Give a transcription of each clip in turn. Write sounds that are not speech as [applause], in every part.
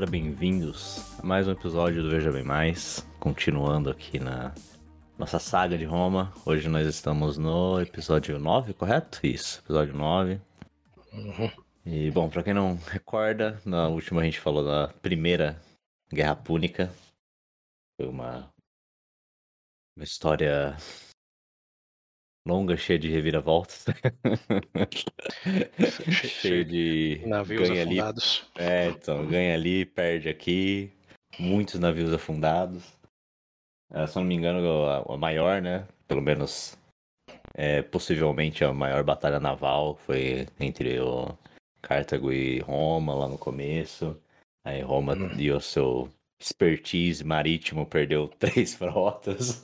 galera, bem-vindos a mais um episódio do Veja Bem Mais, continuando aqui na nossa saga de Roma. Hoje nós estamos no episódio 9, correto? Isso, episódio 9. Uhum. E, bom, pra quem não recorda, na última a gente falou da primeira Guerra Púnica. Foi uma, uma história longa, cheia de reviravoltas. [laughs] cheio de Navios ganha ali, afundados. é, então, ganha ali, perde aqui. Muitos navios afundados. É, se eu não me engano, a, a maior, né? Pelo menos, é, possivelmente a maior batalha naval foi entre o Cartago e Roma lá no começo. Aí Roma Uhum. e o seu expertise marítimo perdeu [laughs] três frotas.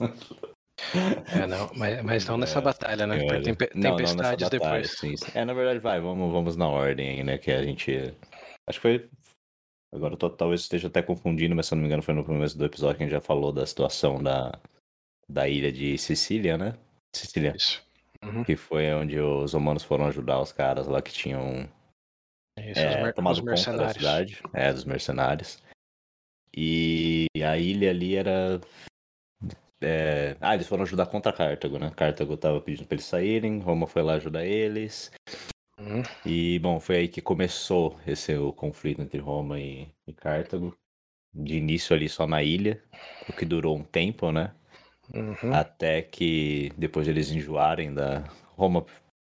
É, não, mas, mas não nessa É, batalha, né? Nessa tempestades depois. sim, sim. É, na verdade, vai, vamos, vamos na ordem aí, né? Que a gente. Acho que foi. Agora eu tô- talvez esteja até confundindo, mas se eu não me engano, foi no começo do episódio que a gente já falou da situação da, da ilha de Sicília, né? Sicília. Isso. Uhum. Que foi onde os romanos foram ajudar os caras lá que tinham Isso, é, tomado conta da mercenários. cidade. É, dos mercenários. E a ilha ali era. É, Ah, eles foram ajudar contra Cartago, né? Cartago tava pedindo pra eles saírem, Roma foi lá ajudar eles. Uhum. E, bom, foi aí que começou esse o conflito entre Roma e, e Cartago. De início ali só na ilha, o que durou um tempo, né? Uhum. Até que depois eles enjoarem da. Roma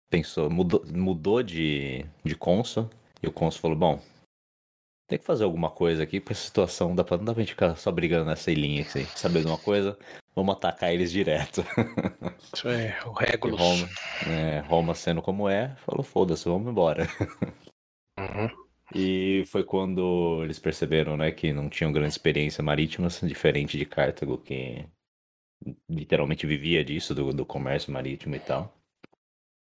pensou, mudou, mudou de, de cônsul, e o cônsul falou: bom, tem que fazer alguma coisa aqui pra essa situação, dá pra, não dá pra gente ficar só brigando nessa ilhinha assim. Saber de uma coisa? Vamos atacar eles direto. [laughs] Isso é o Regulus. Roma, é, Roma sendo como é, falou: foda-se, vamos embora. [laughs] Uhum. E foi quando eles perceberam, né, que não tinham grande experiência marítima, diferente de Cartago, que literalmente vivia disso, do, do comércio marítimo e tal.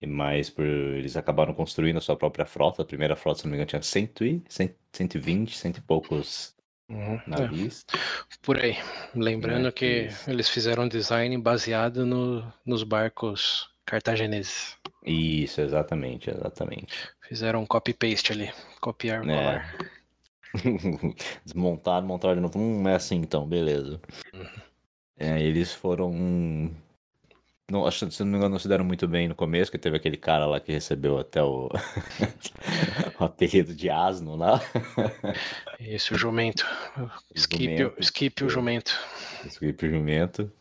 E mais por eles acabaram construindo a sua própria frota. A primeira frota, se não me engano, tinha 100 e, 100, 120, cento e poucos Uhum. É, por aí. Lembrando Né, que isso. eles fizeram um design baseado no, nos barcos cartagineses. Isso, exatamente, exatamente. Fizeram um copy-paste ali. Copiar, É. colar. [laughs] Desmontaram, montaram de novo. Hum, é assim então, beleza. É, eles foram. Não, acho, se não me engano, não se deram muito bem no começo, que teve aquele cara lá que recebeu até o, [laughs] o apelido de asno lá. Isso, o jumento. Skip, o- jumento. skip o jumento. Jumento.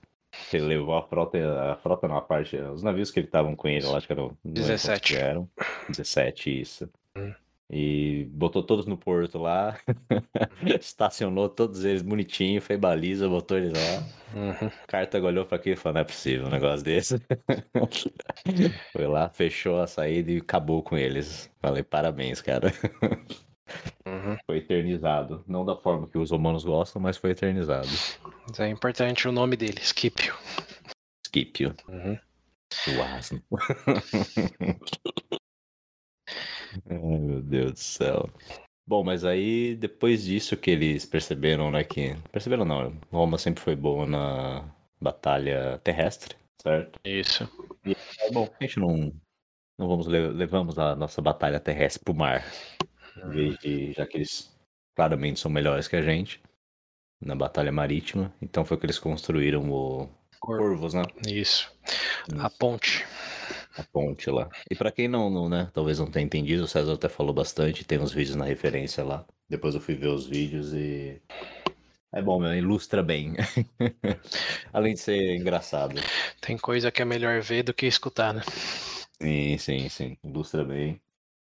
Ele levou a frota, a frota na parte. Os navios que ele estavam com ele, eu acho que eram. não lembro quantos 17. que eram. 17, isso. Hum. E botou todos no porto lá. [laughs] estacionou todos eles bonitinho, fez baliza, botou eles lá. Uhum. Cartago olhou pra aquilo e falou: não é possível um negócio desse. [laughs] Foi lá, fechou a saída e acabou com eles. Falei, parabéns, cara. Uhum. Foi eternizado. Não da forma que os romanos gostam, mas foi eternizado. É importante o nome dele, Scipio. Scipio, Uhum. o asno. [laughs] Ai, meu Deus do céu. Bom, mas aí depois disso que eles perceberam, né, que... Perceberam não, Roma sempre foi boa na batalha terrestre, certo? Isso. É bom, a gente não, não vamos le- levamos a nossa batalha terrestre pro mar, em vez de, já que eles claramente são melhores que a gente na batalha marítima, então foi que eles construíram o Corvo. Corvos, né? Isso. A Isso, ponte. A ponte lá. E pra quem não, não, né, talvez não tenha entendido, o César até falou bastante, tem uns vídeos na referência lá. Depois eu fui ver os vídeos e é bom, meu, ilustra bem. [laughs] Além de ser engraçado. Tem coisa que é melhor ver do que escutar, né? Sim, sim, sim. Ilustra bem.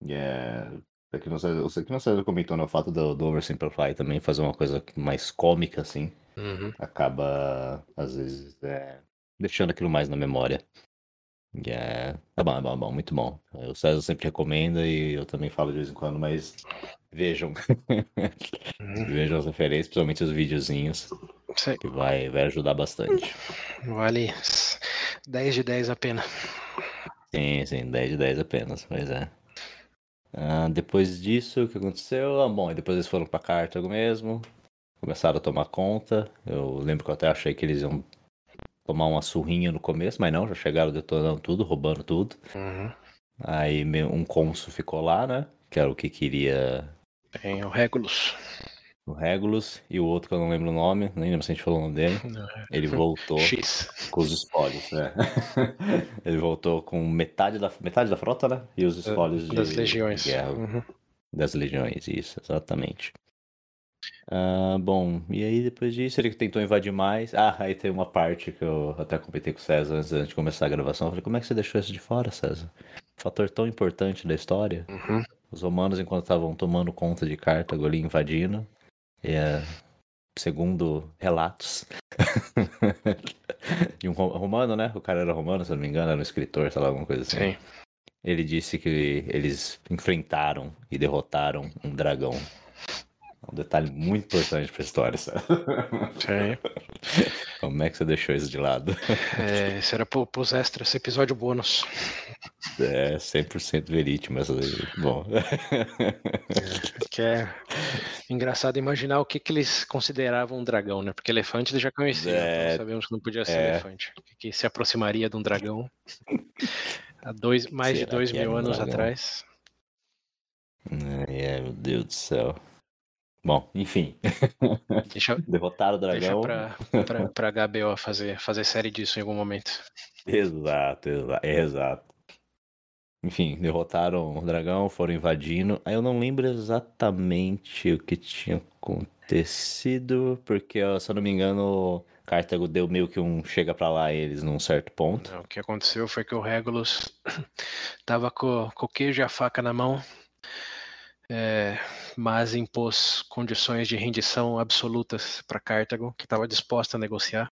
É. Aqui não sei, que não sei comentou, né? O fato do, do Oversimplify também fazer uma coisa mais cômica, assim, Uhum. acaba, às vezes, é, deixando aquilo mais na memória. E é. É bom, é bom, é bom, muito bom. O César sempre recomenda e eu também falo de vez em quando, mas vejam. Uhum. [laughs] vejam as referências, principalmente os videozinhos, aí. que vai, vai ajudar bastante. Vale 10 de 10 a pena. Sim, sim, 10 de 10 apenas, pois é. Ah, depois disso, o que aconteceu? Ah, bom, e depois eles foram pra Cartago mesmo, começaram a tomar conta. Eu lembro que eu até achei que eles iam tomar uma surrinha no começo, mas não, já chegaram detonando tudo, roubando tudo. Uhum. Aí um cônsul ficou lá, né? Que era o que queria. Tem o Regulus. o Regulus e o outro que eu não lembro o nome, nem lembro se a gente falou o nome dele. Ele voltou [laughs] X. com os espólios, né? [laughs] Ele voltou com metade da, metade da frota, né? E os espólios Das de legiões. de guerra Uhum. das legiões, isso, exatamente. Ah, bom, e aí depois disso ele tentou invadir mais. Ah, aí tem uma parte que eu até comentei com o César antes, antes de começar a gravação. Eu falei, como é que você deixou isso de fora, César? Fator tão importante da história. Uhum. Os romanos, enquanto estavam tomando conta de Cartago ali, invadindo, e, é, segundo relatos [laughs] de um ro- romano, né? O cara era romano, se eu não me engano, era um escritor, sei lá, alguma coisa assim. Sim. Ele disse que eles enfrentaram e derrotaram um dragão. É um detalhe muito importante pra história, sabe? Sim. [laughs] Como é que você deixou isso de lado? É, isso era pro, pros extras, esse episódio bônus. É 100% verídico, mas bom. Que é engraçado imaginar o que, que eles consideravam um dragão, né? Porque elefante eles já conheciam, É, então sabemos que não podia ser é. elefante. Que, se aproximaria de um dragão há dois, mais de Será dois que era mil um anos dragão? atrás. Ai, meu Deus do céu. Bom, enfim. Deixa, [laughs] Derrotaram o deixa dragão. pra, pra, pra HBO fazer, fazer série disso em algum momento. Exato, exato, exato. Enfim, derrotaram o dragão, foram invadindo. Aí eu não lembro exatamente o que tinha acontecido, porque, se eu não me engano, Cartago deu meio que um chega pra lá eles num certo ponto. O que aconteceu foi que o Regulus [coughs] tava com, com o queijo e a faca na mão, é, mas impôs condições de rendição absolutas para Cartago, que estava disposta a negociar.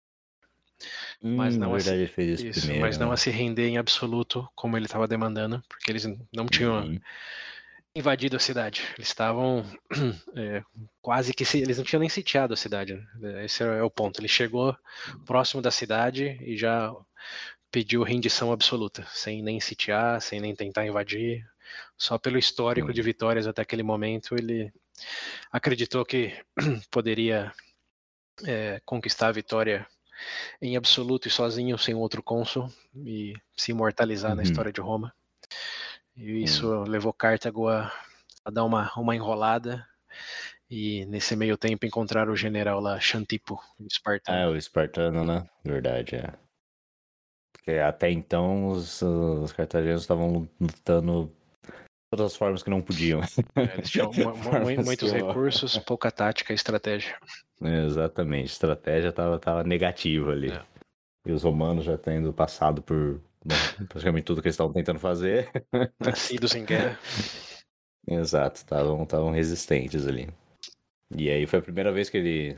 Mas Hum, não assim- verdade ele fez isso, Isso, primeiro. mas não né? a se render em absoluto como ele estava demandando, porque eles não tinham Uhum. invadido a cidade. Eles estavam [clears throat] é, quase que se, eles não tinham nem sitiado a cidade. né? Esse é o ponto. Ele chegou próximo da cidade e já pediu rendição absoluta, sem nem sitiar, sem nem tentar invadir. Só pelo histórico de vitórias até aquele momento, ele acreditou que [clears throat] poderia é, conquistar a vitória em absoluto e sozinho, sem outro cônsul, e se imortalizar na Uhum. história de Roma. E isso levou Cartago a, a dar uma, uma enrolada. E nesse meio tempo encontraram o general lá, Xantipo, o Ah, espartano. o espartano, né? Verdade, é. Porque até então os, os estavam lutando todas as formas que não podiam. É, Eles tinham [laughs] muitos recursos, pouca tática e estratégia. Exatamente, estratégia tava, tava negativa ali. É. E os romanos já tendo passado por bom, praticamente tudo que eles estavam tentando fazer. Nascidos em [laughs] guerra. Exato, estavam resistentes ali. E aí foi a primeira vez que ele.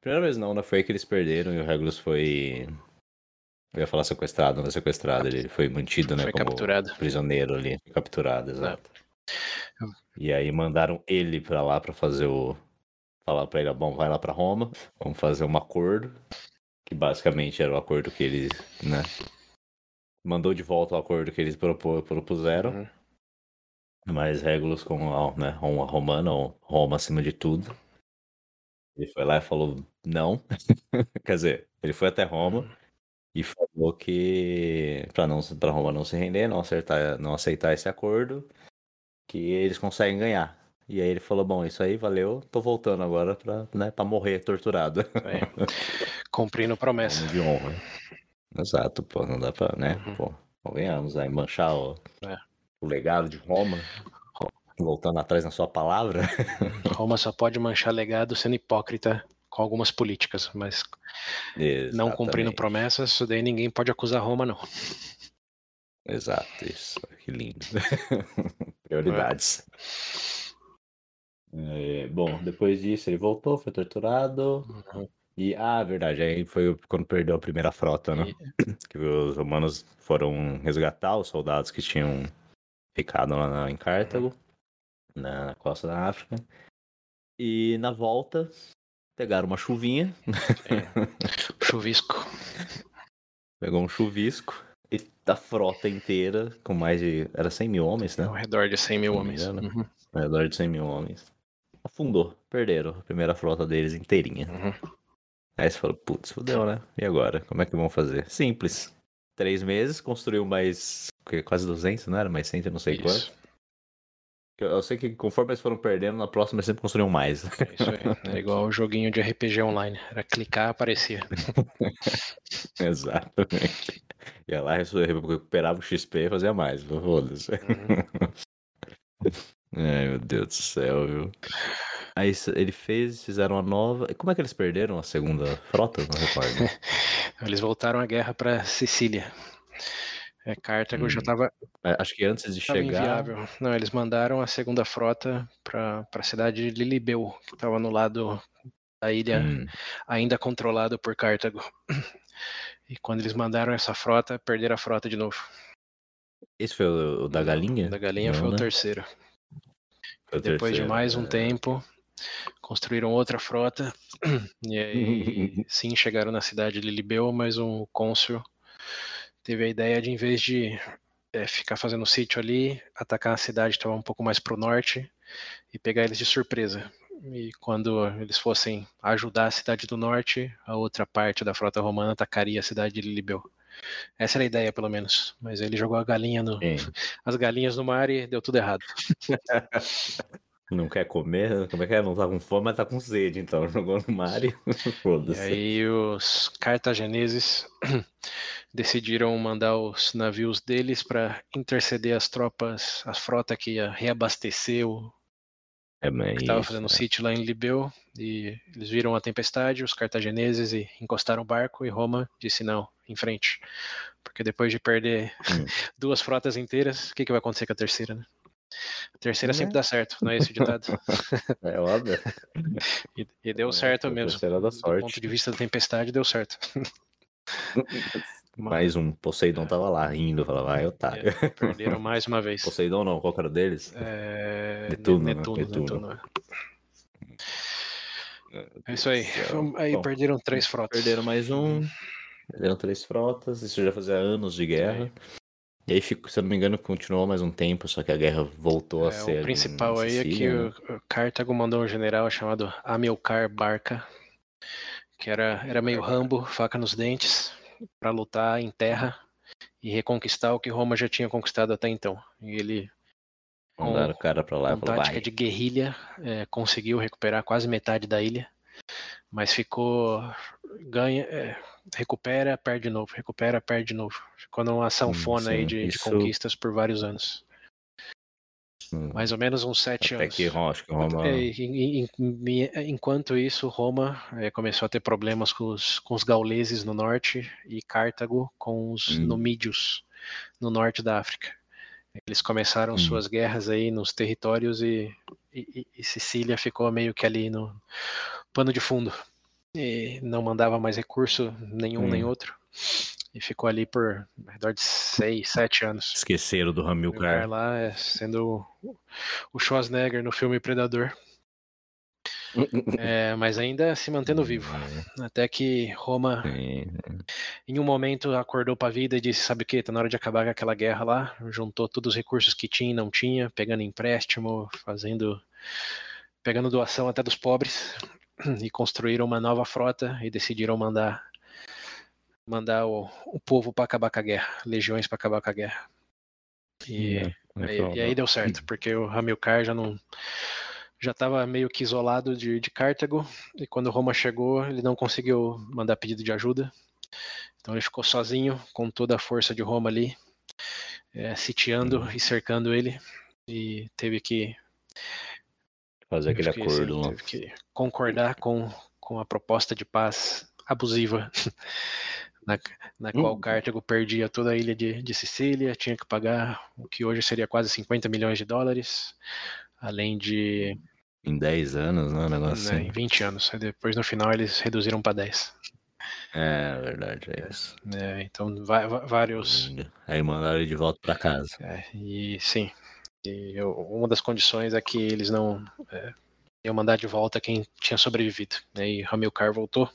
Primeira vez não, né? Foi aí que eles perderam e o Regulus foi. Eu ia falar sequestrado, não é sequestrado, ele foi mantido, né? Foi como capturado. prisioneiro ali, capturado, exato. E aí mandaram ele pra lá pra fazer o. Falar pra ele, bom, vai lá pra Roma, vamos fazer um acordo. Que basicamente era o acordo que eles, né? Mandou de volta o acordo que eles propuseram. Uhum. Mas Regulus com a né, Roma romana, ou Roma acima de tudo. Ele foi lá e falou não. [laughs] Quer dizer, ele foi até Roma e falou que para não para Roma não se render, não acertar, não aceitar esse acordo, que eles conseguem ganhar. E aí ele falou, bom, isso aí valeu, tô voltando agora pra, né, pra morrer torturado. É. [laughs] Cumprindo promessa. De honra. Exato, pô, não dá pra, né, Uhum. pô, convenhamos aí, manchar o, É. o legado de Roma, voltando atrás na sua palavra. Roma só pode manchar legado sendo hipócrita com algumas políticas, mas não cumprindo Exatamente. promessas, isso daí ninguém pode acusar Roma, não. Exato, isso. Que lindo. [laughs] Prioridades. É, bom, depois disso ele voltou, foi torturado. Uhum. E, ah, verdade, aí foi quando perdeu a primeira frota, né? [clears throat] Que os romanos foram resgatar os soldados que tinham ficado lá na- em Cartago, na, na costa da África. E na volta, pegaram uma chuvinha, [laughs] Chuvisco. pegou um chuvisco. E da frota inteira, com mais de. Era 100 mil homens, né? Ao redor de 100 mil homens. engano. Uhum. ao redor de 100 mil homens. Afundou, perderam a primeira frota deles inteirinha. Uhum. Aí você falou, putz, fudeu, né? E agora? Como é que vão fazer? Simples. Três meses, construiu mais quase 200, não era? Mais 100, eu não sei quanto. Eu sei que conforme eles foram perdendo, na próxima eles sempre construíam mais. É isso aí. [laughs] É igual o joguinho de RPG online. Era clicar, aparecia. [laughs] Exatamente. Ia lá, recuperava o XP e fazia mais. Foda-se. Uhum. [laughs] Ai, meu Deus do céu, viu? Aí ele fez, fizeram uma nova. Como é que eles perderam a segunda frota? Não recordo. eles voltaram a guerra para Sicília. É, Cartago hum. já estava. É, acho que antes de chegar. Inviável. Não, eles mandaram a segunda frota para a cidade de Lilibeu, que estava no lado da ilha, hum. ainda controlado por Cartago. [clears throat] E quando eles mandaram essa frota, perderam a frota de novo. Esse foi o, o da galinha? O da galinha Não, foi né? o terceiro. Foi o Depois terceiro, de mais um é... tempo, construíram outra frota. [clears throat] E aí, [laughs] sim, chegaram na cidade de Lilibeu, mas um cônsul teve a ideia de, em vez de é, ficar fazendo sítio ali, atacar a cidade que estava um pouco mais para o norte e pegar eles de surpresa. E quando eles fossem ajudar a cidade do norte, a outra parte da frota romana atacaria a cidade de Lilibeu. Essa era a ideia, pelo menos. Mas ele jogou a galinha no, [laughs] as galinhas no mar e deu tudo errado. [laughs] Não quer comer? Como é que é? Não tá com fome, mas tá com sede, então. [laughs] Jogou no mar [laughs] e foda-se. E aí os cartageneses [clears throat] decidiram mandar os navios deles para interceder as tropas, a frota que ia reabastecer o é, que estava fazendo um sítio lá em Libeu e eles viram a tempestade, os cartageneses e encostaram o barco e Roma disse não, em frente, porque depois de perder hum. [laughs] duas frotas inteiras, o que, que vai acontecer com a terceira, né? A terceira sempre né? dá certo, não é esse o ditado? [laughs] É óbvio. E, e deu é, certo mesmo. Da sorte. Do ponto de vista da tempestade, deu certo. [laughs] Mais um Poseidon tava lá rindo, falava, vai, otário. É, perderam mais uma vez. [laughs] Poseidon não, qual era deles? É... Netuno, Netuno, né? Netuno. Netuno. É. é isso aí. Aí Bom, perderam três frotas. Perderam mais um. Perderam três frotas. Isso já fazia anos de guerra. E aí, se eu não me engano, continuou mais um tempo, só que a guerra voltou é, a ser. O principal aí é que né? o Cartago mandou um general chamado Amilcar Barca, que era, era meio rambo, faca nos dentes, para lutar em terra e reconquistar o que Roma já tinha conquistado até então. E ele Mandaram o cara para lá, com tática de guerrilha, é, conseguiu recuperar quase metade da ilha, mas ficou ganha, é, recupera, perde de novo, recupera, perde de novo. Ficou numa sanfona sim, aí de, isso... de, conquistas por vários anos. Mais ou menos uns sete Até anos. Que acho que Roma... É, enquanto isso, Roma é, começou a ter problemas com os, com os gauleses no norte e Cartago com os hum. numídios no norte da África. Eles começaram hum. suas guerras aí nos territórios e, e, e, Sicília ficou meio que ali no pano de fundo. E não mandava mais recurso nenhum hum. nem outro. E ficou ali por ao redor de seis, sete anos. Esqueceram do Hamilcar. lá é, sendo o Schwarzenegger no filme Predador. É, mas ainda se mantendo vivo. É. Até que Roma, em um momento, acordou para a vida e disse: Sabe o que? Tá na hora de acabar com aquela guerra lá. Juntou todos os recursos que tinha e não tinha, pegando empréstimo, fazendo. pegando doação até dos pobres. E construíram uma nova frota e decidiram mandar mandar o, o povo para acabar com a guerra, legiões para acabar com a guerra. E, é, é e, e aí deu certo, porque o Hamilcar já não já estava meio que isolado de, de Cartago, e quando Roma chegou, ele não conseguiu mandar pedido de ajuda. Então ele ficou sozinho, com toda a força de Roma ali, é, sitiando uhum. e cercando ele, e teve que fazer aquele acordo. Assim, teve que concordar com, com a proposta de paz abusiva, [laughs] na, na qual uhum. Cartago perdia toda a ilha de, de Sicília, tinha que pagar o que hoje seria quase 50 milhões de dólares, além de em 10 anos, né? Um negócio assim. Em 20 anos. Depois no final eles reduziram para 10. É, verdade, é isso. É, então vários. Aí mandaram ele de volta para casa. É, e sim. E eu, uma das condições é que eles não é, iam mandar de volta quem tinha sobrevivido. Né? E Hamilcar voltou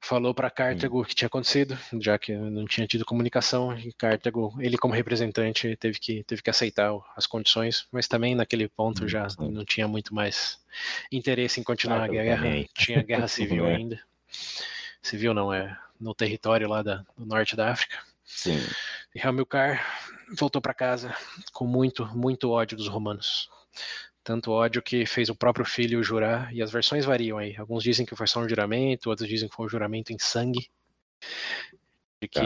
falou para Cartago o que tinha acontecido, já que não tinha tido comunicação, e Cartago, ele como representante, teve que, teve que aceitar as condições, mas também naquele ponto hum, já sim. não tinha muito mais interesse em continuar a guerra, também. tinha guerra [laughs] civil é. ainda. Civil não, é no território lá da, do norte da África. Sim. E Hamilcar voltou para casa com muito, muito ódio dos romanos. Tanto ódio que fez o próprio filho jurar, e as versões variam aí. Alguns dizem que foi só um juramento, outros dizem que foi um juramento em sangue. De que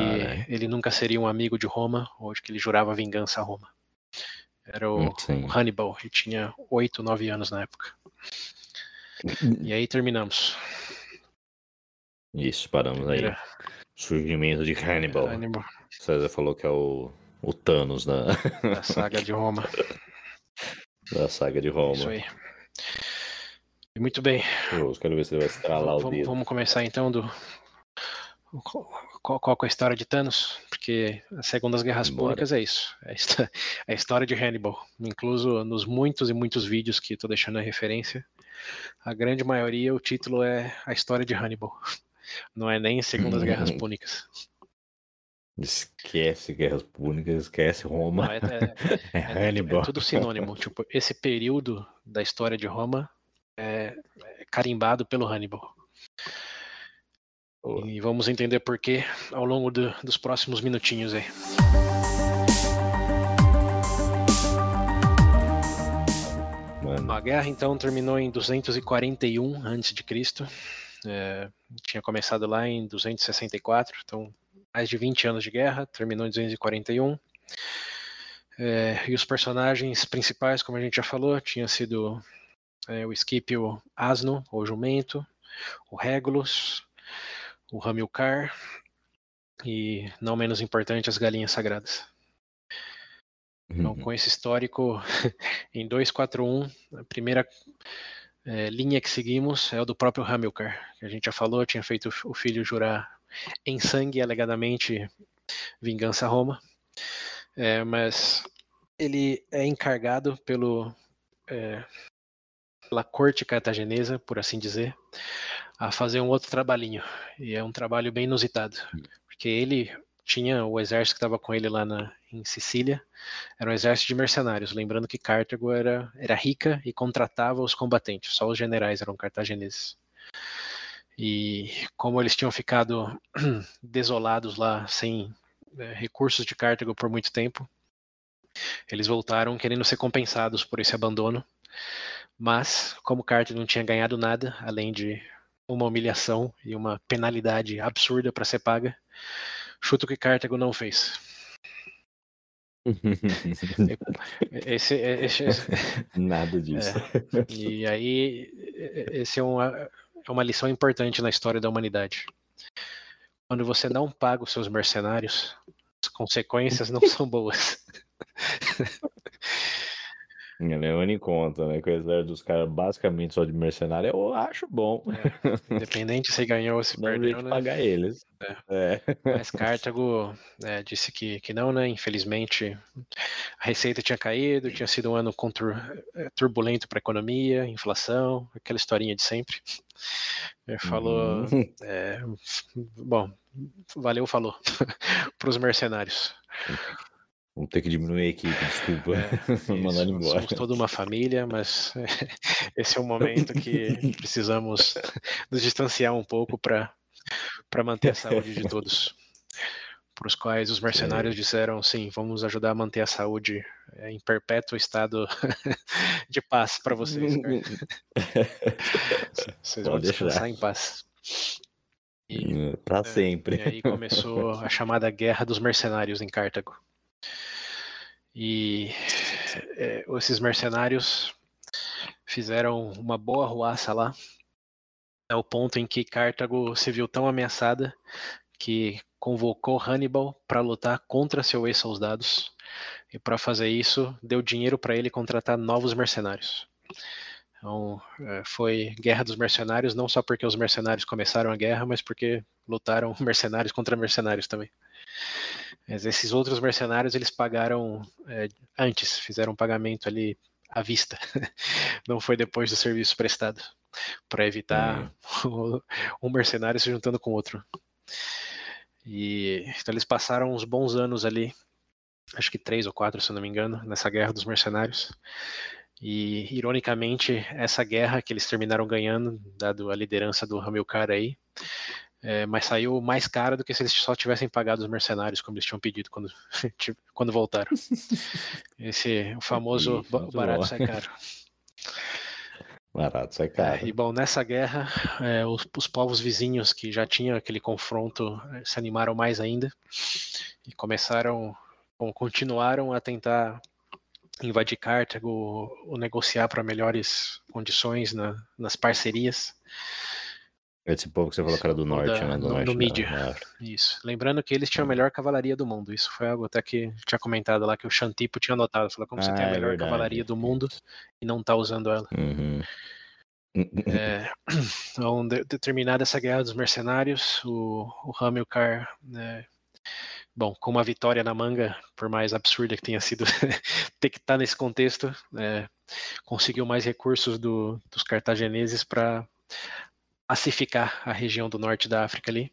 ele nunca seria um amigo de Roma, ou de que ele jurava vingança a Roma. Era o, o Hannibal, ele tinha 8, 9 anos na época. E aí terminamos. Isso, paramos aí. Surgimento de Hannibal. Hannibal. César falou que é o, o Thanos da... da saga de Roma. [laughs] Da saga de Roma. Isso aí. Muito bem. Eu quero ver se ele vai estralar vamos, o dedo. Vamos começar então do. Qual, qual é a história de Thanos? Porque a Segunda das Guerras Bora. Públicas é isso. É, [laughs] é a história de Hannibal. Incluso nos muitos e muitos vídeos que estou deixando a referência, a grande maioria, o título é A História de Hannibal. [laughs] Não é nem Segunda das Guerras Púnicas. Esquece Guerras Púnicas, esquece Roma. Não, é, é, [laughs] é, é, Hannibal. É tudo sinônimo. tipo, esse período da história de Roma é, é carimbado pelo Hannibal. Boa. E vamos entender por quê ao longo do, dos próximos minutinhos aí. Mano. A guerra então terminou em 241 a.C. É, tinha começado lá em 264, então mais de 20 anos de guerra, terminou em 241. É, e os personagens principais, como a gente já falou, tinha sido é, o Scipio Asno, ou Jumento, o Regulus, o Hamilcar e, não menos importante, as Galinhas Sagradas. Então, uhum. com esse histórico, [laughs] em 241, a primeira é, linha que seguimos é o do próprio Hamilcar, que a gente já falou, tinha feito o filho jurar em sangue, alegadamente, vingança a Roma. É, mas ele é encarregado pelo, é, pela corte cartaginesa, por assim dizer, a fazer um outro trabalhinho. E é um trabalho bem inusitado, porque ele tinha o exército que estava com ele lá na, em Sicília, era um exército de mercenários. Lembrando que Cartago era, era rica e contratava os combatentes, só os generais eram cartagineses. E como eles tinham ficado [clears throat] desolados lá, sem é, recursos de Cartago por muito tempo, eles voltaram querendo ser compensados por esse abandono. Mas, como Cartago não tinha ganhado nada, além de uma humilhação e uma penalidade absurda para ser paga, chuto que Cartago não fez. [laughs] esse, esse, esse, Nada disso. É, e aí, esse é uma, é uma lição importante na história da humanidade. Quando você não paga os seus mercenários, as consequências não [laughs] são boas. Levando em conta, né? Que o exército dos caras basicamente só de mercenário, eu acho bom. É, independente se ganhou ou se não perdeu, né? pagar eles. É. É. Mas Cartago é, disse que, que não, né? Infelizmente, a receita tinha caído, tinha sido um ano tur é, turbulento para a economia, inflação, aquela historinha de sempre. Ele falou, uhum. É, bom, valeu, falou, [laughs] para os mercenários. Vamos ter que diminuir a equipe, desculpa. É, [laughs] Mandar embora. Somos toda uma família, mas [laughs] esse é um momento que [laughs] precisamos nos distanciar um pouco para manter a saúde de todos. Para os quais os mercenários disseram: sim, vamos ajudar a manter a saúde é, em perpétuo estado de paz para vocês. vocês vão descansar em paz. Para é, sempre. E aí começou a chamada Guerra dos Mercenários em Cartago. E é, esses mercenários fizeram uma boa ruaça lá, ao ponto em que Cartago se viu tão ameaçada que convocou Hannibal para lutar contra seu ex-soldados. E para fazer isso, deu dinheiro para ele contratar novos mercenários. Então, é, foi Guerra dos Mercenários, não só porque os mercenários começaram a guerra, mas porque lutaram [laughs] mercenários contra mercenários também. Mas esses outros mercenários eles pagaram é, antes, fizeram um pagamento ali à vista, [laughs] não foi depois do serviço prestado, para evitar hum. [laughs] um mercenário se juntando com outro. E então eles passaram uns bons anos ali, acho que três ou quatro, se não me engano, nessa guerra dos mercenários. E ironicamente, essa guerra que eles terminaram ganhando, dado a liderança do Hamilcar aí, é, mas saiu mais caro do que se eles só tivessem pagado os mercenários, como eles tinham pedido quando, [laughs] quando voltaram. Esse o famoso [laughs] barato sai caro. Barato sai caro. É, e bom, nessa guerra, é, os, os, povos vizinhos que já tinham aquele confronto é, se animaram mais ainda e começaram, bom, continuaram a tentar invadir Cartago ou negociar para melhores condições na, nas parcerias. Esse povo que você falou que era do norte, da, né? Do no, norte, no mídia. Isso. Lembrando que eles tinham a melhor cavalaria do mundo. Isso foi algo até que tinha comentado lá que o Xantipo tinha notado. Falou como ah, você tem a é melhor verdade. cavalaria do mundo e não tá usando ela. Uhum. É, [clears throat] então, de, determinada essa guerra dos mercenários, o, o Hamilcar, né, bom, com uma vitória na manga, por mais absurda que tenha sido [laughs] ter que estar tá nesse contexto, é, conseguiu mais recursos do, dos cartagineses para pacificar a região do norte da África ali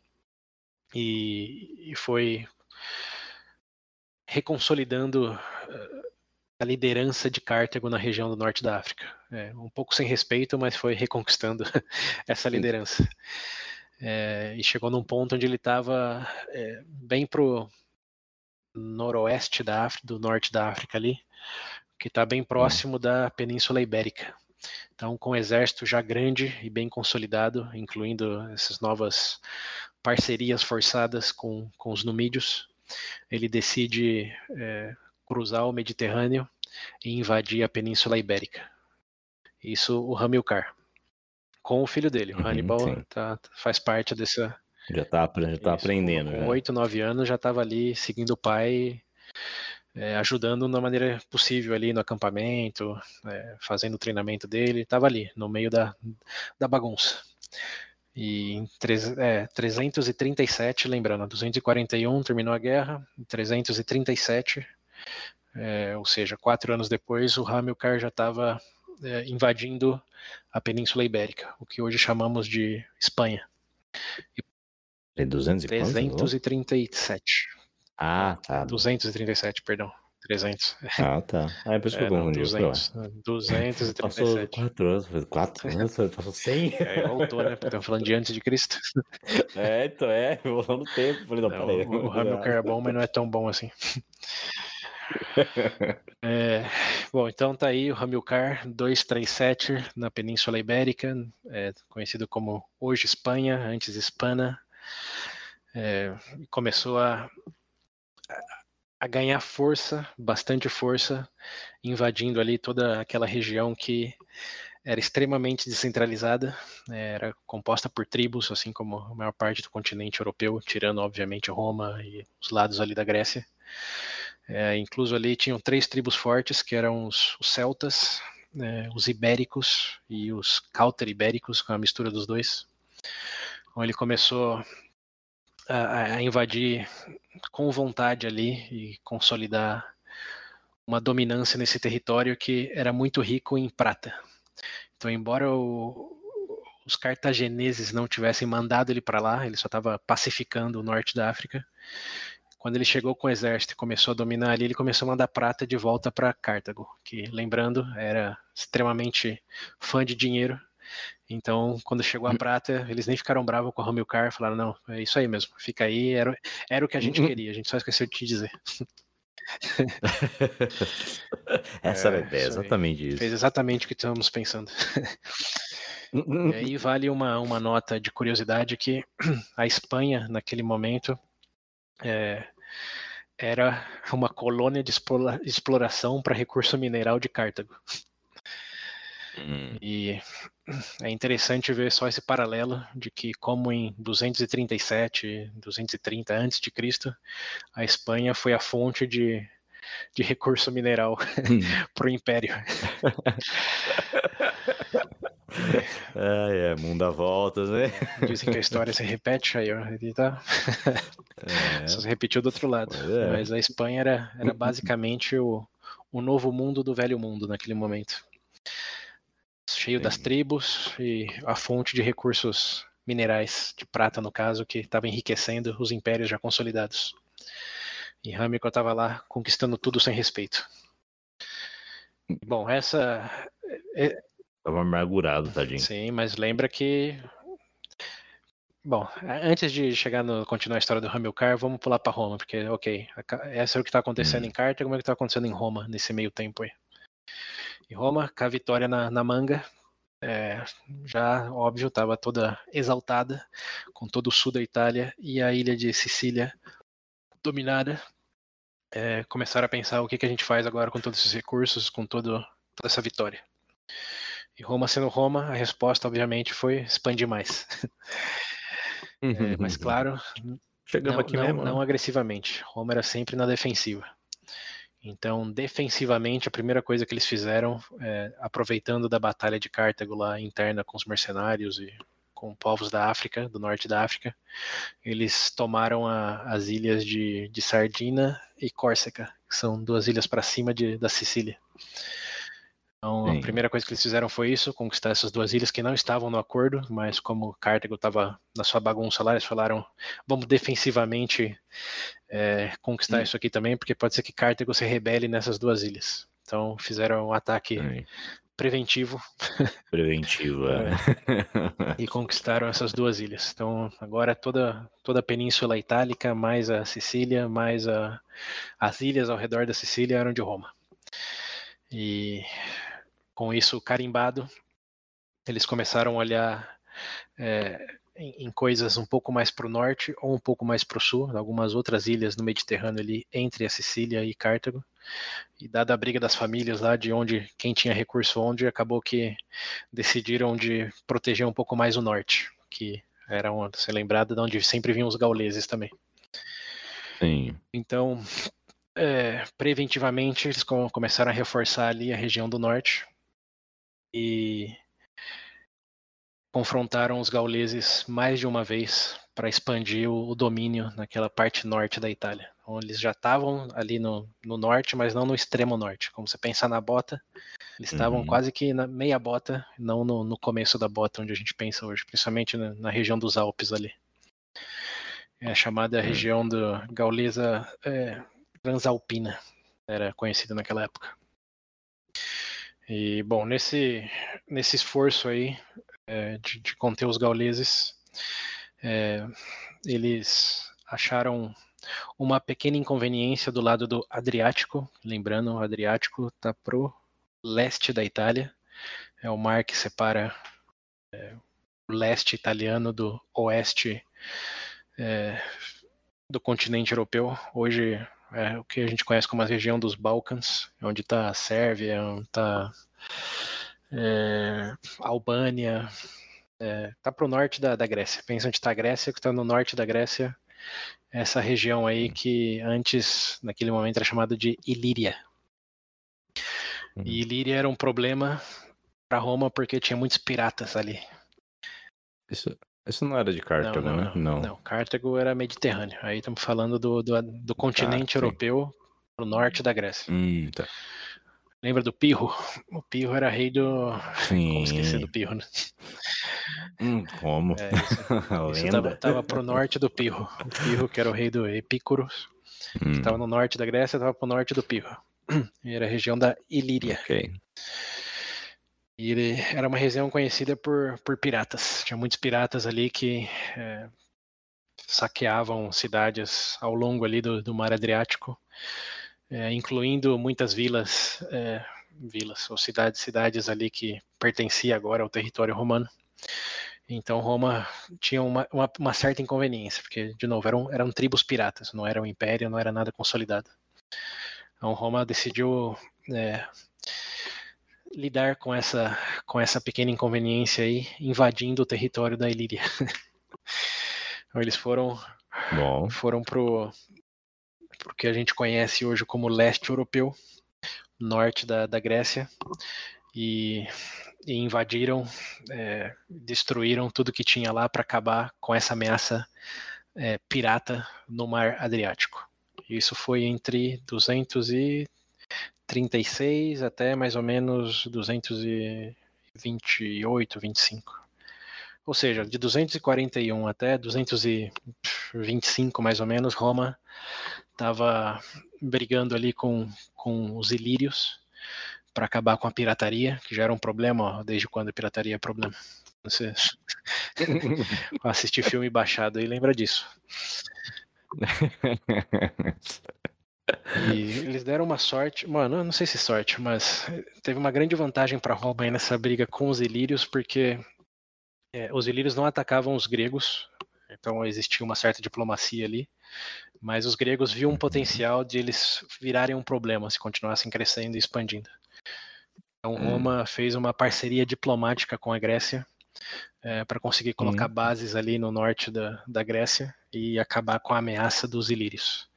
e, e foi reconsolidando uh, a liderança de Cartago na região do norte da África. É, um pouco sem respeito, mas foi reconquistando [laughs] essa liderança. É, e chegou num ponto onde ele estava é, bem pro noroeste da África, do norte da África ali, que está bem próximo da Península Ibérica. Então, com o exército já grande e bem consolidado, incluindo essas novas parcerias forçadas com, com os numídios, ele decide é, cruzar o Mediterrâneo e invadir a Península Ibérica. Isso o Hamilcar. Com o filho dele, o uhum, Hannibal, tá, faz parte dessa. Já está já tá aprendendo. Com oito, nove anos já estava ali seguindo o pai é, ajudando na maneira possível ali no acampamento, é, fazendo o treinamento dele, estava ali, no meio da, da bagunça. E em é, 337, lembrando, 241 terminou a guerra, em 337, é, ou seja, quatro anos depois, o Hamilcar já estava é, invadindo a Península Ibérica, o que hoje chamamos de Espanha. E 200 e 337. Ah, tá. 237, perdão. 300. Ah, tá. Ah, é por isso que eu [laughs] confundi. 200, 237. Passou 4 anos, 4 [laughs] anos, passou 100. É, voltou, né? Estamos falando de antes de Cristo. [laughs] É, então é, voltou no tempo. Falei, não, não, peraí. O, o Hamilcar é bom, mas não é tão bom assim. É, bom, então tá aí o Hamilcar 237 na Península Ibérica, é, conhecido como hoje Espanha, antes Hispana. É, começou a a ganhar força, bastante força, invadindo ali toda aquela região que era extremamente descentralizada, né, era composta por tribos, assim como a maior parte do continente europeu, tirando obviamente Roma e os lados ali da Grécia. É, incluso ali tinham três tribos fortes, que eram os, os celtas, né, os ibéricos e os cauter-ibéricos, com a mistura dos dois. Então ele começou a, a invadir com vontade ali e consolidar uma dominância nesse território que era muito rico em prata. Então, embora o, os cartagineses não tivessem mandado ele para lá, ele só estava pacificando o norte da África. Quando ele chegou com o exército e começou a dominar ali, ele começou a mandar prata de volta para Cartago, que, lembrando, era extremamente fã de dinheiro então, quando chegou a hum. prata, eles nem ficaram bravos com a Hamilcar, falaram, não, é isso aí mesmo, fica aí, era, era o que a gente hum. queria, a gente só esqueceu de te dizer. [laughs] Essa é, é exatamente isso. Fez exatamente o que estamos pensando. Hum, e aí vale uma, uma nota de curiosidade que [clears throat] a Espanha, naquele momento, é, era uma colônia de exploração para recurso mineral de Cartago. Hum. E é interessante ver só esse paralelo de que como em 237, 230 antes de Cristo, a Espanha foi a fonte de, de recurso mineral hum. [laughs] para o Império. [laughs] Ah, é, mundo dá voltas, né? [laughs] Dizem que a história se repete, aí ó, tá... É. Só se repetiu do outro lado. É. Mas a Espanha era, era basicamente o, o novo mundo do velho mundo naquele momento cheio das tribos e a fonte de recursos minerais, de prata no caso, que estava enriquecendo os impérios já consolidados. E Hamilton estava lá conquistando tudo sem respeito. Bom, essa. É... Tava amargurado, tadinho. Sim, mas lembra que Bom, antes de chegar no continuar a história do Hamilcar, vamos pular para Roma, porque, ok, essa é o que está acontecendo hum. em Carta, como é que está acontecendo em Roma nesse meio tempo aí. Em Roma, com a vitória na, na manga, é, já, óbvio, estava toda exaltada, com todo o sul da Itália e a ilha de Sicília dominada. É, começaram a pensar o que, que a gente faz agora com todos esses recursos, com todo, toda essa vitória. E Roma sendo Roma, a resposta, obviamente, foi expandir mais. [laughs] é, mas, claro, Chegamos não, aqui não, mesmo. Não né? agressivamente. Roma era sempre na defensiva. Então, defensivamente, a primeira coisa que eles fizeram, é, aproveitando da batalha de Cartago lá interna com os mercenários e com povos da África, do norte da África, eles tomaram a, as ilhas de, de Sardina e Córcega, que são duas ilhas para cima de, da Sicília. Então, Sim. a primeira coisa que eles fizeram foi isso, conquistar essas duas ilhas que não estavam no acordo, mas como Cartago estava na sua bagunça lá, eles falaram, vamos defensivamente é, conquistar hum. isso aqui também, porque pode ser que Cartago se rebele nessas duas ilhas. Então, fizeram um ataque Sim. preventivo. Preventivo, [laughs] é. é. e conquistaram essas duas ilhas. Então, agora toda, toda a Península Itálica, mais a Sicília, mais a, as ilhas ao redor da Sicília eram de Roma. E com isso carimbado, eles começaram a olhar é, em, em, coisas um pouco mais para o norte ou um pouco mais para o sul, algumas outras ilhas no Mediterrâneo ali entre a Sicília e Cartago. E dada a briga das famílias lá de onde quem tinha recurso onde, acabou que decidiram de proteger um pouco mais o norte, que era uma, ser lembrado de onde sempre vinham os gauleses também. Sim. Então, é, preventivamente, eles começaram a reforçar ali a região do norte, e confrontaram os gauleses mais de uma vez para expandir o, domínio naquela parte norte da Itália. Então, eles já estavam ali no, no, norte, mas não no extremo norte. Como você pensar na bota, eles estavam uhum. quase que na meia bota, não no, no, começo da bota, onde a gente pensa hoje, principalmente na, na região dos Alpes ali. É a chamada uhum. região do gaulesa é, transalpina, era conhecida naquela época. E, bom, nesse, nesse esforço aí é, de, de, conter os gauleses, é, eles acharam uma pequena inconveniência do lado do Adriático. Lembrando, o Adriático está pro leste da Itália, é o mar que separa é, o leste italiano do oeste é, do continente europeu. Hoje é o que a gente conhece como a região dos Balcãs, onde está a Sérvia, onde está é, Albânia, está é, para o norte da, da, Grécia. Pensa onde está a Grécia, que está no norte da Grécia, essa região aí que antes, naquele momento, era chamada de Ilíria. Uhum. E Ilíria era um problema para Roma porque tinha muitos piratas ali. Isso, isso não era de Cartago, não, não, né? Não. não, Cartago era Mediterrâneo. Aí estamos falando do, do, do continente tá, europeu para o norte da Grécia. Hum, tá. Lembra do Pirro? O Pirro era rei do. Sim. Como esquecer do Pirro, né? Hum, como? É, isso, [laughs] isso tava, tava, pro norte do Pirro. O Pirro, que era o rei do Epícuros, hum. que estava no norte da Grécia, estava pro norte do Pirro. [clears throat] E era a região da Ilíria. Ok. E ele era uma região conhecida por, por piratas. Tinha muitos piratas ali que é, saqueavam cidades ao longo ali do, do mar Adriático, é, incluindo muitas vilas, é, vilas ou cidades, cidades ali que pertenciam agora ao território romano. Então Roma tinha uma, uma, uma, certa inconveniência, porque, de novo, eram, eram tribos piratas, não era um império, não era nada consolidado. Então Roma decidiu é, lidar com essa, com essa pequena inconveniência aí, invadindo o território da Ilíria. [laughs] então, eles foram Bom. foram pro, pro que a gente conhece hoje como leste europeu, norte da, da Grécia, e, e invadiram, é, destruíram tudo que tinha lá para acabar com essa ameaça é, pirata no mar Adriático. Isso foi entre 200 e 36 até mais ou menos 228, 25. Ou seja, de 241 até 225 mais ou menos, Roma estava brigando ali com, com os ilírios para acabar com a pirataria, que já era um problema ó, desde quando a pirataria é problema. Você [laughs] assistir filme baixado e lembra disso. [laughs] E [laughs] eles deram uma sorte, mano, eu não sei se sorte, mas teve uma grande vantagem para Roma aí nessa briga com os ilírios, porque é, os ilírios não atacavam os gregos, então existia uma certa diplomacia ali, mas os gregos viam um potencial de eles virarem um problema se continuassem crescendo e expandindo. Então hum. Roma fez uma parceria diplomática com a Grécia é, para conseguir colocar hum. bases ali no norte da, da Grécia e acabar com a ameaça dos ilírios.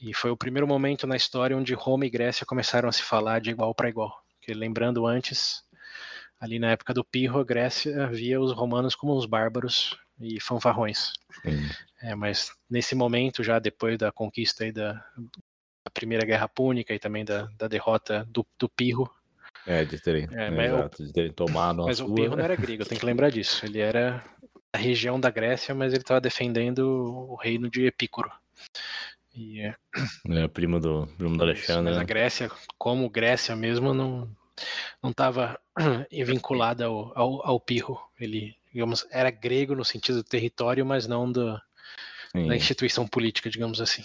E foi o primeiro momento na história onde Roma e Grécia começaram a se falar de igual para igual. Porque lembrando antes, ali na época do Pirro, a Grécia via os romanos como uns bárbaros e fanfarrões. É, mas nesse momento, já depois da conquista da, da, Primeira Guerra Púnica e também da, da derrota do, do Pirro. É, de terem, é, mas exato, de terem tomado Mas o Pirro não era grego, tem que lembrar disso. Ele era a região da Grécia, mas ele estava defendendo o reino de Epicuro. E é... é primo do, primo do Alexandre. Mas a né? Grécia, como Grécia mesmo, não não estava [clears throat] vinculada ao, ao, ao Pirro. Ele, digamos, era grego no sentido do território, mas não do, da instituição política, digamos assim.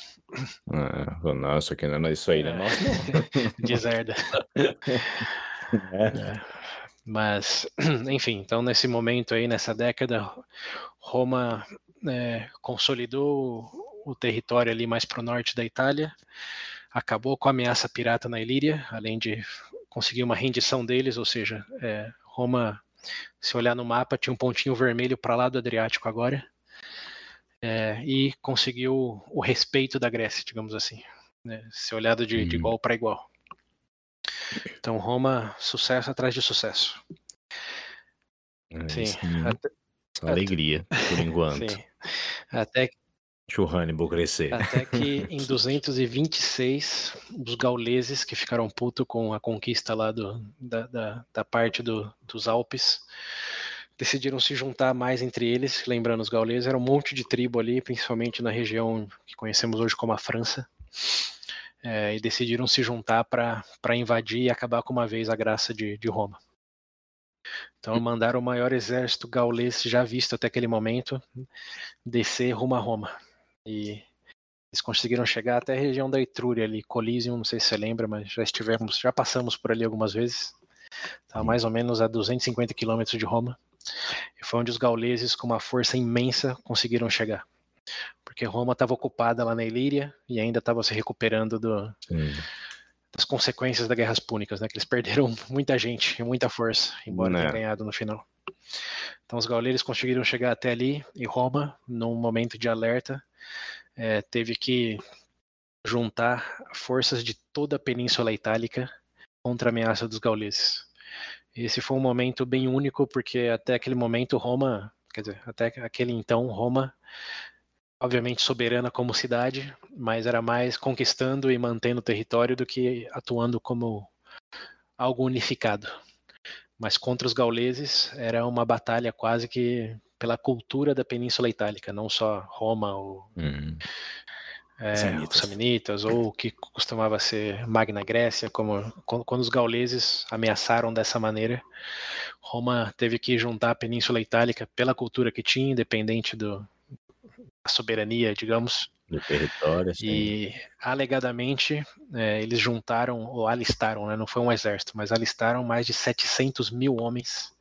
Ah, nossa, que não é isso aí, né? Nossa, não. [laughs] Deserda. [laughs] É. É. Mas, [clears throat] enfim, então nesse momento aí, nessa década, Roma é, consolidou o território ali mais para o norte da Itália, acabou com a ameaça pirata na Ilíria, além de conseguir uma rendição deles, ou seja, é, Roma, se olhar no mapa, tinha um pontinho vermelho para lá do Adriático agora, é, e conseguiu o respeito da Grécia, digamos assim, né, ser olhado de, de igual para igual. Então, Roma, sucesso atrás de sucesso. É, sim, até, alegria, por [laughs] enquanto. Sim. Até, Deixa o Hannibal crescer. Até que [laughs] em 226, os gauleses, que ficaram putos com a conquista lá do, da, da, da parte do, dos Alpes, decidiram se juntar mais entre eles. Lembrando, os gauleses eram um monte de tribo ali, principalmente na região que conhecemos hoje como a França. É, e decidiram se juntar para invadir e acabar com uma vez a graça de, de Roma. Então mandaram o maior exército gaulês já visto até aquele momento descer rumo a Roma. E eles conseguiram chegar até a região da Etrúria ali, Coliseum, não sei se você lembra, mas já estivemos, já passamos por ali algumas vezes. Estava mais ou menos a 250 quilômetros de Roma. E foi onde os gauleses, com uma força imensa, conseguiram chegar. Porque Roma estava ocupada lá na Ilíria e ainda estava se recuperando do, das consequências das guerras púnicas, né? Que eles perderam [laughs] muita gente e muita força, embora tenham né. ganhado no final. Então os gauleses conseguiram chegar até ali e Roma, num momento de alerta, é, teve que juntar forças de toda a Península Itálica contra a ameaça dos gauleses. Esse foi um momento bem único, porque até aquele momento Roma, quer dizer, até aquele então Roma, obviamente soberana como cidade, mas era mais conquistando e mantendo o território do que atuando como algo unificado. Mas contra os gauleses era uma batalha quase que pela cultura da Península Itálica, não só Roma ou uhum. é, Samnitas. os Samnitas, ou o que costumava ser Magna Grécia, como quando, quando, os gauleses ameaçaram dessa maneira, Roma teve que juntar a Península Itálica pela cultura que tinha, independente do, da soberania, digamos. Do território, sim. E alegadamente é, eles juntaram, ou alistaram, né, não foi um exército, mas alistaram mais de 700 mil homens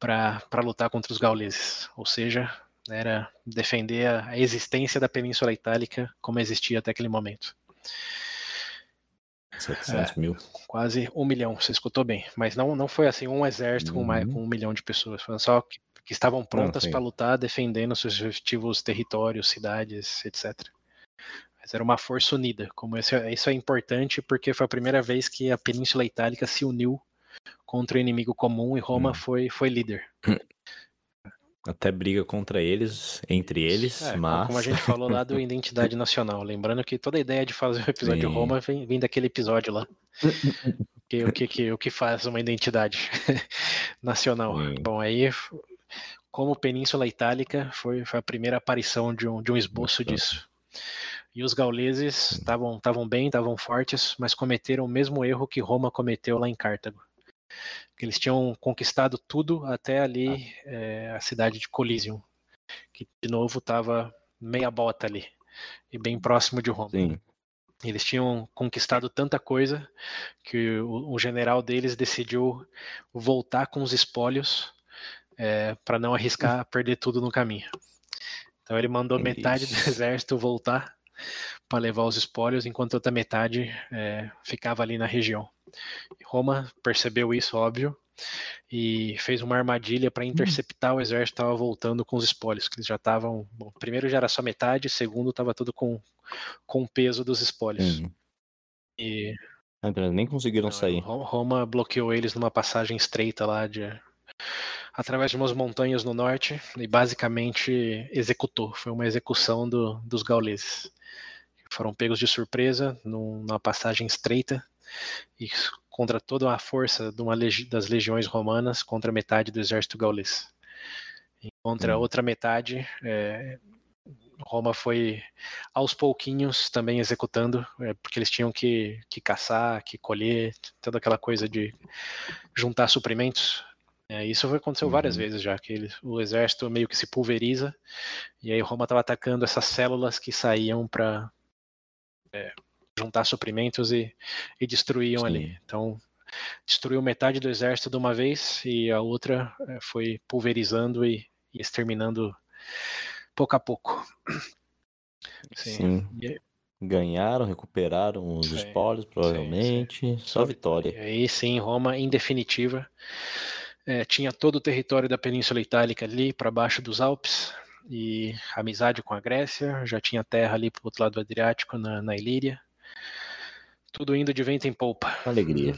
para lutar contra os gauleses, ou seja, era defender a existência da Península Itálica como existia até aquele momento. 700 é, mil. Quase um milhão, você escutou bem. Mas não, não foi assim um exército uhum. com, com um milhão de pessoas, foram só que, que estavam prontas para lutar, defendendo seus respectivos territórios, cidades, etc. Mas era uma força unida. Como esse, isso é importante porque foi a primeira vez que a Península Itálica se uniu contra o inimigo comum e Roma hum. foi, foi líder. Até briga contra eles, entre eles, é, mas. Como a gente falou lá do [laughs] Identidade Nacional. Lembrando que toda a ideia de fazer o episódio Sim. de Roma vem, vem daquele episódio lá. que, o, que, que, o que faz uma identidade [laughs] nacional. Sim. Bom, aí, como Península Itálica, foi, foi a primeira aparição de um, de um esboço disso. E os gauleses estavam bem, estavam fortes, mas cometeram o mesmo erro que Roma cometeu lá em Cartago que eles tinham conquistado tudo até ali é, a cidade de Coliseum, que de novo estava meia bota ali e bem próximo de Roma. Sim. Eles tinham conquistado tanta coisa que o, o general deles decidiu voltar com os espólios é, para não arriscar [laughs] perder tudo no caminho. Então ele mandou Isso. metade do exército voltar para levar os espólios, enquanto outra metade é, ficava ali na região. Roma percebeu isso, óbvio, e fez uma armadilha para interceptar o exército que estava voltando com os espólios, que eles já estavam. Bom, primeiro já era só metade, segundo estava tudo com, com o peso dos espólios. Uhum. E Ah, então nem conseguiram não, sair. Ro- Roma bloqueou eles numa passagem estreita lá de através de umas montanhas no norte e basicamente executou. Foi uma execução do- dos gauleses. Foram pegos de surpresa num- numa passagem estreita e contra toda a força legi- das legiões romanas contra metade do exército gaulês. E contra a Hum. outra metade, é, Roma foi aos pouquinhos também executando, é, porque eles tinham que, que caçar, que colher, toda aquela coisa de juntar suprimentos. É, isso aconteceu várias Uhum. vezes já, que eles- o exército meio que se pulveriza, e aí Roma estava atacando essas células que saíam para juntar suprimentos e, e destruíam Sim. ali. Então, destruiu metade do exército de uma vez e a outra eh, foi pulverizando e, e exterminando pouco a pouco. Sim. E, Ganharam, recuperaram os Sim, espólios, provavelmente. Só Só- vitória. e aí sim, Roma, em definitiva, eh, tinha todo o território da Península Itálica ali para baixo dos Alpes e amizade com a Grécia, já tinha terra ali para o outro lado do Adriático, na, na Ilíria. Tudo indo de vento em polpa. Alegria.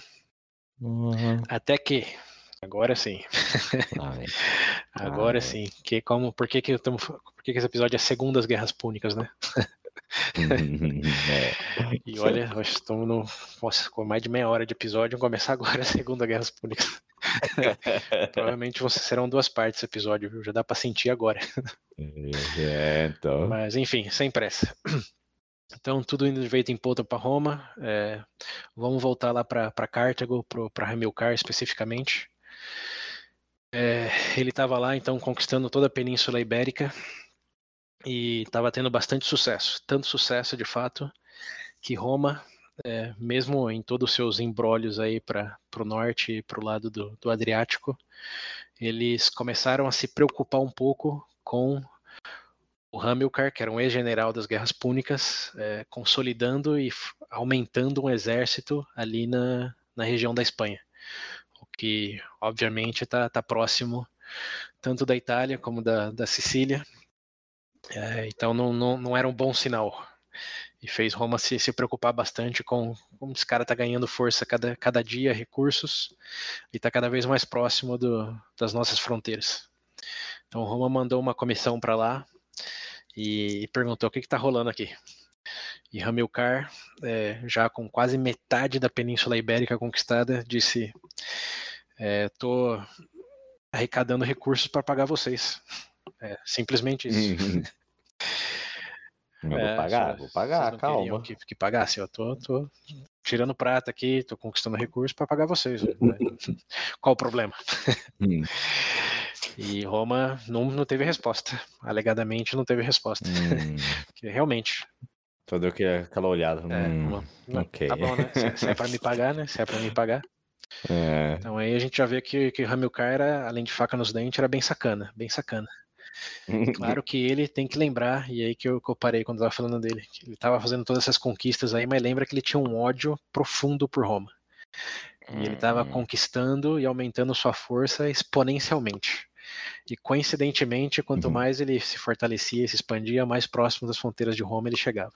Uhum. Até que, agora sim, Ai, [laughs] agora Ah, é. sim, que como, por que que, eu tamo, por que que esse episódio é Segundas Guerras Púnicas, né? é. [laughs] E olha, nós estamos no, nossa, com mais de meia hora de episódio, vamos começar agora a Segunda Guerras Púnicas. [laughs] Provavelmente vocês serão duas partes esse episódio, viu? Já dá pra sentir agora. É, então. Mas enfim, sem pressa. Então, tudo indo de vento em polpa para Roma. é, vamos voltar lá para Cartago, para Hamilcar especificamente. É, ele estava lá, então, conquistando toda a Península Ibérica e estava tendo bastante sucesso. Tanto sucesso, de fato, que Roma, é, mesmo em todos os seus embrólios aí para o norte e para o lado do, do Adriático, eles começaram a se preocupar um pouco com o Hamilcar, que era um ex-general das guerras púnicas, é, consolidando e aumentando um exército ali na, na região da Espanha. O que, obviamente, está tá próximo tanto da Itália como da, da Sicília. É, então, não, não, não era um bom sinal. E fez Roma se, se preocupar bastante com como esse cara está ganhando força cada, cada dia, recursos, e está cada vez mais próximo do, das nossas fronteiras. Então, Roma mandou uma comissão para lá e perguntou o que está rolando aqui. E Hamilcar, é, já com quase metade da Península Ibérica conquistada, disse: Estou arrecadando recursos para pagar vocês. É, simplesmente isso. Uhum. [laughs] Eu vou É, pagar, vou pagar, calma. Que, que pagasse, eu tô, tô tirando prata aqui, tô conquistando recursos para pagar vocês. né? [laughs] Qual o problema? Hum, [laughs] E Roma não, não teve resposta. Alegadamente não teve resposta. hum. [laughs] Porque realmente. Só deu que- aquela olhada. É, hum, não, ok. Tá bom, né? Se, se é para me [laughs] pagar, né? Se é para me pagar. É. Então aí a gente já vê que, que Hamilcar era, além de faca nos dentes, era bem sacana, bem sacana. [laughs] Claro que ele tem que lembrar, e aí que eu, que eu parei quando eu tava falando dele, ele tava fazendo todas essas conquistas aí, mas lembra que ele tinha um ódio profundo por Roma. E ele estava Hum. conquistando e aumentando sua força exponencialmente. E coincidentemente, quanto Uhum. mais ele se fortalecia e se expandia, mais próximo das fronteiras de Roma ele chegava.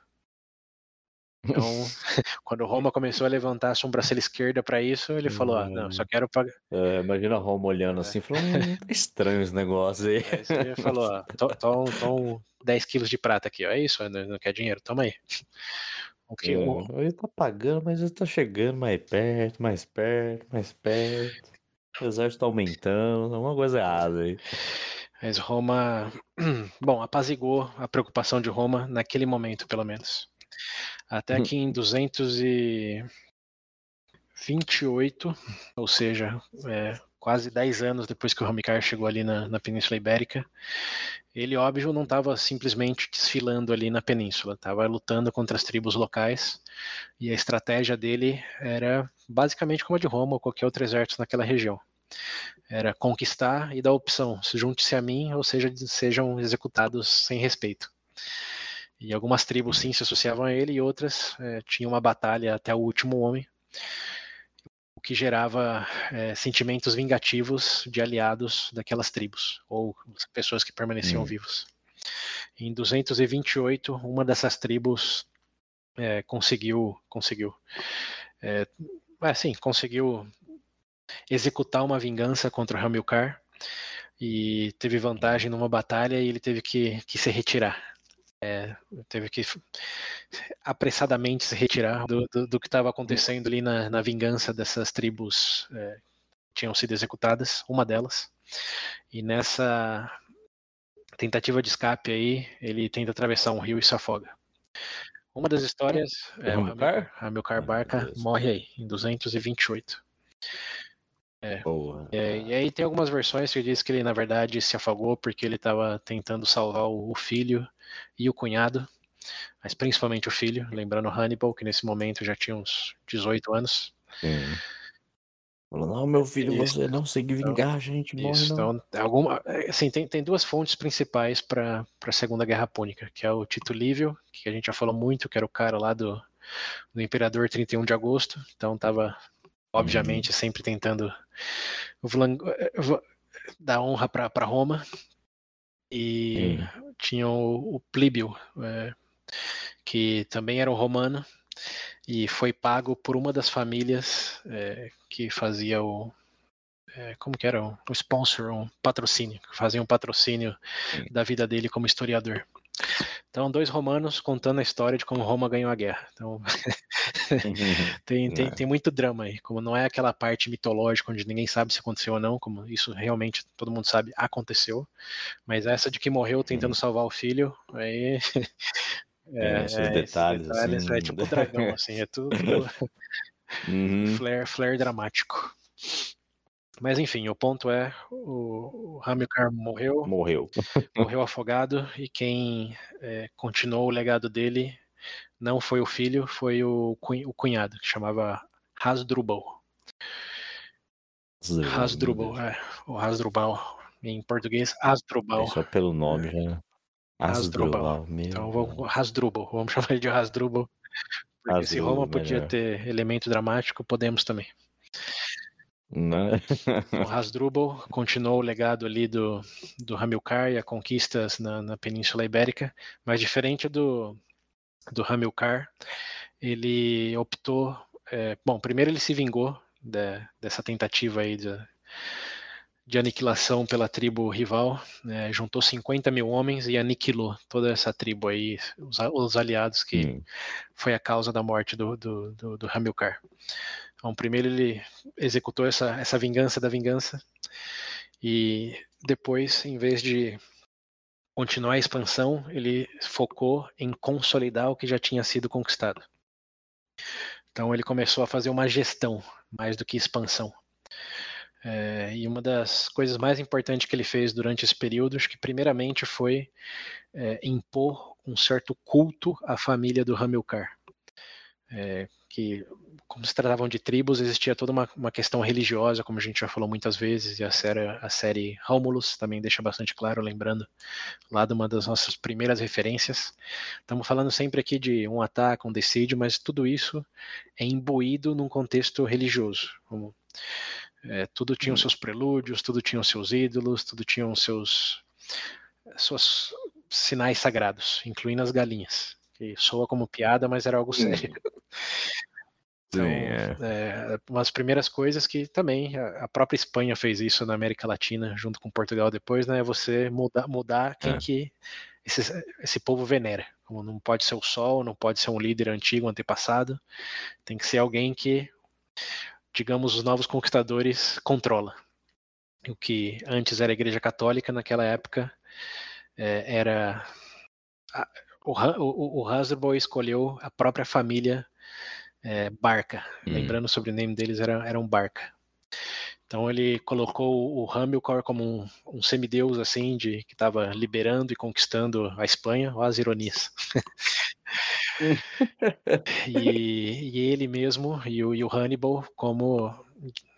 Então, [laughs] [laughs] quando Roma começou a levantar a sobrancelha esquerda para isso, ele falou: ah, não, só quero pagar. É, imagina Roma olhando É. assim, falando, hum, [laughs] tá estranho esse negócio aí. Aí você falou: ó, to- tom, tom 10 quilos de prata aqui, ó, é isso, não, não quer dinheiro? Toma aí. O que, É, ele tá pagando, mas ele tá chegando mais perto, mais perto, mais perto. O exército aumentando, alguma coisa errada aí. Mas Roma, [clears throat] bom, apazigou a preocupação de Roma naquele momento, pelo menos. Até Hum. que em 200 e 28, ou seja, é, quase 10 anos depois que o Hamilcar chegou ali na, na Península Ibérica, ele, óbvio, não estava simplesmente desfilando ali na península, estava lutando contra as tribos locais e a estratégia dele era basicamente como a de Roma ou qualquer outro exército naquela região. Era conquistar e dar opção, junte-se a mim ou seja, sejam executados sem respeito. E algumas tribos sim se associavam a ele e outras é, tinham uma batalha até o último homem, o que gerava é, sentimentos vingativos de aliados daquelas tribos ou pessoas que permaneciam hum. vivos. Em 228, uma dessas tribos é, conseguiu, conseguiu, é, assim, conseguiu executar uma vingança contra Hamilcar e teve vantagem numa batalha e ele teve que, que se retirar. É, teve que apressadamente se retirar do, do, do que estava acontecendo ali na, na, vingança dessas tribos é, que tinham sido executadas, uma delas. E nessa tentativa de escape aí, ele tenta atravessar um rio e se afoga. Uma das histórias é, é o Hamilcar, Hamilcar Barca morre aí, em 228. É. é. e aí tem algumas versões que diz que ele na verdade se afogou porque ele estava tentando salvar o filho e o cunhado, mas principalmente o filho, lembrando Hannibal, que nesse momento já tinha uns 18 anos. Sim. Falou, não, meu filho, você não se vingar, a gente morre isso, não. Então, alguma, assim, tem, tem duas fontes principais para a Segunda Guerra Púnica, que é o Tito Livio, que a gente já falou muito, que era o cara lá do, do Imperador 31 de agosto, então estava obviamente, uhum. sempre tentando dar honra para Roma. E uhum. tinha o, o Plíbio, é, que também era um romano, e foi pago por uma das famílias é, que fazia o. É, como que era? Um, um sponsor, um patrocínio, fazia um patrocínio da vida dele como historiador. Então, dois romanos contando a história de como Roma ganhou a guerra. Então, [laughs] tem, [laughs] tem, é. tem muito drama aí. Como não é aquela parte mitológica onde ninguém sabe se aconteceu ou não, como isso realmente todo mundo sabe aconteceu. Mas essa de que morreu tentando uhum. salvar o filho, aí. [laughs] É, é, esses é, detalhes, detalhes assim... é [laughs] tipo dragão, assim, é tudo. [laughs] Uhum. flare, flare dramático. Mas enfim, o ponto é o, o Hamilcar morreu. Morreu. [laughs] morreu afogado e quem é, continuou o legado dele não foi o filho, foi o, cunhado, que chamava Hasdrubal. Hasdrubal, é, o Hasdrubal. Em português, Hasdrubal. É só pelo nome já. Hasdrubal. Então vamos, Hasdrubal, vamos [laughs] chamar ele de Hasdrubal. Porque Hasdrubal, se Roma podia melhor. ter elemento dramático, podemos também. Né? o [laughs] Hasdrubal continuou o legado ali do, do Hamilcar e as conquistas na, na Península Ibérica, mas diferente do, do Hamilcar, ele optou. É, bom, primeiro ele se vingou de, dessa tentativa aí de, de aniquilação pela tribo rival, né, juntou 50 mil homens e aniquilou toda essa tribo aí, os, os aliados que hum. foi a causa da morte do, do, do, do Hamilcar. Então, primeiro ele executou essa, essa vingança da vingança e depois, em vez de continuar a expansão, ele focou em consolidar o que já tinha sido conquistado. Então ele começou a fazer uma gestão mais do que expansão. É, e uma das coisas mais importantes que ele fez durante esse período, acho que primeiramente foi é, impor um certo culto à família do Hamilcar. É, que como se tratavam de tribos, existia toda uma, uma, questão religiosa, como a gente já falou muitas vezes, e a série, a série Romulus também deixa bastante claro, lembrando lá de uma das nossas primeiras referências. Estamos falando sempre aqui de um ataque, um decídio, mas tudo isso é imbuído num contexto religioso. Como, é, tudo tinha os seus prelúdios, tudo tinha os seus ídolos, tudo tinha os seus seus sinais sagrados, incluindo as galinhas que soa como piada, mas era algo sério. [laughs] Então, Sim, é. É, umas primeiras coisas que também a própria Espanha fez isso na América Latina, junto com Portugal depois, né? É você mudar, mudar quem é. que esse, esse povo venera. Como não pode ser o sol, não pode ser um líder antigo, antepassado, tem que ser alguém que, digamos, os novos conquistadores controla. O que antes era a Igreja Católica, naquela época é, era o, o, o Hasbro escolheu a própria família é, Barca. Hum. Lembrando o sobrenome deles era, era um Barca. Então ele colocou o Hamilcar como um, um semideus assim, de que estava liberando e conquistando a Espanha. Olha as ironias. [laughs] e, e, ele mesmo e o, e o, Hannibal como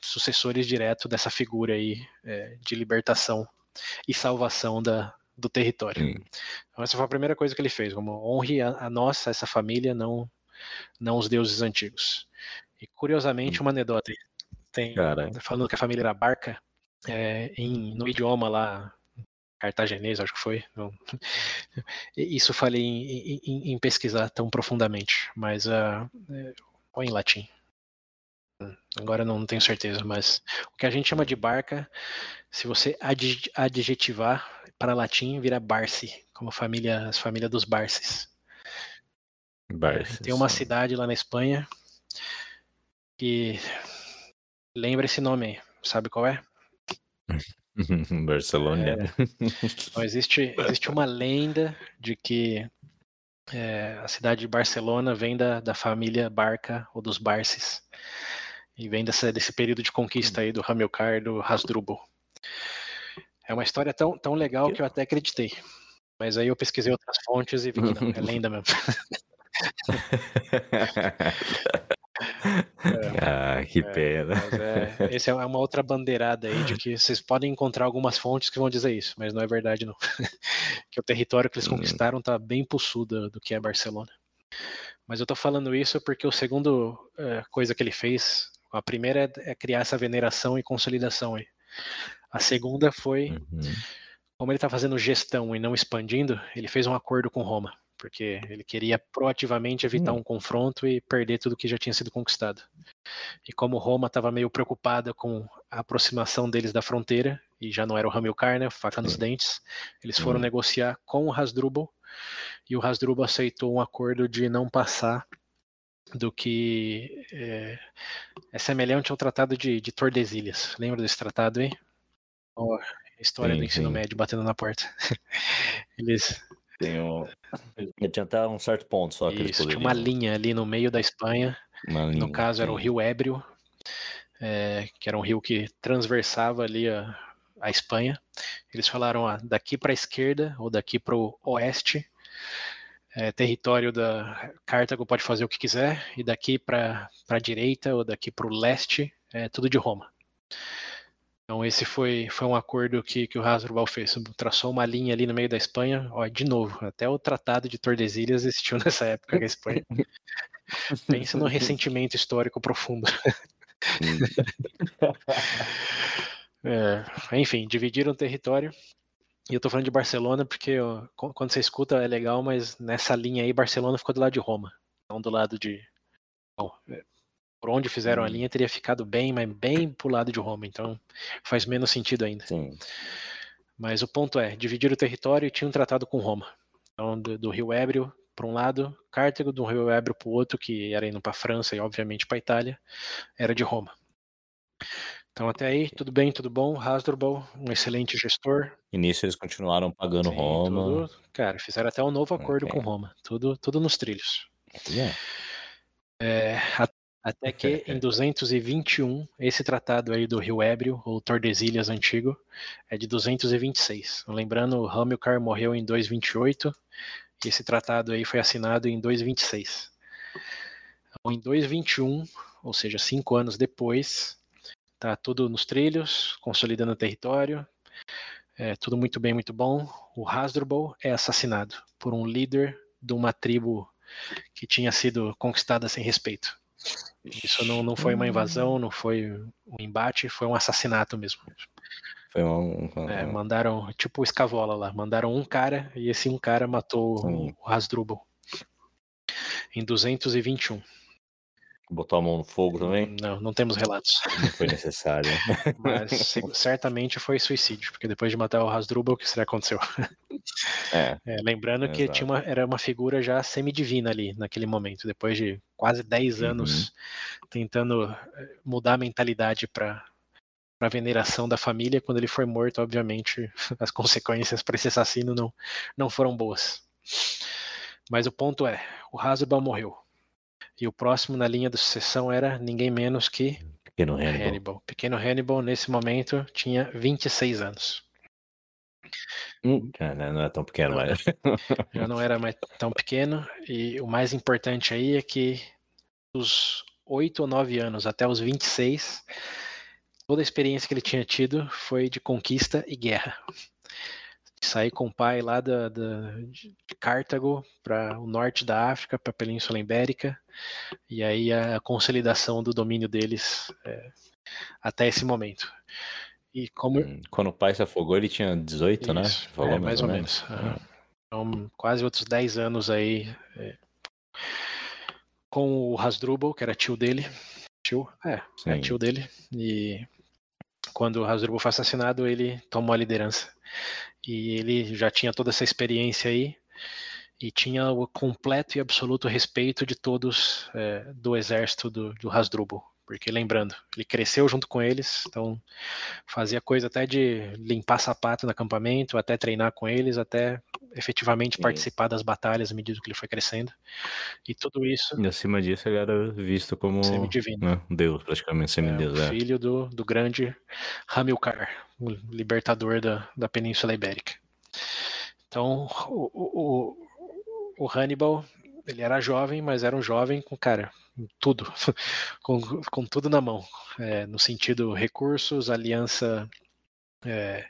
sucessores direto dessa figura aí é, de libertação e salvação da, do território. Então essa foi a primeira coisa que ele fez, como honre a, a nossa, essa família, não, não os deuses antigos. E curiosamente, uma anedota tem, falando que a família era Barca, é, em, no idioma lá, cartagenês, acho que foi. Não, isso falei em, em, em, pesquisar tão profundamente, mas uh, ou em latim. Agora não tenho certeza, mas o que a gente chama de barca, se você adjetivar para latim, vira Barsi, como família, as famílias dos Barces. Barces. Tem uma cidade lá na Espanha que lembra esse nome. Sabe qual é? [laughs] [laughs] Barcelona. É, existe, existe uma lenda de que é, a cidade de Barcelona vem da, da família Barca ou dos Barces. E vem dessa, desse período de conquista aí do Hamilcar e do Hasdrubal. É uma história tão, tão legal que eu até acreditei. Mas aí eu pesquisei outras fontes e vi que não, é [laughs] lenda mesmo. [laughs] É, ah, que é, pena. É, esse é uma outra bandeirada aí de que vocês podem encontrar algumas fontes que vão dizer isso, mas não é verdade não. [laughs] que o território que eles hum. conquistaram está bem possudo do que é Barcelona. Mas eu tô falando isso porque o segundo é, coisa que ele fez, a primeira é, é, criar essa veneração e consolidação aí. A segunda foi, uhum. como ele está fazendo gestão e não expandindo, ele fez um acordo com Roma porque ele queria proativamente evitar hum. um confronto e perder tudo que já tinha sido conquistado. E como Roma estava meio preocupada com a aproximação deles da fronteira, e já não era o Hamilcar, né, faca nos dentes, eles foram hum. negociar com o Hasdrubal, e o Hasdrubal aceitou um acordo de não passar do que é, é semelhante ao tratado de, de Tordesilhas. Lembra desse tratado aí? Oh, história sim, do ensino sim. médio batendo na porta. [laughs] Eles tem um... Adiantar um certo ponto só que Isso, tinha uma linha ali no meio da Espanha. Linha, no caso, sim. era o rio Ébrio, é, que era um rio que transversava ali a, a Espanha. Eles falaram, ah, daqui para a esquerda ou daqui para o oeste, é, território da Cartago pode fazer o que quiser, e daqui para a direita ou daqui para o leste, é tudo de Roma. Então esse foi, foi um acordo que, que o Hasdrubal fez, traçou uma linha ali no meio da Espanha, ó, de novo, até o Tratado de Tordesilhas existiu [laughs] nessa época a Espanha. [laughs] Pensa no ressentimento histórico profundo. [laughs] é, enfim, dividiram o território. E eu tô falando de Barcelona porque ó, quando você escuta é legal, mas nessa linha aí Barcelona ficou do lado de Roma, não do lado de. Bom, por onde fizeram a uhum. linha teria ficado bem, mas bem pro lado de Roma, então faz menos sentido ainda. Sim. Mas o ponto é, dividir o território e tinha um tratado com Roma. Então, do, do Rio Ébrio para um lado, Cártago, do Rio Ébrio para o outro, que era indo para a França e obviamente para a Itália, era de Roma. Então até aí, tudo bem, tudo bom. Hasdrubal, um excelente gestor. Início eles continuaram pagando Sim, Roma. Tudo, cara, fizeram até um novo acordo okay. com Roma. Tudo, tudo nos trilhos. Yeah. É, até que [laughs] em 221, esse tratado aí do Rio Ébrio, ou Tordesilhas antigo, é de 226. Lembrando, o Hamilcar morreu em 228 e esse tratado aí foi assinado em 226. Então, em 221, ou seja, cinco anos depois, tá tudo nos trilhos, consolidando o território, é, tudo muito bem, muito bom. O Hasdrubal é assassinado por um líder de uma tribo que tinha sido conquistada sem respeito. Isso não, não foi uma invasão, não foi um embate, foi um assassinato mesmo. Foi um, um, é, mandaram, tipo o Escavola lá, mandaram um cara e esse um cara matou Sim. o Hasdrubal em 221. Botou a mão no fogo também? Não, não temos relatos. Não foi necessário. [laughs] Mas certamente foi suicídio, porque depois de matar o Hasdrubal, o que será que aconteceu? [laughs] É, é, lembrando é, que tinha uma, era uma figura já semidivina ali naquele momento, depois de quase 10 uhum. anos tentando eh, mudar a mentalidade para a veneração da família. Quando ele foi morto, obviamente, [laughs] as consequências para esse assassino não, não foram boas. Mas o ponto é, o Hasdrubal morreu. E o próximo na linha de sucessão era ninguém menos que Pequeno Hannibal. Hannibal. Pequeno Hannibal, nesse momento, tinha 26 anos. Hum, cara, não é tão pequeno, Não. mas. [laughs] Já não era mais tão pequeno. E o mais importante aí é que dos 8 ou 9 anos até os 26, toda a experiência que ele tinha tido foi de conquista e guerra. Sair com o pai lá da, da- de Cartago para o norte da África, para a Península Ibérica, e aí a consolidação do domínio deles é, até esse momento. E como Hum, Quando o pai se afogou, ele tinha 18, né? Isso, Você falou é, mais ou menos. aham. Então, quase outros 10 anos aí é, com o Hasdrubal, que era tio dele. Tio? É, é tio dele. E quando o Hasdrubal foi assassinado, ele tomou a liderança. E ele já tinha toda essa experiência aí e tinha o completo e absoluto respeito de todos é, do exército do, do Hasdrubal. Porque lembrando, ele cresceu junto com eles, então fazia coisa até de limpar sapato no acampamento, até treinar com eles, até efetivamente participar das batalhas à medida que ele foi crescendo. E tudo isso E acima disso, ele era visto como Semidivino. né, um deus, praticamente semideus. É, filho do, do grande Hamilcar, o libertador da, da Península Ibérica. Então, o, o- o Hannibal, ele era jovem, mas era um jovem com, cara, tudo, [laughs] com, com tudo na mão, é, no sentido recursos, aliança é,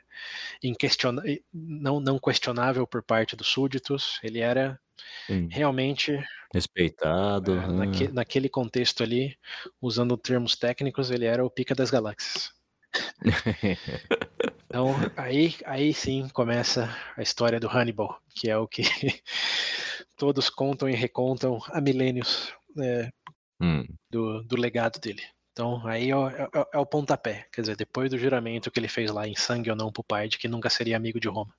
inquestiona- não, não questionável por parte dos súditos, ele era sim. realmente Respeitado. é, ah, naque- naquele contexto ali, usando termos técnicos, ele era o pica das galáxias. Então, aí, aí sim começa a história do Hannibal, que é o que [laughs] todos contam e recontam há milênios é, hum, do, do legado dele. Então, aí é, o- é- é o pontapé. Quer dizer, depois do juramento que ele fez lá em sangue ou não pro pai, de que nunca seria amigo de Roma.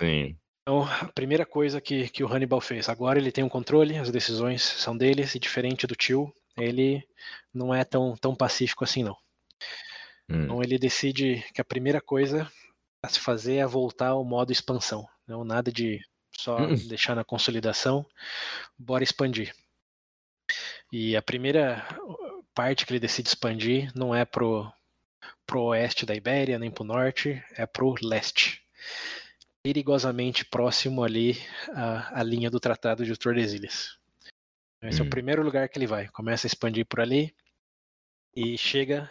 sim. Então, a primeira coisa que, que o Hannibal fez, agora ele tem um controle, as decisões são deles, e diferente do tio, ele não é tão, tão pacífico assim, não. Hum, Então ele decide que a primeira coisa a se fazer é voltar ao modo expansão. Não nada de só Hum. deixar na consolidação, bora expandir. E a primeira parte que ele decide expandir não é pro, pro oeste da Ibéria, nem pro norte, é pro leste. Perigosamente próximo ali à, à linha do Tratado de Tordesilhas. Esse é Hum. o primeiro lugar que ele vai. Começa a expandir por ali e chega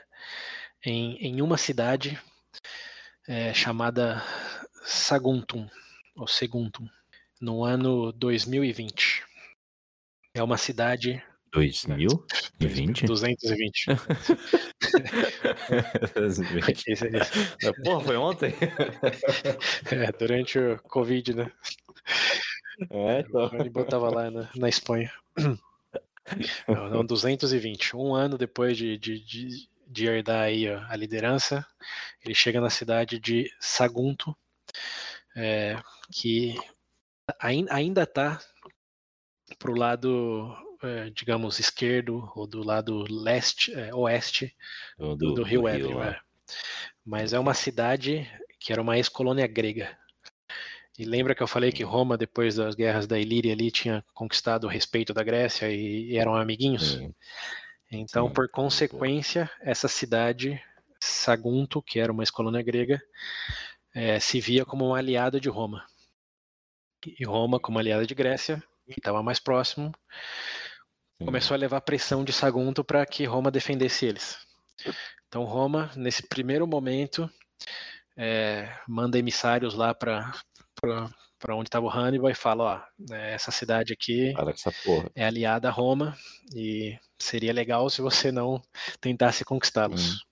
em, em uma cidade é, chamada Saguntum, ou Seguntum, no ano 2020. É uma cidade 2020? 220. Esse- esse- Porra, foi ontem? [laughs] é, durante o Covid, né? É, O Hannibal tava lá na, na Espanha. [laughs] Não, não, 220. Um ano depois de, de, de, de herdar aí a, a liderança, ele chega na cidade de Sagunto, é, que ain- ainda está pro lado, é, digamos, esquerdo ou do lado leste, é, oeste do, do, do Rio Ébrio. lá. é. Mas é uma cidade que era uma ex-colônia grega. E lembra que eu falei que Roma, depois das guerras da Ilíria ali, tinha conquistado o respeito da Grécia e, e eram amiguinhos? Sim. Então, Sim, por consequência, essa cidade, Sagunto, que era uma ex-colônia grega, eh, se via como uma aliada de Roma. E Roma, como aliada de Grécia, que estava mais próximo, Sim. começou a levar pressão de Sagunto para que Roma defendesse eles. Então Roma, nesse primeiro momento, é, manda emissários lá para para onde estava o Hannibal e fala, ó, é, essa cidade aqui essa é aliada a Roma e seria legal se você não tentasse conquistá-los.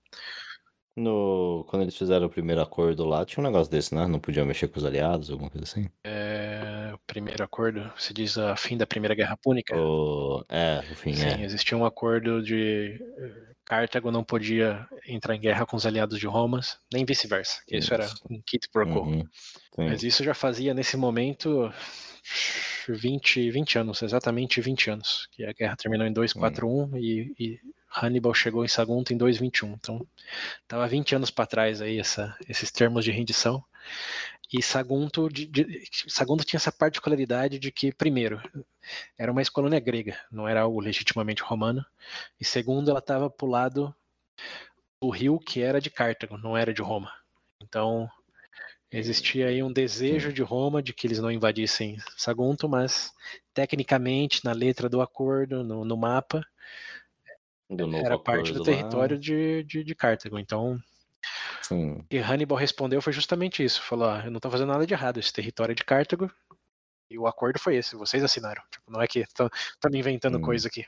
No, quando eles fizeram o primeiro acordo lá, tinha um negócio desse, né? Não podia mexer com os aliados, alguma coisa assim. É, o primeiro acordo, se diz a fim da Primeira Guerra Púnica. O... É, enfim, Sim, é. existia um acordo de eh, Cartago não podia entrar em guerra com os aliados de Roma, nem vice-versa. que Isso era Isso. um kit pro quo. Uhum. Mas isso já fazia nesse momento 20, 20 anos, exatamente 20 anos. Que a guerra terminou em 241 e, e Hannibal chegou em Sagunto em 221. Então, estava 20 anos para trás aí essa, esses termos de rendição. E Sagunto, de, de, Sagunto tinha essa particularidade de que, primeiro, era uma ex-colônia grega, não era algo legitimamente romano. E segundo, ela estava para o lado do rio que era de Cartago, não era de Roma. Então, existia aí um desejo de Roma de que eles não invadissem Sagunto, mas tecnicamente, na letra do acordo, no, no mapa, era parte do território de, de, de Cartago. Então, Sim. E Hannibal respondeu foi justamente isso. Falou, ah, eu não estou fazendo nada de errado, esse território é de Cartago. E o acordo foi esse, vocês assinaram. Tipo, não é que estão me inventando hum. coisa aqui.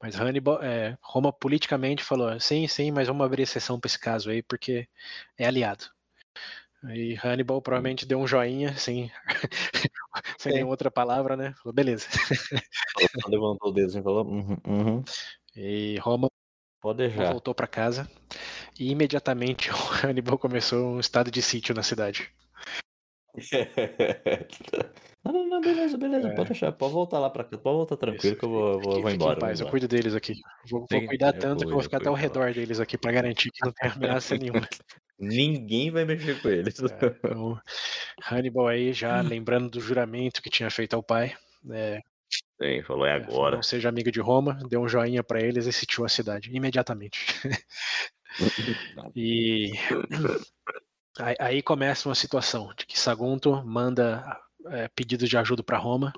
Mas Hannibal, é, Roma politicamente falou, sim, sim, mas vamos abrir exceção para esse caso aí, porque é aliado. E Hannibal provavelmente deu um joinha, [laughs] sim. Sem é. nenhuma outra palavra, né? Falou, beleza. Levantou o dedo e falou, uhum, uhum. E Roma voltou para casa e imediatamente [laughs] o Hannibal começou um estado de sítio na cidade. [laughs] não, não, não, beleza, beleza, é. pode deixar, pode voltar lá pra cá, pode voltar tranquilo Isso. que eu vou, vou, vou embora. Paz, eu cuido deles aqui. Vou, vou cuidar tanto cuido, que eu vou ficar até ao redor deles aqui pra garantir que não tem ameaça nenhuma. [laughs] Ninguém vai mexer com eles. É, então, Hannibal aí já lembrando do juramento que tinha feito ao pai, é, Sim, falou é agora. Não seja amigo de Roma, deu um joinha para eles e sitiu a cidade imediatamente. [laughs] e aí começa uma situação de que Sagunto manda é, pedidos de ajuda para Roma.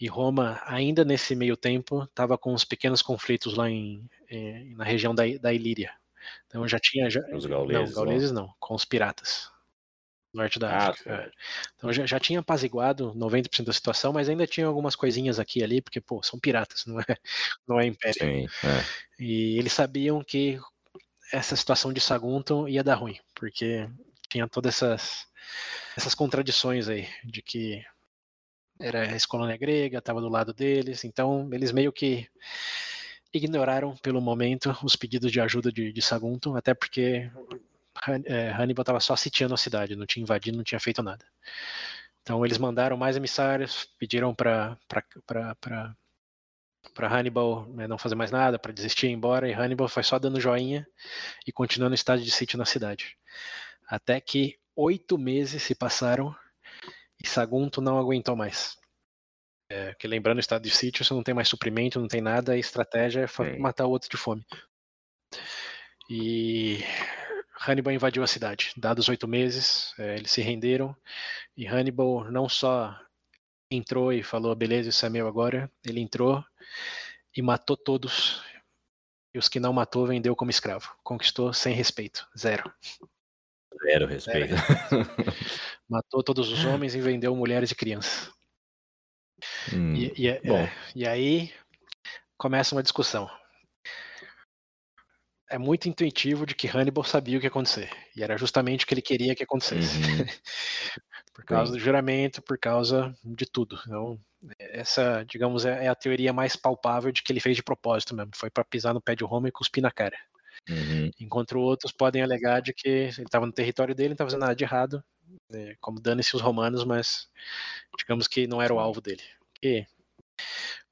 E Roma, ainda nesse meio tempo, estava com uns pequenos conflitos lá em, em, na região da, da Ilíria. Então já tinha. Já, os gauleses. Não, gauleses não, com os piratas norte da ah, África. É. Então já, já tinha apaziguado 90% da situação, mas ainda tinha algumas coisinhas aqui e ali, porque, pô, são piratas, [laughs] não é, não é império. Sim, é. E eles sabiam que essa situação de Sagunto ia dar ruim, porque tinha todas essas, essas contradições aí, de que era a ex-colônia grega, estava do lado deles, então eles meio que ignoraram pelo momento os pedidos de ajuda de, de Sagunto, até porque Hannibal estava só sitiando a cidade, não tinha invadido, não tinha feito nada. Então eles mandaram mais emissários, pediram para para Hannibal né, não fazer mais nada, para desistir e ir embora, e Hannibal foi só dando joinha e continuando o estado de sítio na cidade. Até que oito meses se passaram e Sagunto não aguentou mais. É, que lembrando o estado de sítio, você não tem mais suprimento, não tem nada, a estratégia é matar o outro de fome. E Hannibal invadiu a cidade. Dados oito meses, é, eles se renderam e Hannibal não só entrou e falou: beleza, isso é meu agora. Ele entrou e matou todos. E os que não matou vendeu como escravo. Conquistou sem respeito. Zero. Zero respeito. Zero. [laughs] matou todos os homens e vendeu mulheres e crianças. Hum, e, e, é, e aí começa uma discussão é muito intuitivo de que Hannibal sabia o que ia acontecer. E era justamente o que ele queria que acontecesse. Uhum. [laughs] por causa Sim. do juramento, por causa de tudo. Então, essa, digamos, é, é a teoria mais palpável de que ele fez de propósito mesmo. Foi para pisar no pé de Roma e cuspir na cara. Uhum. Enquanto outros podem alegar de que ele estava no território dele, não estava fazendo nada de errado, né, como dane-se os romanos, mas digamos que não era o alvo dele. E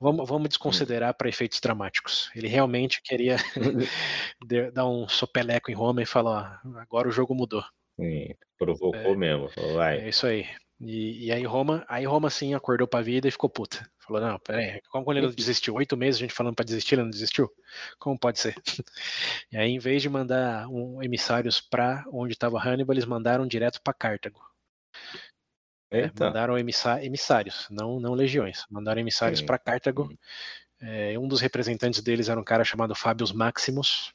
Vamos, vamos desconsiderar para efeitos dramáticos. Ele realmente queria [laughs] [laughs] dar um sopeleco em Roma e falar: agora o jogo mudou. Sim, provocou é, mesmo. Vai. É isso aí. E, e, aí Roma, aí Roma sim acordou pra vida e ficou puta. Falou, não, peraí, como quando ele desistiu? Oito meses a gente falando para desistir, ele não desistiu? Como pode ser? [laughs] E aí, em vez de mandar um, emissários para onde estava Hannibal, eles mandaram direto para Cartago. É, mandaram emissários, não, não legiões. Mandaram emissários para Cartago. Hum. É, um dos representantes deles era um cara chamado Fábio Maximus,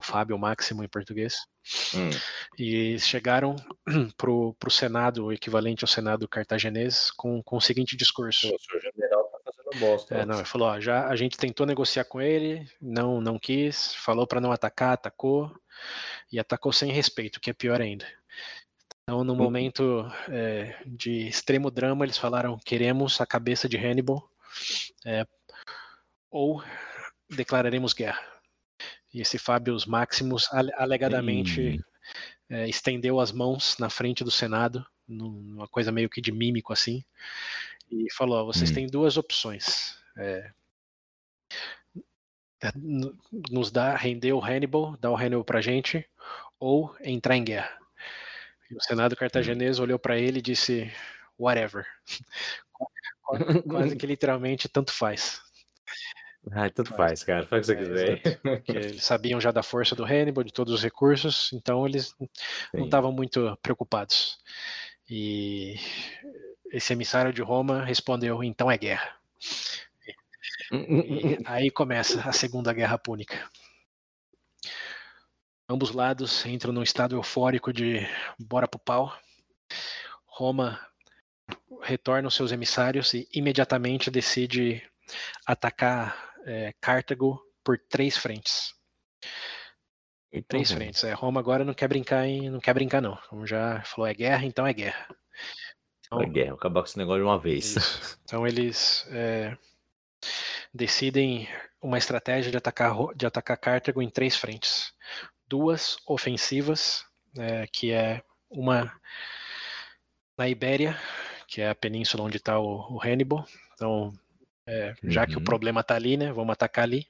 Fábio Máximo em português. Hum. E chegaram [clears throat] para o Senado, o equivalente ao Senado cartaginês, com, com o seguinte discurso. O senhor general tá fazendo bosta. É, não, ele falou, ó, já a gente tentou negociar com ele, não, não quis, falou para não atacar, atacou, e atacou sem respeito, que é pior ainda. Então, no uhum. momento é, de extremo drama, eles falaram: queremos a cabeça de Hannibal é, ou declararemos guerra. E esse Fábio Maximus alegadamente é, estendeu as mãos na frente do Senado, numa coisa meio que de mímico assim, e falou: vocês hum. têm duas opções. É, é nos dá, render o Hannibal, dar o Hannibal pra gente, ou entrar em guerra. E o Senado cartaginês olhou para ele e disse: whatever. [laughs] Quase que literalmente tanto faz. Ah, tanto faz, cara, faz o que você é, quiser. Eles sabiam já da força do Hannibal, de todos os recursos, então eles Sim. não estavam muito preocupados. E esse emissário de Roma respondeu: então é guerra. E aí começa a Segunda Guerra Púnica. Ambos lados entram num estado eufórico de bora pro pau. Roma retorna os seus emissários e imediatamente decide atacar é, Cartago por três frentes. Três frentes. É, Roma agora não quer brincar não quer brincar não. Como já falou, é guerra, então é guerra. Então, é guerra, acabar com esse negócio de uma vez. Isso. Então eles é, decidem uma estratégia de atacar, de atacar Cartago em três frentes. Duas ofensivas, é, que é uma na Ibéria, que é a península onde está o, o, Hannibal. Então, é, já uhum. que o uhum. problema está ali, né, vamos atacar ali.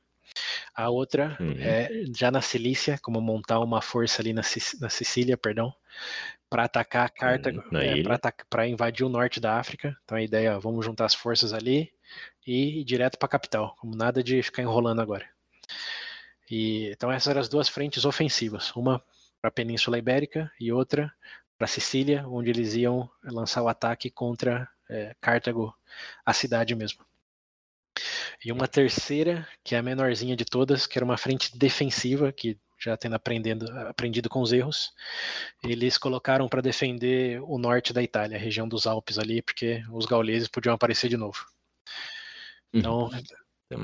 A outra uhum. é já na Cilícia, como montar uma força ali na, na Sicília, perdão, para atacar a Cartago, uhum. é, para invadir o norte da África. Então a ideia é, vamos juntar as forças ali e ir direto para a capital, como nada de ficar enrolando agora. E, então essas eram as duas frentes ofensivas, uma para a Península Ibérica e outra para Sicília, onde eles iam lançar o ataque contra é, Cartago, a cidade mesmo. E uma terceira, que é a menorzinha de todas, que era uma frente defensiva, que já tendo aprendendo, aprendido com os erros, eles colocaram para defender o norte da Itália, a região dos Alpes ali, porque os gauleses podiam aparecer de novo. Então, uhum.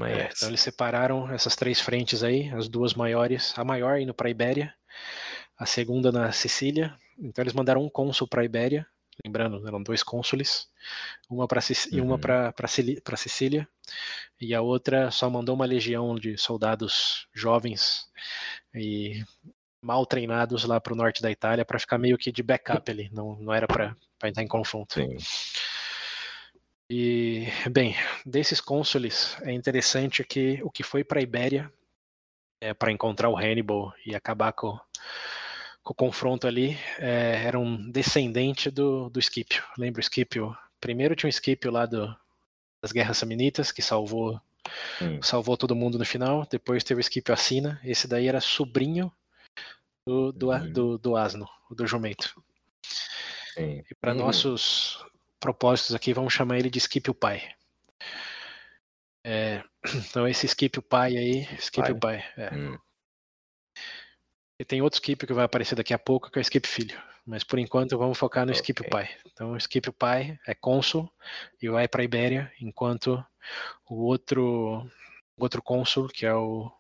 É, então eles separaram essas três frentes aí, as duas maiores, a maior indo para a Ibéria, a segunda na Sicília. Então eles mandaram um cônsul para a Ibéria, lembrando, eram dois cônsules, uma para uhum. e uma para. Sicília, e a outra só mandou uma legião de soldados jovens e mal treinados lá para o norte da Itália para ficar meio que de backup ali, não, não era para entrar em confronto. Sim. E, bem, desses cônsules, é interessante que o que foi para a Ibéria, é, para encontrar o Hannibal e acabar com, com o confronto ali, é, era um descendente do, do Scipio. Lembra o Scipio? Primeiro tinha um Scipio lá do, das Guerras Samnitas, que salvou hum. salvou todo mundo no final. Depois teve o Scipio Assina. Esse daí era sobrinho do, do, hum. do, do asno, do jumento. Sim. E para hum. nossos propósitos aqui, vamos chamar ele de Scipio Pai. É, [clears throat] então esse Scipio Pai aí, Scipio Pai, pai é. Hum. E tem outro skip que vai aparecer daqui a pouco, que é o skip filho. Mas por enquanto vamos focar no okay. skip pai. Então o skip pai é cônsul e vai para Ibéria, enquanto o outro o outro cônsul, que é o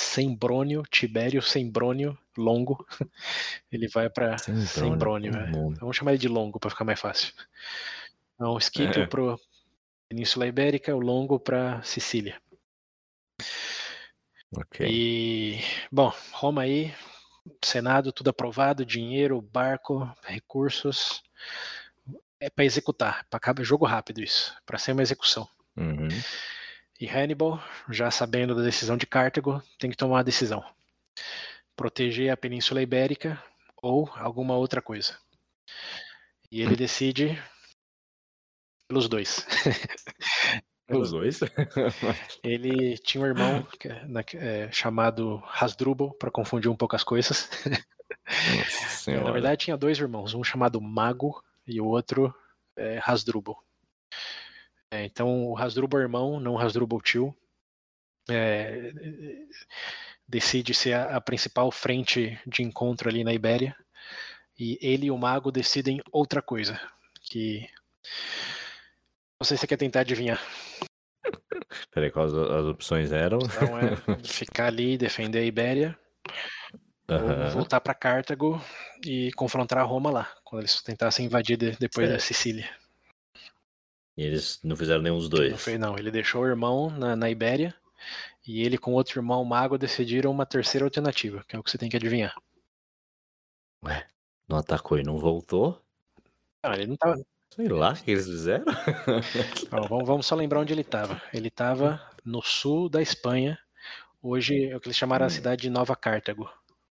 Sembrônio, Tibério Sembrônio Longo, [laughs] ele vai para Sembrônio. É. Então, vamos chamar ele de Longo para ficar mais fácil. Então o skip é. para Península Ibérica, o Longo para Sicília. Ok. E, bom, Roma aí Senado, tudo aprovado, dinheiro, barco, recursos. É para executar, para acabar jogo rápido isso, para ser uma execução. Uhum. E Hannibal, já sabendo da decisão de Cartago, tem que tomar uma decisão: proteger a Península Ibérica ou alguma outra coisa. E ele decide pelos dois. [laughs] Os dois? [laughs] Ele tinha um irmão é, chamado Hasdrubal, para confundir um pouco as coisas. [laughs] Na verdade, tinha dois irmãos, um chamado Mago e o outro é, Hasdrubal. É, então, o Hasdrubal irmão, não Hasdrubal tio, é, decide ser a, a principal frente de encontro ali na Ibéria. E ele e o Mago decidem outra coisa, que não sei se você quer tentar adivinhar. [laughs] Peraí, quais as opções eram? Então é [laughs] ficar ali, defender a Ibéria, uhum. voltar para Cartago e confrontar a Roma lá, quando eles tentassem invadir depois da Sicília. E eles não fizeram nenhum dos dois? Não, fez, não. ele deixou o irmão na, na Ibéria e ele com outro irmão mago decidiram uma terceira alternativa, que é o que você tem que adivinhar. Ué, não atacou e não voltou? Não, ele não tava, Sei lá o que eles fizeram. [laughs] vamos, vamos, só lembrar onde ele estava. Ele estava no sul da Espanha. Hoje é o que eles chamaram hum. a cidade de Nova Cártago.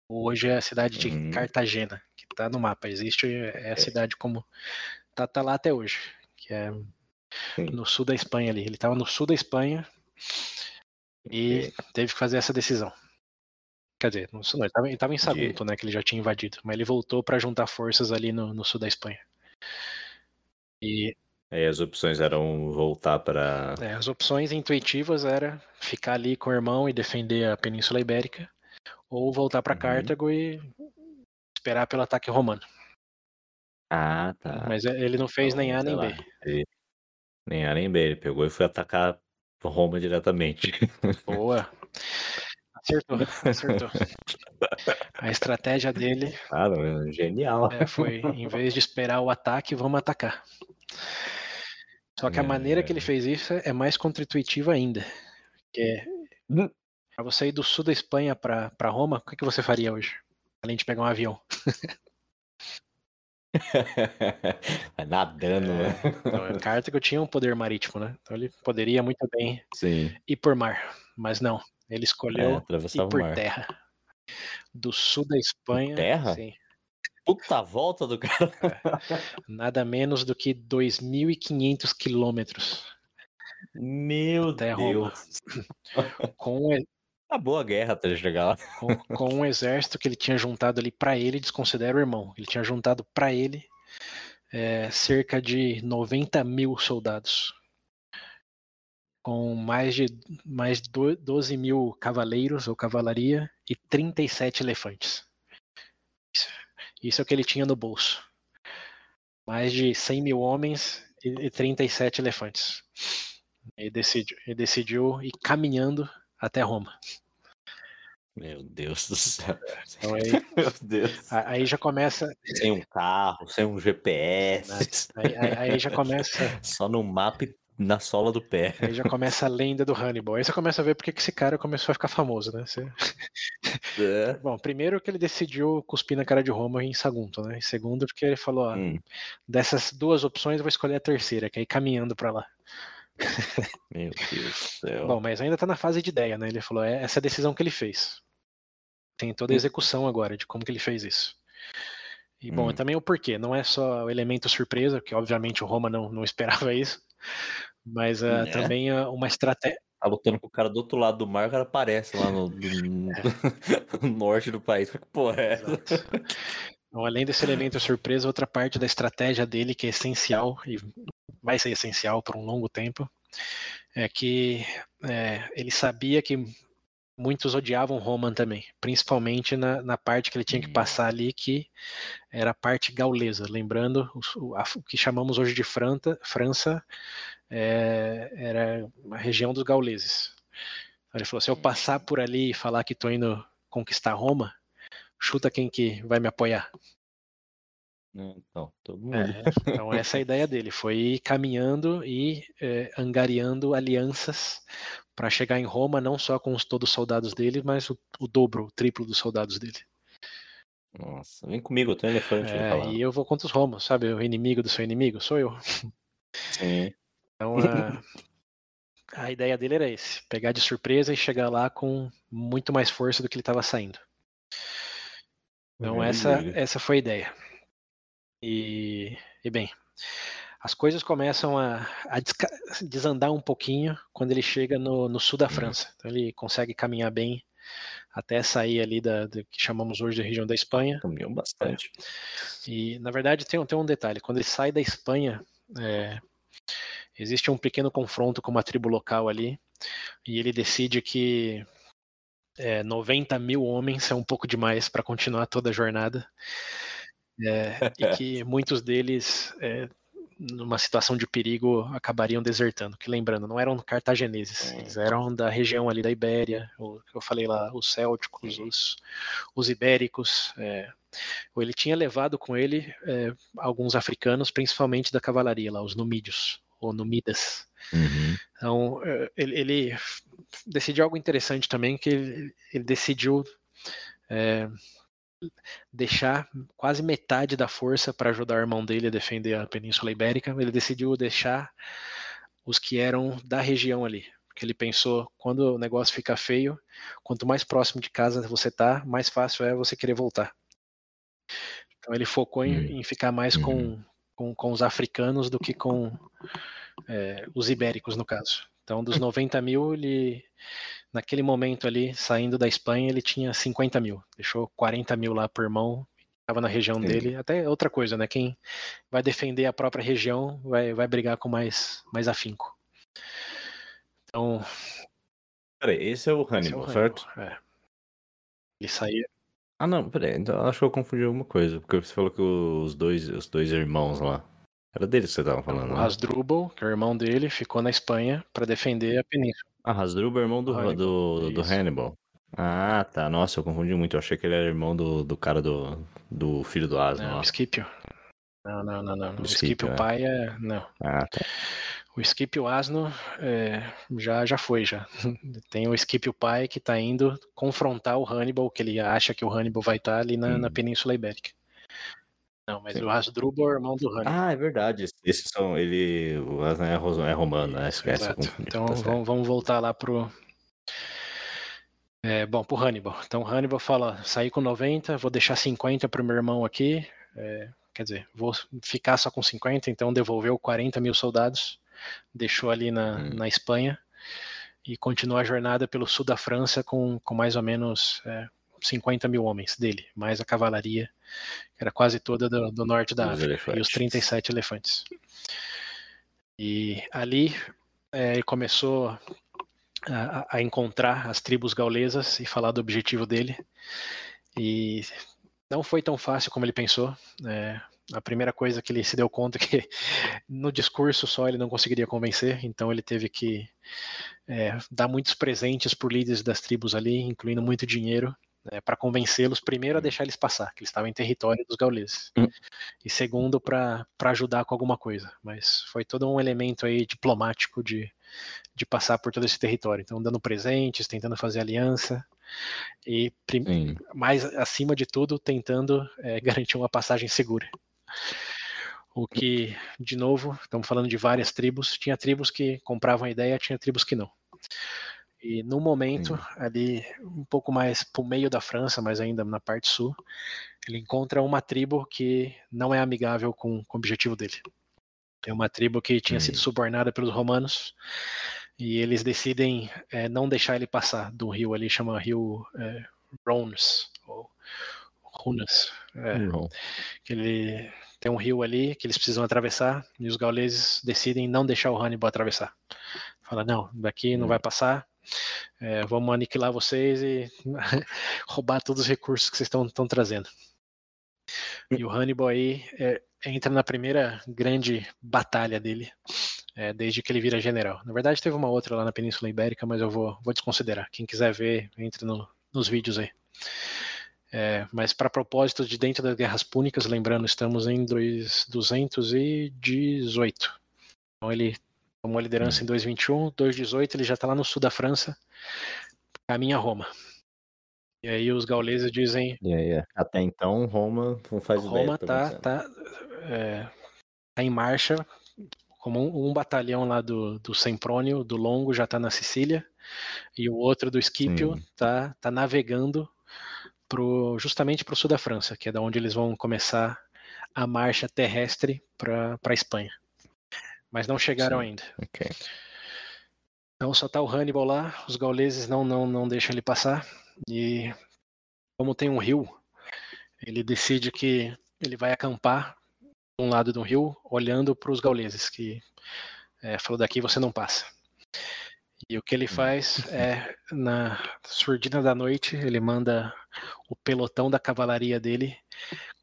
Hoje é a cidade de hum. Cartagena, que tá no mapa, existe é a cidade como tá, tá lá até hoje, que é Sim. no sul da Espanha ali. Ele estava no sul da Espanha e teve que fazer essa decisão. Quer dizer, não, não ele estava em Sagunto, né, que ele já tinha invadido, mas ele voltou para juntar forças ali no, no sul da Espanha. E Aí as opções eram voltar para. É, as opções intuitivas era ficar ali com o irmão e defender a Península Ibérica, ou voltar para uhum. Cartago e esperar pelo ataque romano. Ah, tá. Mas ele não fez então, nem A nem lá. B. Ele... Nem A nem B, ele pegou e foi atacar Roma diretamente. [laughs] Boa. Acertou, [laughs] acertou. A estratégia dele. Ah, genial. É, foi, em vez de esperar o ataque, vamos atacar. Só que a é... maneira que ele fez isso é mais contra-intuitiva ainda. Que é, hum. pra você ir do sul da Espanha para Roma, o que, que você faria hoje? Além de pegar um avião. [laughs] Nadando, é, né? Então, Cartago tinha um poder marítimo, né? Então ele poderia muito bem Sim. ir por mar, mas não. Ele escolheu é, por terra. Do sul da Espanha. Terra? Sim. Puta volta do cara. É, nada menos do que 2.500 quilômetros. Meu até Deus. Roma. [laughs] Com a boa guerra até chegar lá. Com, com um exército que ele tinha juntado ali para ele, desconsidera o irmão. Ele tinha juntado para ele é, cerca de 90 mil soldados. Com mais de mais 12 mil cavaleiros ou cavalaria e 37 elefantes. Isso é o que ele tinha no bolso. Mais de 100 mil homens e 37 elefantes. Ele decidiu, ele decidiu ir caminhando até Roma. Meu Deus do céu. Então aí, [laughs] Meu Deus. Aí já começa. Sem um carro, sem um GPS. Aí, aí, aí já começa. Só no mapa e na sola do pé. Aí já começa a lenda do Hannibal. Aí você começa a ver porque que esse cara começou a ficar famoso, né? Você... É. [laughs] Bom, primeiro que ele decidiu cuspir na cara de Roma em Sagunto, né? E segundo porque ele falou, ó, hum. dessas duas opções eu vou escolher a terceira, que é ir caminhando para lá. [laughs] Meu Deus do céu. Bom, mas ainda tá na fase de ideia, né? Ele falou, é essa é a decisão que ele fez. Tem toda a hum. execução agora de como que ele fez isso. E bom, hum. também o porquê, não é só o elemento surpresa, que obviamente o Roma não, não esperava [laughs] isso, mas uh, também uh, uma estratégia. Tá lutando com o cara do outro lado do mar, o cara aparece lá no, no, [laughs] no norte do país. Que porra é essa? Então, além desse elemento surpresa, outra parte da estratégia dele que é essencial e vai ser essencial por um longo tempo é que é, ele sabia que muitos odiavam Roman também, principalmente na, na parte que ele tinha que uhum. passar ali, que era a parte gaulesa. Lembrando, o, a, o que chamamos hoje de França, França é, era a região dos gauleses. Ele falou: se eu passar por ali e falar que estou indo conquistar Roma, chuta quem que vai me apoiar. Então, todo mundo. É, então essa é a ideia dele, foi ir caminhando e é, angariando alianças para chegar em Roma não só com os, todos os soldados dele, mas o, o, dobro, o triplo dos soldados dele. Nossa, vem comigo, eu tenho elefante. É, e eu vou contra os romos, sabe? O inimigo do seu inimigo sou eu. Sim. Então a, [laughs] a ideia dele era esse, pegar de surpresa e chegar lá com muito mais força do que ele estava saindo. Então essa, essa foi a ideia. E, e bem, as coisas começam a, a, desandar um pouquinho quando ele chega no, no, sul da. França. Então ele consegue caminhar bem até sair ali da, do que chamamos hoje de região da Espanha. Caminhou bastante. É. E na verdade tem, tem um detalhe: quando ele sai da Espanha, é, existe um pequeno confronto com uma tribo local ali, e ele decide que é, 90 mil homens é um pouco demais para continuar toda a jornada. É, e que [laughs] muitos deles é, numa situação de perigo, acabariam desertando. Que lembrando, não eram cartageneses, eles eram da região ali da Ibéria, o, eu falei lá, os célticos, os, os ibéricos. É, ele tinha levado com ele é, alguns africanos, principalmente da cavalaria lá, os numídios, ou numidas. Uhum. Então, é, ele, ele, decidiu algo interessante também, que ele, ele decidiu é, deixar quase metade da força para ajudar o irmão dele a defender a Península Ibérica. Ele decidiu deixar os que eram da região ali, porque ele pensou quando o negócio fica feio, quanto mais próximo de casa você tá, mais fácil é você querer voltar. Então ele focou em, Hum. em ficar mais com, Uhum. com, com os africanos do que com é, os ibéricos, no caso. Então, dos 90 mil, ele, naquele momento ali, saindo da Espanha, ele tinha 50 mil. Deixou 40 mil lá por mão, estava na região Sim. dele. Até outra coisa, né? Quem vai defender a própria região vai, vai brigar com mais, mais afinco. Então, Peraí, esse é o é Hannibal, Hannibal, certo? é. Ele saía. Ah, não, peraí. Então acho que eu confundi alguma coisa. Porque você falou que os dois, os dois irmãos lá. Era deles que você tava falando, O né? Hasdrubal, que é o irmão dele, ficou na Espanha para defender a península. Ah, Hasdrubal é irmão do, Hannibal, do, do. Hannibal. Ah, tá. Nossa, eu confundi muito. Eu achei que ele era irmão do, do cara do, do filho do Asno Não, lá. o Scipio. Não, não, não, não. O Scipio é. pai é. Não. Ah, tá. O Scipio Asno é, já, já foi, já. [laughs] Tem o Scipio pai que tá indo confrontar o Hannibal, que ele acha que o Hannibal vai estar ali na, na Hum. Península Ibérica. Não, mas Sim. o Hasdrubal é o irmão do Hannibal. Ah, é verdade. Esses são. Ele. O Asno é, é romano, né? Esquece, exato. Então Tá vamos, vamos voltar lá pro. É, bom, pro Hannibal. Então Hannibal fala: saí com 90, vou deixar 50 pro meu irmão aqui. É, quer dizer, vou ficar só com 50, então devolveu 40 mil soldados, deixou ali na, Hum. na Espanha e continua a jornada pelo sul da França com, com mais ou menos é, 50 mil homens dele, mais a cavalaria, que era quase toda do, do norte da Os África, e elefantes. os 37 elefantes. E ali é, ele começou a, a encontrar as tribos gaulesas e falar do objetivo dele. E não foi tão fácil como ele pensou. É, a primeira coisa que ele se deu conta é que [laughs] no discurso só ele não conseguiria convencer, então ele teve que é, dar muitos presentes por líderes das tribos ali, incluindo muito dinheiro, para convencê-los, primeiro, a Hum. deixar eles passar, que eles estavam em território dos gauleses, Hum. e segundo, para ajudar com alguma coisa. Mas foi todo um elemento aí diplomático de, de passar por todo esse território. Então, dando presentes, tentando fazer aliança, e prim- mais acima de tudo, tentando é, [laughs] garantir uma passagem segura. O que, de novo, estamos falando de várias tribos. Tinha tribos que compravam a ideia, tinha tribos que não. E no momento, Sim. ali um pouco mais para o meio da França, mas ainda na parte sul, ele encontra uma tribo que não é amigável com, com o objetivo dele. É uma tribo que tinha sido Hum. subornada pelos romanos e eles decidem é, não deixar ele passar do rio ali, chama rio é, Rhones, ou Runas. É, Não. que ele tem um rio ali que eles precisam atravessar e os gauleses decidem não deixar o Hannibal atravessar. Fala, não, daqui não Hum. vai passar, é, vamos aniquilar vocês e [laughs] roubar todos os recursos que vocês estão trazendo. E o Hannibal aí é, entra na primeira grande batalha dele, é, desde que ele vira general. Na verdade, teve uma outra lá na Península Ibérica, mas eu vou, vou desconsiderar. Quem quiser ver, entre no- nos vídeos aí. É, mas para propósitos de dentro das guerras púnicas, lembrando, estamos em dois- 218. Então ele tomou a liderança em 221, 218 ele já está lá no sul da França, caminha a Roma. E aí os gauleses dizem, E aí, é. até então, Roma não faz. Roma do que tá é, tá em marcha, como um, um batalhão lá do, do Semprônio, do Longo, já está na Sicília, e o outro do Scipio Sim. tá, tá navegando pro, justamente para o sul da França, que é da onde eles vão começar a marcha terrestre para a Espanha. Mas não chegaram Sim. ainda. Ok. Então só tá o Hannibal lá, os gauleses não, não, não deixam ele passar. E como tem um rio, ele decide que ele vai acampar de um lado do rio, olhando para os gauleses, que é, falou daqui você não passa. E o que ele faz [laughs] é, na surdina da noite, ele manda o pelotão da cavalaria dele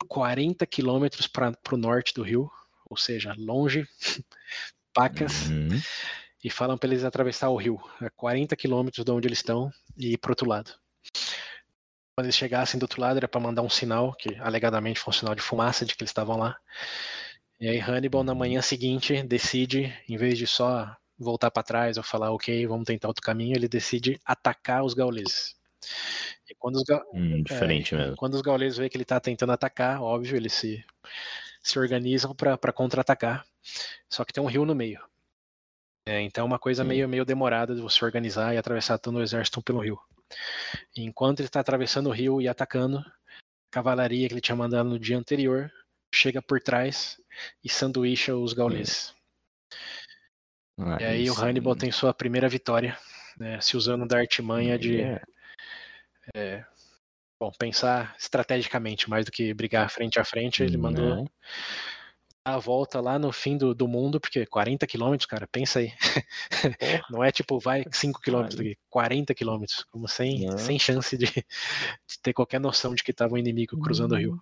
40 quilômetros para o norte do rio, ou seja, longe, [laughs] pacas, Uhum. e falam para eles atravessar o rio, a 40 quilômetros de onde eles estão, e ir para outro lado. Quando eles chegassem do outro lado, era para mandar um sinal, que alegadamente foi um sinal de fumaça de que eles estavam lá. E aí Hannibal, na manhã seguinte, decide, em vez de só voltar para trás ou falar, ok, vamos tentar outro caminho, ele decide atacar os gauleses. E quando os, ga- Hum, diferente é, mesmo. Quando os gauleses veem que ele está tentando atacar, óbvio, eles se, se organizam para contra-atacar. Só que tem um rio no meio. É, então é uma coisa meio, meio demorada de você organizar e atravessar todo o exército pelo rio. Enquanto ele está atravessando o rio e atacando, cavalaria que ele tinha mandado no dia anterior chega por trás e sanduícha os gauleses. Ah, E aí o. Hannibal tem sua primeira vitória, né, se usando da artimanha de É, bom, pensar estrategicamente mais do que brigar frente a frente. Ele mandou dar a volta lá no fim do, do mundo, porque 40 quilômetros, cara, pensa aí. [laughs] Não é tipo, vai 5 quilômetros Aí. aqui, 40 quilômetros, como sem, Não. sem chance de, de ter qualquer noção de que tava um inimigo cruzando o rio.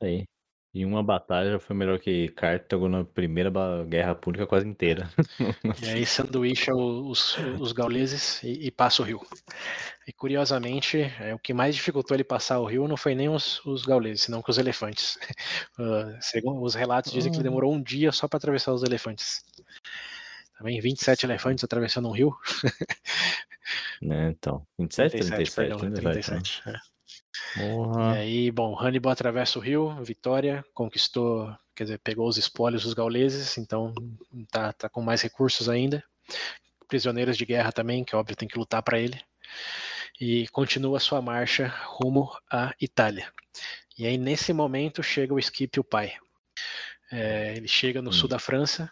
Aí. Em uma batalha já foi melhor que Cartago na primeira guerra pública quase inteira. [laughs] E aí sanduícha os, os gauleses e, e passa o rio. E curiosamente, é, o que mais dificultou ele passar o rio não foi nem os, os gauleses, senão que os elefantes. [laughs] Ah, segundo os relatos dizem que ele Ah. demorou um dia só para atravessar os elefantes. Também 27 elefantes atravessando um rio. [laughs] né, então. 27, 37, 37, perdão, né? 37. é. Porra. E aí, bom, Hannibal atravessa o rio, vitória, conquistou, quer dizer, pegou os espólios dos gauleses, então tá, tá com mais recursos ainda. Prisioneiros de guerra também, que óbvio tem que lutar para ele. E continua sua marcha rumo à Itália. E aí, nesse momento, chega o Scipio pai. É, ele chega no Hum. sul da França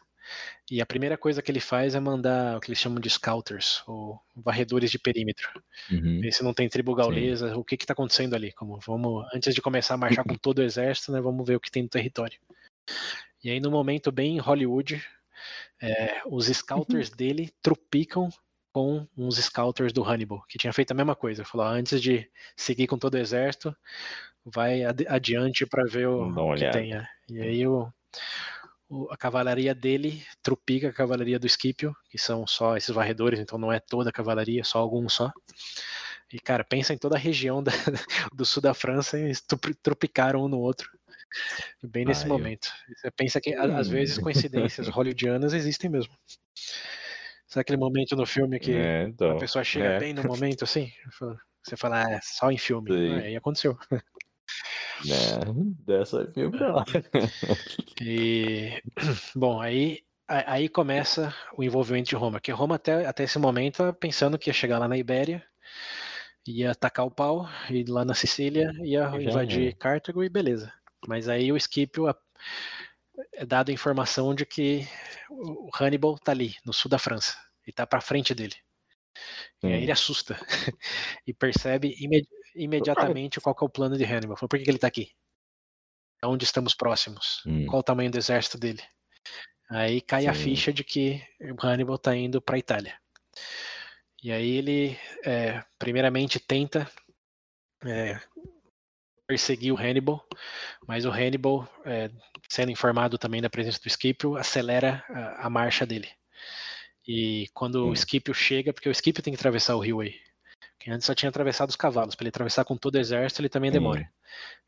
e a primeira coisa que ele faz é mandar o que eles chamam de scouters, ou varredores de perímetro Uhum. ver se não tem tribo gaulesa, o que está acontecendo ali. Como vamos, antes de começar a marchar com todo o exército, né, vamos ver o que tem no território. E aí, no momento bem Hollywood, é, os scouters dele tropicam com uns scouters do Hannibal, que tinha feito a mesma coisa. Falou, "Ah, antes de seguir com todo o exército, vai adi- adiante para ver o que tem. é." E aí o- a cavalaria dele trupica a cavalaria do Scipio, que são só esses varredores, então não é toda a cavalaria, só alguns só. E, cara, pensa em toda a região da- [laughs] do sul da França e eles tru- tropicaram um no outro. Bem nesse eu- momento. Você pensa que, a- às Hum. vezes, coincidências [laughs] hollywoodianas existem mesmo. Sabe aquele momento no filme que É, então. a pessoa chega é. bem no momento, assim? Você fala, ah, é só em filme. Aí aconteceu. Né, dessa filme não. [laughs] E, [clears throat] bom, aí, aí começa o envolvimento de Roma, que Roma até, até esse momento estava pensando que ia chegar lá na Ibéria, ia atacar o pau, e lá na Sicília ia Já invadir era. Cartago e beleza. Mas aí o Scipio a- é dado a informação de que o Hannibal tá ali, no sul da França, e tá pra frente dele. E aí Hum. ele assusta [laughs] e percebe imed- imediatamente qual que é o plano de Hannibal. Por que, que ele tá aqui? Onde estamos próximos? Hum. Qual o tamanho do exército dele? Aí cai a Sim. ficha de que o Hannibal tá indo pra Itália. E aí ele, é, primeiramente, tenta é, perseguir o Hannibal, mas o Hannibal, é, sendo informado também da presença do Scipio, acelera a, a marcha dele. E quando Hum. o Scipio chega, porque o Scipio tem que atravessar o rio aí, que antes só tinha atravessado os cavalos, para ele atravessar com todo o exército ele também demora.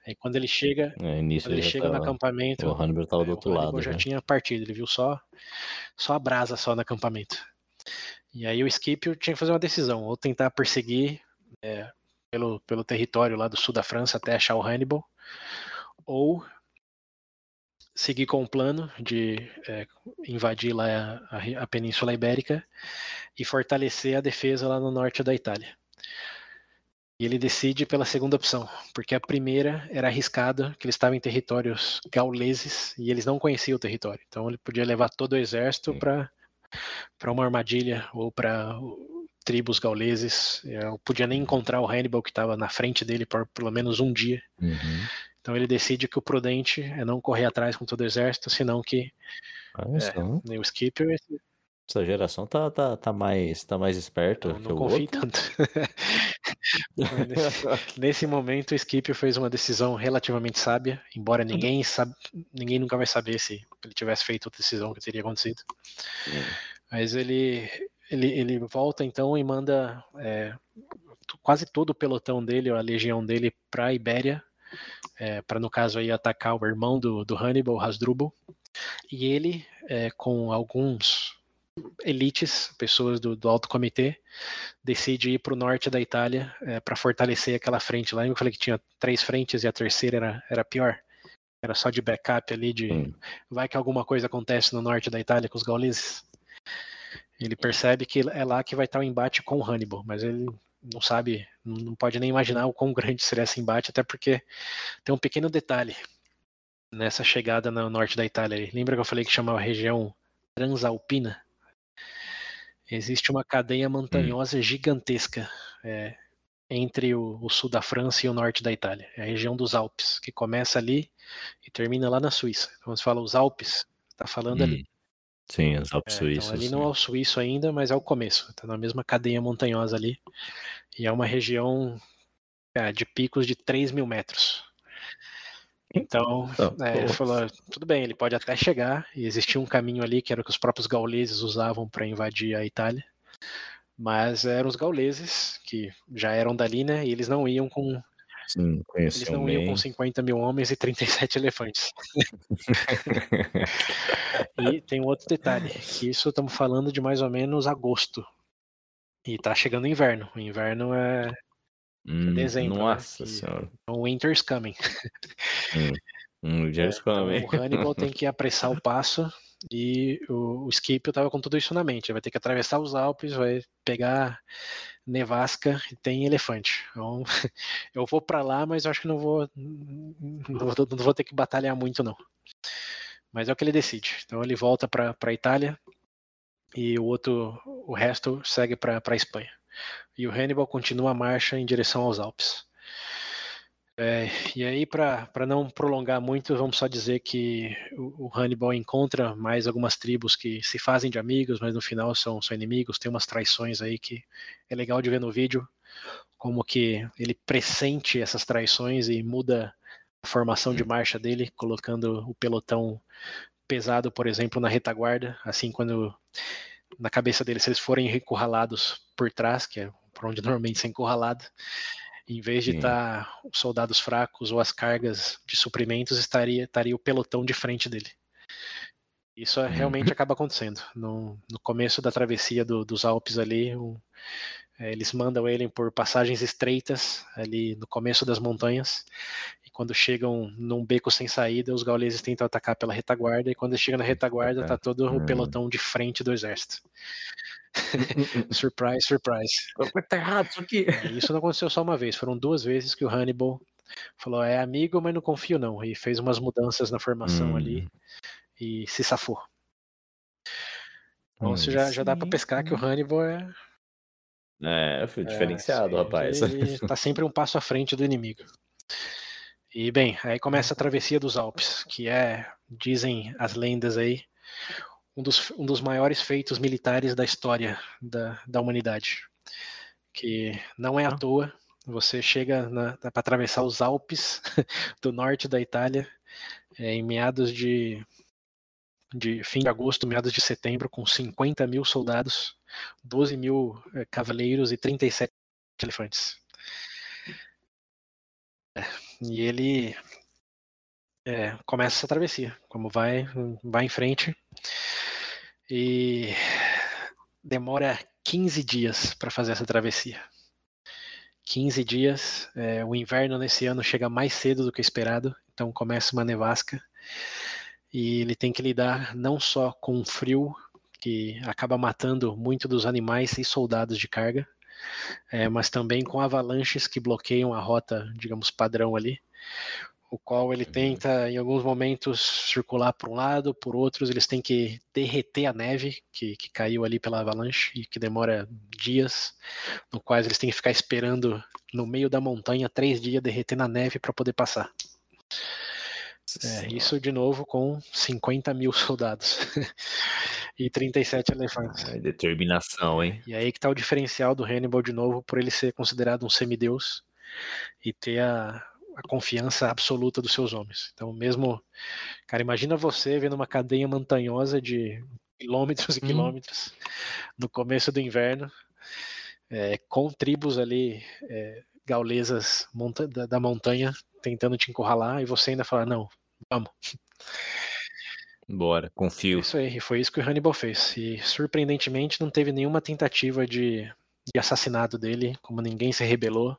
Aí quando ele chega, É, quando ele chega no tava- acampamento, O Hannibal tava é, do o outro Hannibal lado. já já. tinha partido, ele viu só, só a brasa só no acampamento. E aí o Scipio tinha que fazer uma decisão, ou tentar perseguir é, pelo, pelo território lá do sul da França até achar o Hannibal, ou seguir com o plano de é, invadir lá a, a- a Península Ibérica e fortalecer a defesa lá no norte da Itália. E ele decide pela segunda opção, porque a primeira era arriscada, que eles estavam em territórios gauleses e eles não conheciam o território. Então ele podia levar todo o exército para para uma armadilha ou para tribos gauleses. Eu podia nem encontrar o Hannibal que estava na frente dele por pelo menos um dia. Uhum. Então ele decide que o prudente é não correr atrás com todo o exército, senão que só, nem o Scipio essa geração tá, tá, tá, mais, tá mais esperto não, que não o confie outro. tanto. Nesse, [laughs] [laughs] nesse momento, o Scipio fez uma decisão relativamente sábia, embora ninguém sabe, ninguém nunca vai saber se ele tivesse feito outra decisão que teria acontecido. Mas ele, ele, ele volta então e manda é, quase todo o pelotão dele, ou a legião dele, para a Ibéria, é, para no caso aí atacar o irmão do, do Hannibal, Hasdrubal. E ele, é, com alguns elites, pessoas do, do alto comitê, decide ir para o norte da Itália para fortalecer aquela frente lá. Eu falei que tinha três frentes e a terceira era, era pior. Era só de backup ali, de Hum. vai que alguma coisa acontece no norte da Itália com os gauleses. Ele percebe que é lá que vai estar o embate com o Hannibal, mas ele não sabe, não pode nem imaginar o quão [laughs] grande seria esse embate, até porque tem um pequeno detalhe nessa chegada no norte da Itália. Lembra que eu falei que chamava região Transalpina? Existe uma cadeia montanhosa hum. gigantesca é, entre o, o, sul da França e o norte da Itália. É a região dos Alpes, que começa ali e termina lá na Suíça. Então, quando você fala os Alpes, está falando hum. ali. Sim, os Alpes é, suíços. Então ali sim. não é o suíço ainda, mas é o começo. Está na mesma cadeia montanhosa ali. E é uma região é, de picos de 3 mil metros. Então, é, ele falou, tudo bem, ele pode até chegar, e existia um caminho ali que era o que os próprios gauleses usavam para invadir a Itália, mas eram os gauleses, que já eram dali, né, e eles não iam com... Sim, eles não bem. iam com 50 mil homens e 37 elefantes. e tem um outro detalhe, que isso estamos falando de mais ou menos agosto, e tá chegando o inverno, o inverno é Hum, dezembro. Né, nossa que senhora. então, Winter's coming. Hum, já É, então o Hannibal tem que apressar o passo e o, o Scipio tava com tudo isso na mente. Ele vai ter que atravessar os Alpes, vai pegar nevasca e tem elefante. Então, [laughs] eu vou para lá, mas eu acho que não vou, não vou, não vou ter que batalhar muito não. Mas é o que ele decide. Então ele volta para Itália e o outro, o resto segue para Espanha e o Hannibal continua a marcha em direção aos Alpes. É, e aí, para não prolongar muito, vamos só dizer que o, o, Hannibal encontra mais algumas tribos que se fazem de amigos, mas no final são, são inimigos. Tem umas traições aí que é legal de ver no vídeo, como que ele pressente essas traições e muda a formação de marcha dele, colocando o pelotão pesado, por exemplo, na retaguarda. Assim, quando na cabeça dele, se eles forem encurralados por trás, que é por onde [laughs] normalmente se é encurralado, em vez de estar tá os soldados fracos ou as cargas de suprimentos, estaria, estaria o pelotão de frente dele. Isso é, realmente [laughs] acaba acontecendo. No, no começo da travessia do, dos Alpes ali, é, eles mandam ele por passagens estreitas ali no começo das montanhas quando chegam num beco sem saída, os gauleses tentam atacar pela retaguarda, e quando chega na retaguarda, tá todo o hum. pelotão de frente do exército. [laughs] surprise, surprise. Tá errado isso aqui. Isso não aconteceu só uma vez, foram duas vezes que o Hannibal falou: é amigo, mas não confio não. E fez umas mudanças na formação hum. ali e se safou. Então hum, já, já dá para pescar que o Hannibal é. É, foi diferenciado, é, rapaz. Ele tá sempre um passo à frente do inimigo. E bem, aí começa a travessia dos Alpes, que é, dizem as lendas aí, um dos, um dos maiores feitos militares da história da, da humanidade. Que não é à ah. toa, você chega para atravessar os Alpes [laughs] do norte da Itália é, em meados de, de fim de agosto, meados de setembro, com 50 mil soldados, 12 mil é, cavaleiros e 37 elefantes. É, e ele é, começa essa travessia, como vai, vai em frente. E demora 15 dias para fazer essa travessia. 15 dias. É, o inverno nesse ano chega mais cedo do que esperado, então começa uma nevasca. E ele tem que lidar não só com o frio, que acaba matando muito dos animais e soldados de carga, é, mas também com avalanches que bloqueiam a rota, digamos, padrão ali, o qual ele tenta, em alguns momentos, circular por um lado, por outros, eles têm que derreter a neve que, que caiu ali pela avalanche e que demora dias, no quais eles têm que ficar esperando no meio da montanha três dias derretendo a neve para poder passar. É, isso de novo com 50 mil soldados [laughs] e 37 elefantes. É, determinação, hein? E aí que tá o diferencial do Hannibal de novo, por ele ser considerado um semideus e ter a, a confiança absoluta dos seus homens. Então, mesmo, cara, imagina você vendo uma cadeia montanhosa de quilômetros e hum. quilômetros no começo do inverno, é, com tribos ali é, gaulesas monta da, da, montanha tentando te encurralar e você ainda falar, não, vamos. Bora, confio. Isso aí, foi isso que o Hannibal fez. E surpreendentemente não teve nenhuma tentativa de, de assassinato dele, como ninguém se rebelou.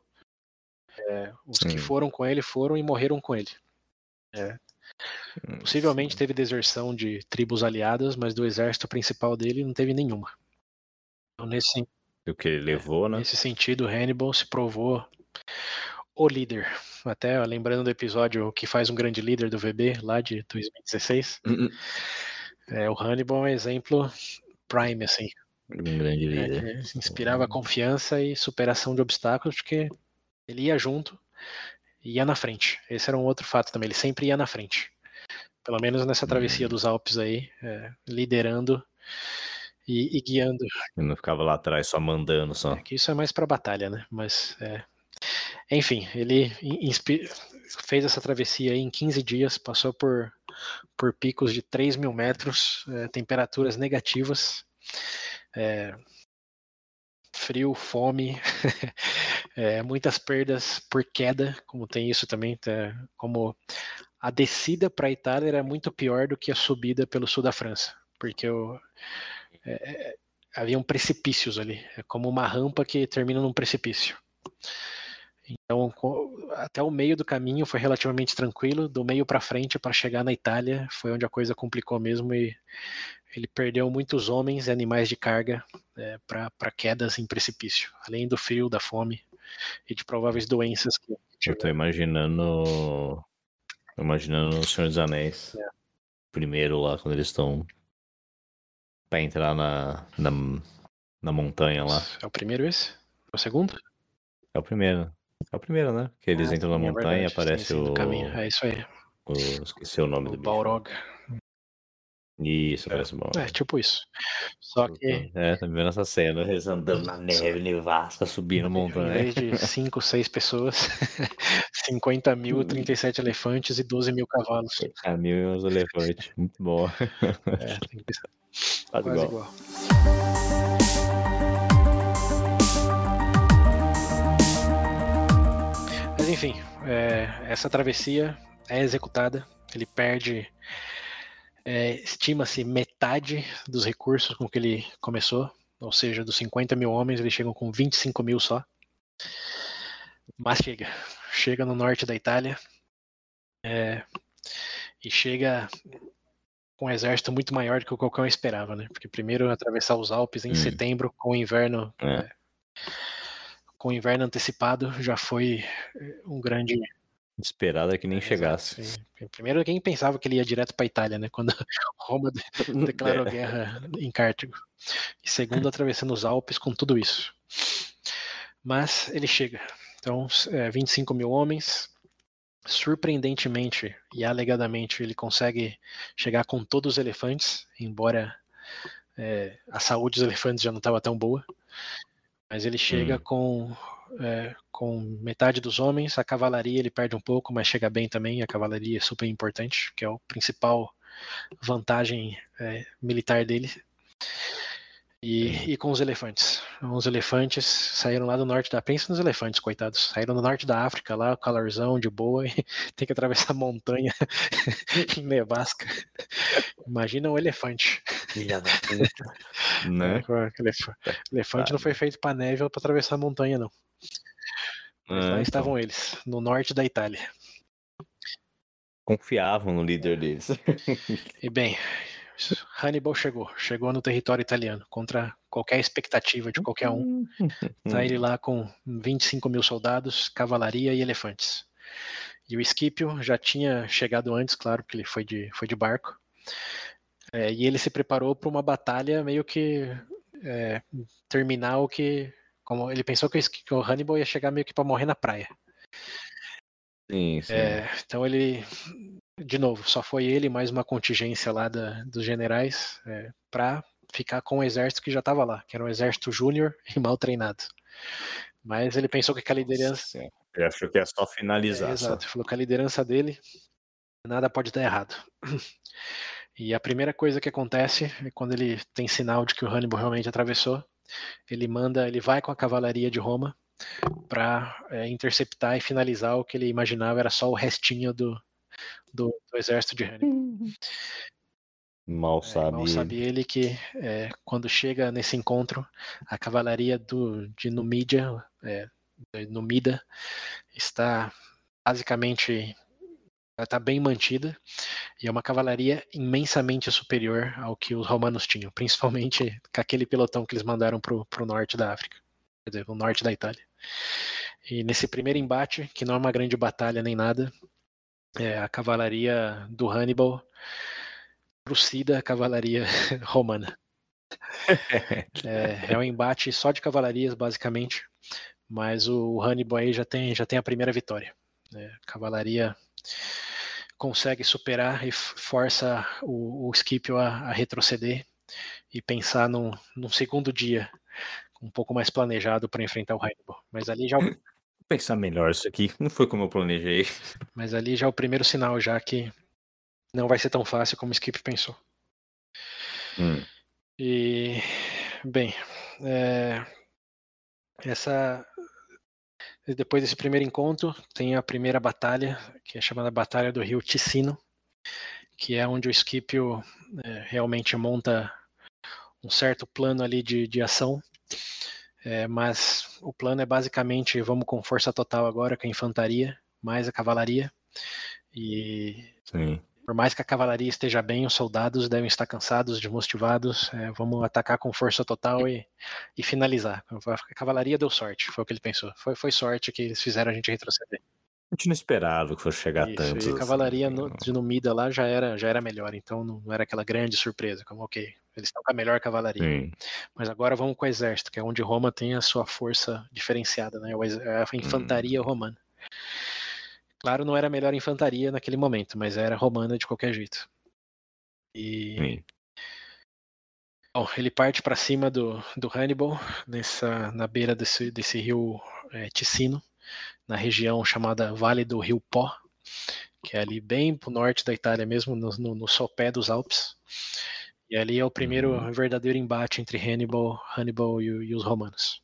É, os Sim. que foram com ele foram e morreram com ele. É. Possivelmente teve deserção de tribos aliadas, mas do exército principal dele não teve nenhuma. Então, nesse, O que ele levou, né? Nesse sentido, Hannibal se provou o líder. Até ó, lembrando do episódio que faz um grande líder do VB, lá de 2016. Uhum. É, o Hannibal é um exemplo prime, assim. Um grande É, líder. que inspirava confiança e superação de obstáculos, porque ele ia junto e ia na frente. Esse era um outro fato também, ele sempre ia na frente. Pelo menos nessa travessia Hum. dos Alpes aí, é, liderando e, e guiando. Ele não ficava lá atrás só mandando só. É, que isso é mais para batalha, né? Mas, é... enfim, ele fez essa travessia aí em 15 dias, passou por, por picos de 3 mil metros, é, temperaturas negativas, é, frio, fome, é, [laughs] muitas perdas por queda, como tem isso também, tá? como a descida para a Itália era muito pior do que a subida pelo sul da França, porque o, é, haviam precipícios ali, é como uma rampa que termina num precipício. Então, até o meio do caminho foi relativamente tranquilo, do meio para frente para chegar na Itália foi onde a coisa complicou mesmo e ele perdeu muitos homens e animais de carga é, para quedas em precipício, além do frio, da fome e de prováveis doenças que Eu tô imaginando. imaginando o Senhor dos Anéis. É. Primeiro lá, quando eles estão. Pra entrar na, na, na montanha lá. É o primeiro esse? É o segundo? É o primeiro. É o primeiro, né? Que eles Ah, entram na é montanha e aparece sim, o, caminho. É isso aí. o. Esqueci o nome O do bicho. Balrog. Isso, parece bom. É, tipo isso. Só que É, tá me vendo essa cena, eles andando na neve, nevasca, subindo em montanha. vez de 5, 6 pessoas, [laughs] 50 mil, 37 elefantes e 12 mil cavalos. Caminho e uns elefantes. Muito bom. É, tem que pensar [laughs] Quase quase igual. igual. Enfim, é, essa travessia é executada. Ele perde, é, estima-se, metade dos recursos com que ele começou. Ou seja, dos 50 mil homens, eles chegam com 25 mil só. Mas chega. Chega no norte da Itália. é, e chega com um exército muito maior do que qualquer um esperava, né? Porque primeiro atravessar os Alpes em Hum. setembro, com o inverno É. com o inverno antecipado, já foi eh, um grande. Esperada que nem chegasse. sim. Primeiro, quem pensava que ele ia direto para Itália, né? Quando [laughs] Roma de- declarou É. guerra em Cartago. E segundo, atravessando os Alpes com tudo isso. Mas ele chega. Então, é, 25 mil homens. Surpreendentemente e alegadamente, ele consegue chegar com todos os elefantes, embora é, a saúde dos elefantes já não estava tão boa. Mas ele chega Hum. com, é, com metade dos homens, a cavalaria ele perde um pouco, mas chega bem também. A cavalaria é super importante, que é o principal vantagem é, militar dele. E, e com os elefantes. Os elefantes saíram lá do norte da. Pensa nos elefantes, coitados. Saíram do norte da África, lá, calorzão, de boa, e [laughs] tem que atravessar a montanha [laughs] em nevasca. Imagina um elefante. Filha da puta. [laughs] Né? É, elef- elefante não foi feito para neve ou para atravessar a montanha, não. Mas É, lá então, estavam eles, no norte da Itália. Confiavam no líder deles. E bem, Hannibal chegou, chegou no território italiano, contra qualquer expectativa de qualquer um. Tá ele lá com 25 mil soldados, cavalaria e elefantes. E o Scipio já tinha chegado antes, claro, porque ele foi de, foi de barco. É, e ele se preparou para uma batalha meio que é, terminal que. Como ele pensou o, que o Hannibal ia chegar meio que para morrer na praia. Sim, sim. É, então ele, de novo, só foi ele mais uma contingência lá da, dos generais é, para ficar com o exército que já estava lá, que era um exército júnior e mal treinado. Mas ele pensou que com a liderança. Sim. Ele achou que ia só É, finalizar. só. exato, falou que a liderança dele nada pode dar errado. [clears throat] E a primeira coisa que acontece é quando ele tem sinal de que o Hannibal realmente atravessou, ele manda, ele vai com a cavalaria de Roma para interceptar e finalizar o que ele imaginava era só o restinho do, do, do exército de Hannibal. Mal É, sabe. mal sabe ele que é, quando chega nesse encontro, a cavalaria do, de Numídia, é, de Numida, está basicamente ela está bem mantida e é uma cavalaria imensamente superior ao que os romanos tinham, [laughs] principalmente com aquele pelotão que eles mandaram para o norte da África, quer dizer, o norte da Itália. E nesse primeiro embate, que não é uma grande batalha nem nada, é, a cavalaria do Hannibal trucida a cavalaria [laughs] romana. [laughs] é, é um embate só de cavalarias, basicamente, mas o Hannibal aí já tem, já tem a primeira vitória. Né? Cavalaria consegue superar e força o, o Scipio a, a, retroceder e pensar num, num, segundo dia um pouco mais planejado para enfrentar o Hannibal. Mas ali já [laughs] pensar melhor isso aqui, [laughs] não foi como eu planejei. Mas ali já é o primeiro sinal já que não vai ser tão fácil como o Skip pensou. Hum. E bem, é, essa depois desse primeiro encontro, tem a primeira batalha, que é chamada Batalha do Rio Ticino, que é onde o Scipio é, realmente monta um certo plano ali de, de ação. É, mas o plano é basicamente vamos com força total agora com a infantaria, mais a cavalaria. E Sim. Por mais que a cavalaria esteja bem, os soldados devem estar cansados, desmotivados. É, vamos atacar com força total e, e, finalizar. A cavalaria deu sorte, foi o que ele pensou. Foi, foi sorte que eles fizeram a gente retroceder. A gente não esperava que fosse chegar Isso, tanto. E a cavalaria assim, no, de Numida lá já era, já era melhor, então não era aquela grande surpresa, como ok, eles estão com a melhor cavalaria. Sim. Mas agora vamos com o exército, que é onde Roma tem a sua força diferenciada, né? A infantaria hum. romana. Claro, não era a melhor infantaria naquele momento, mas era romana de qualquer jeito. E. Sim. Bom, ele parte para cima do, do Hannibal, nessa, na beira desse, desse rio é, Ticino, na região chamada Vale do Rio Pó, que é ali bem pro norte da Itália mesmo, no, no, no sopé dos Alpes. E ali é o primeiro verdadeiro embate entre Hannibal, Hannibal e, e os romanos.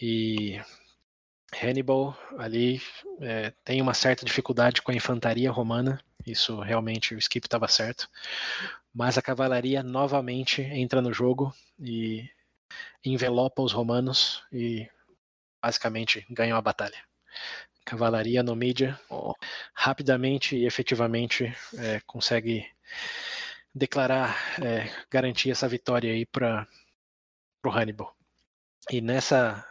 E Hannibal ali é, tem uma certa dificuldade com a infantaria romana, isso realmente o Skip estava certo, mas a cavalaria novamente entra no jogo e envelopa os romanos e basicamente ganham a batalha. Cavalaria no mídia rapidamente e efetivamente é, consegue declarar, é, garantir essa vitória aí para o Hannibal. E nessa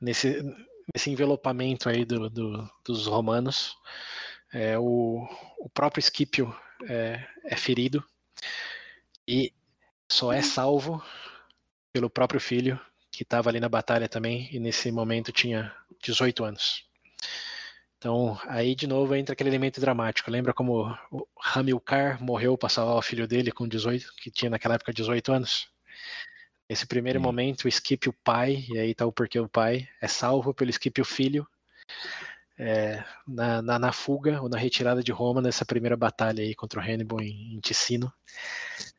nesse esse envelopamento aí do, do, dos romanos. É, o, o próprio Scipio é, é ferido e só é salvo pelo próprio filho, que estava ali na batalha também, e nesse momento tinha 18 anos. Então, aí de novo entra aquele elemento dramático. Lembra como o Hamilcar morreu para salvar o filho dele com 18, que tinha naquela época 18 anos? Esse primeiro momento, o Skip o pai, e aí tá o porquê o pai, é salvo pelo Skip o filho, é, na, na, na, fuga ou na retirada de Roma nessa primeira batalha aí contra o Hannibal em, em Ticino.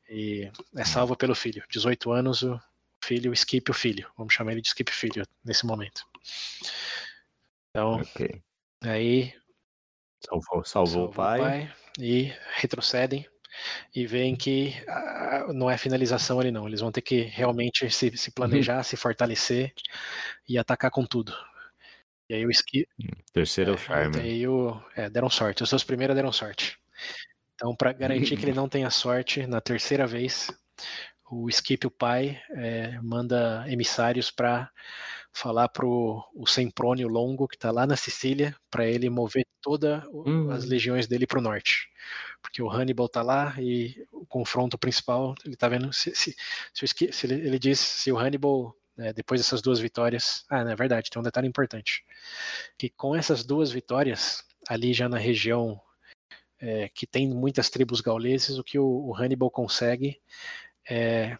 E é salvo pelo filho. 18 anos, o filho, o Skip o filho. Vamos chamar ele de Skip filho nesse momento. Então, okay. Aí. Salvou, salvou, salvou o, pai. o pai. E retrocedem e veem que ah, não é finalização ali não. Eles vão ter que realmente se, se [laughs] planejar, uhum. se fortalecer e atacar com tudo. E aí o esqui. Hum, terceiro é, o charme. Aí o, é, deram sorte. Os seus primeiros deram sorte. Então, para garantir que ele [laughs] não tenha sorte, na terceira vez, o Skip, o pai, é, manda emissários para falar pro o Semprônio Longo, que está lá na Sicília, para ele mover todas hum. as legiões dele para o norte porque o Hannibal tá lá e o confronto principal, ele tá vendo se, se, se, se ele, ele, diz se o Hannibal, né, depois dessas duas vitórias, ah, na é verdade, tem um detalhe importante, que com essas duas vitórias, ali já na região é, que tem muitas tribos gauleses, o que o, o Hannibal consegue é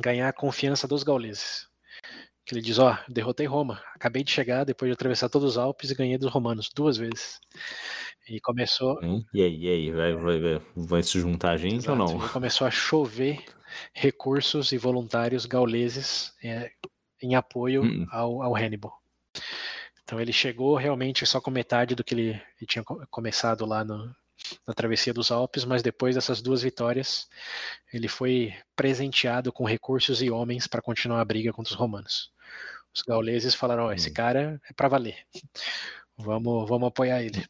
ganhar a confiança dos gauleses. Que ele diz, ó, oh, derrotei Roma, acabei de chegar depois de atravessar todos os Alpes e ganhei dos romanos duas vezes. E começou. E aí, e aí, vai, vai, vai se juntar a gente Exato. ou não? Começou a chover recursos e voluntários gauleses é, em apoio hum. ao, ao Hannibal. Então ele chegou realmente só com metade do que ele, ele tinha começado lá no, na travessia dos Alpes, mas depois dessas duas vitórias, ele foi presenteado com recursos e homens para continuar a briga contra os romanos. Os gauleses falaram: oh, esse hum. cara é para valer, vamos, vamos apoiar ele.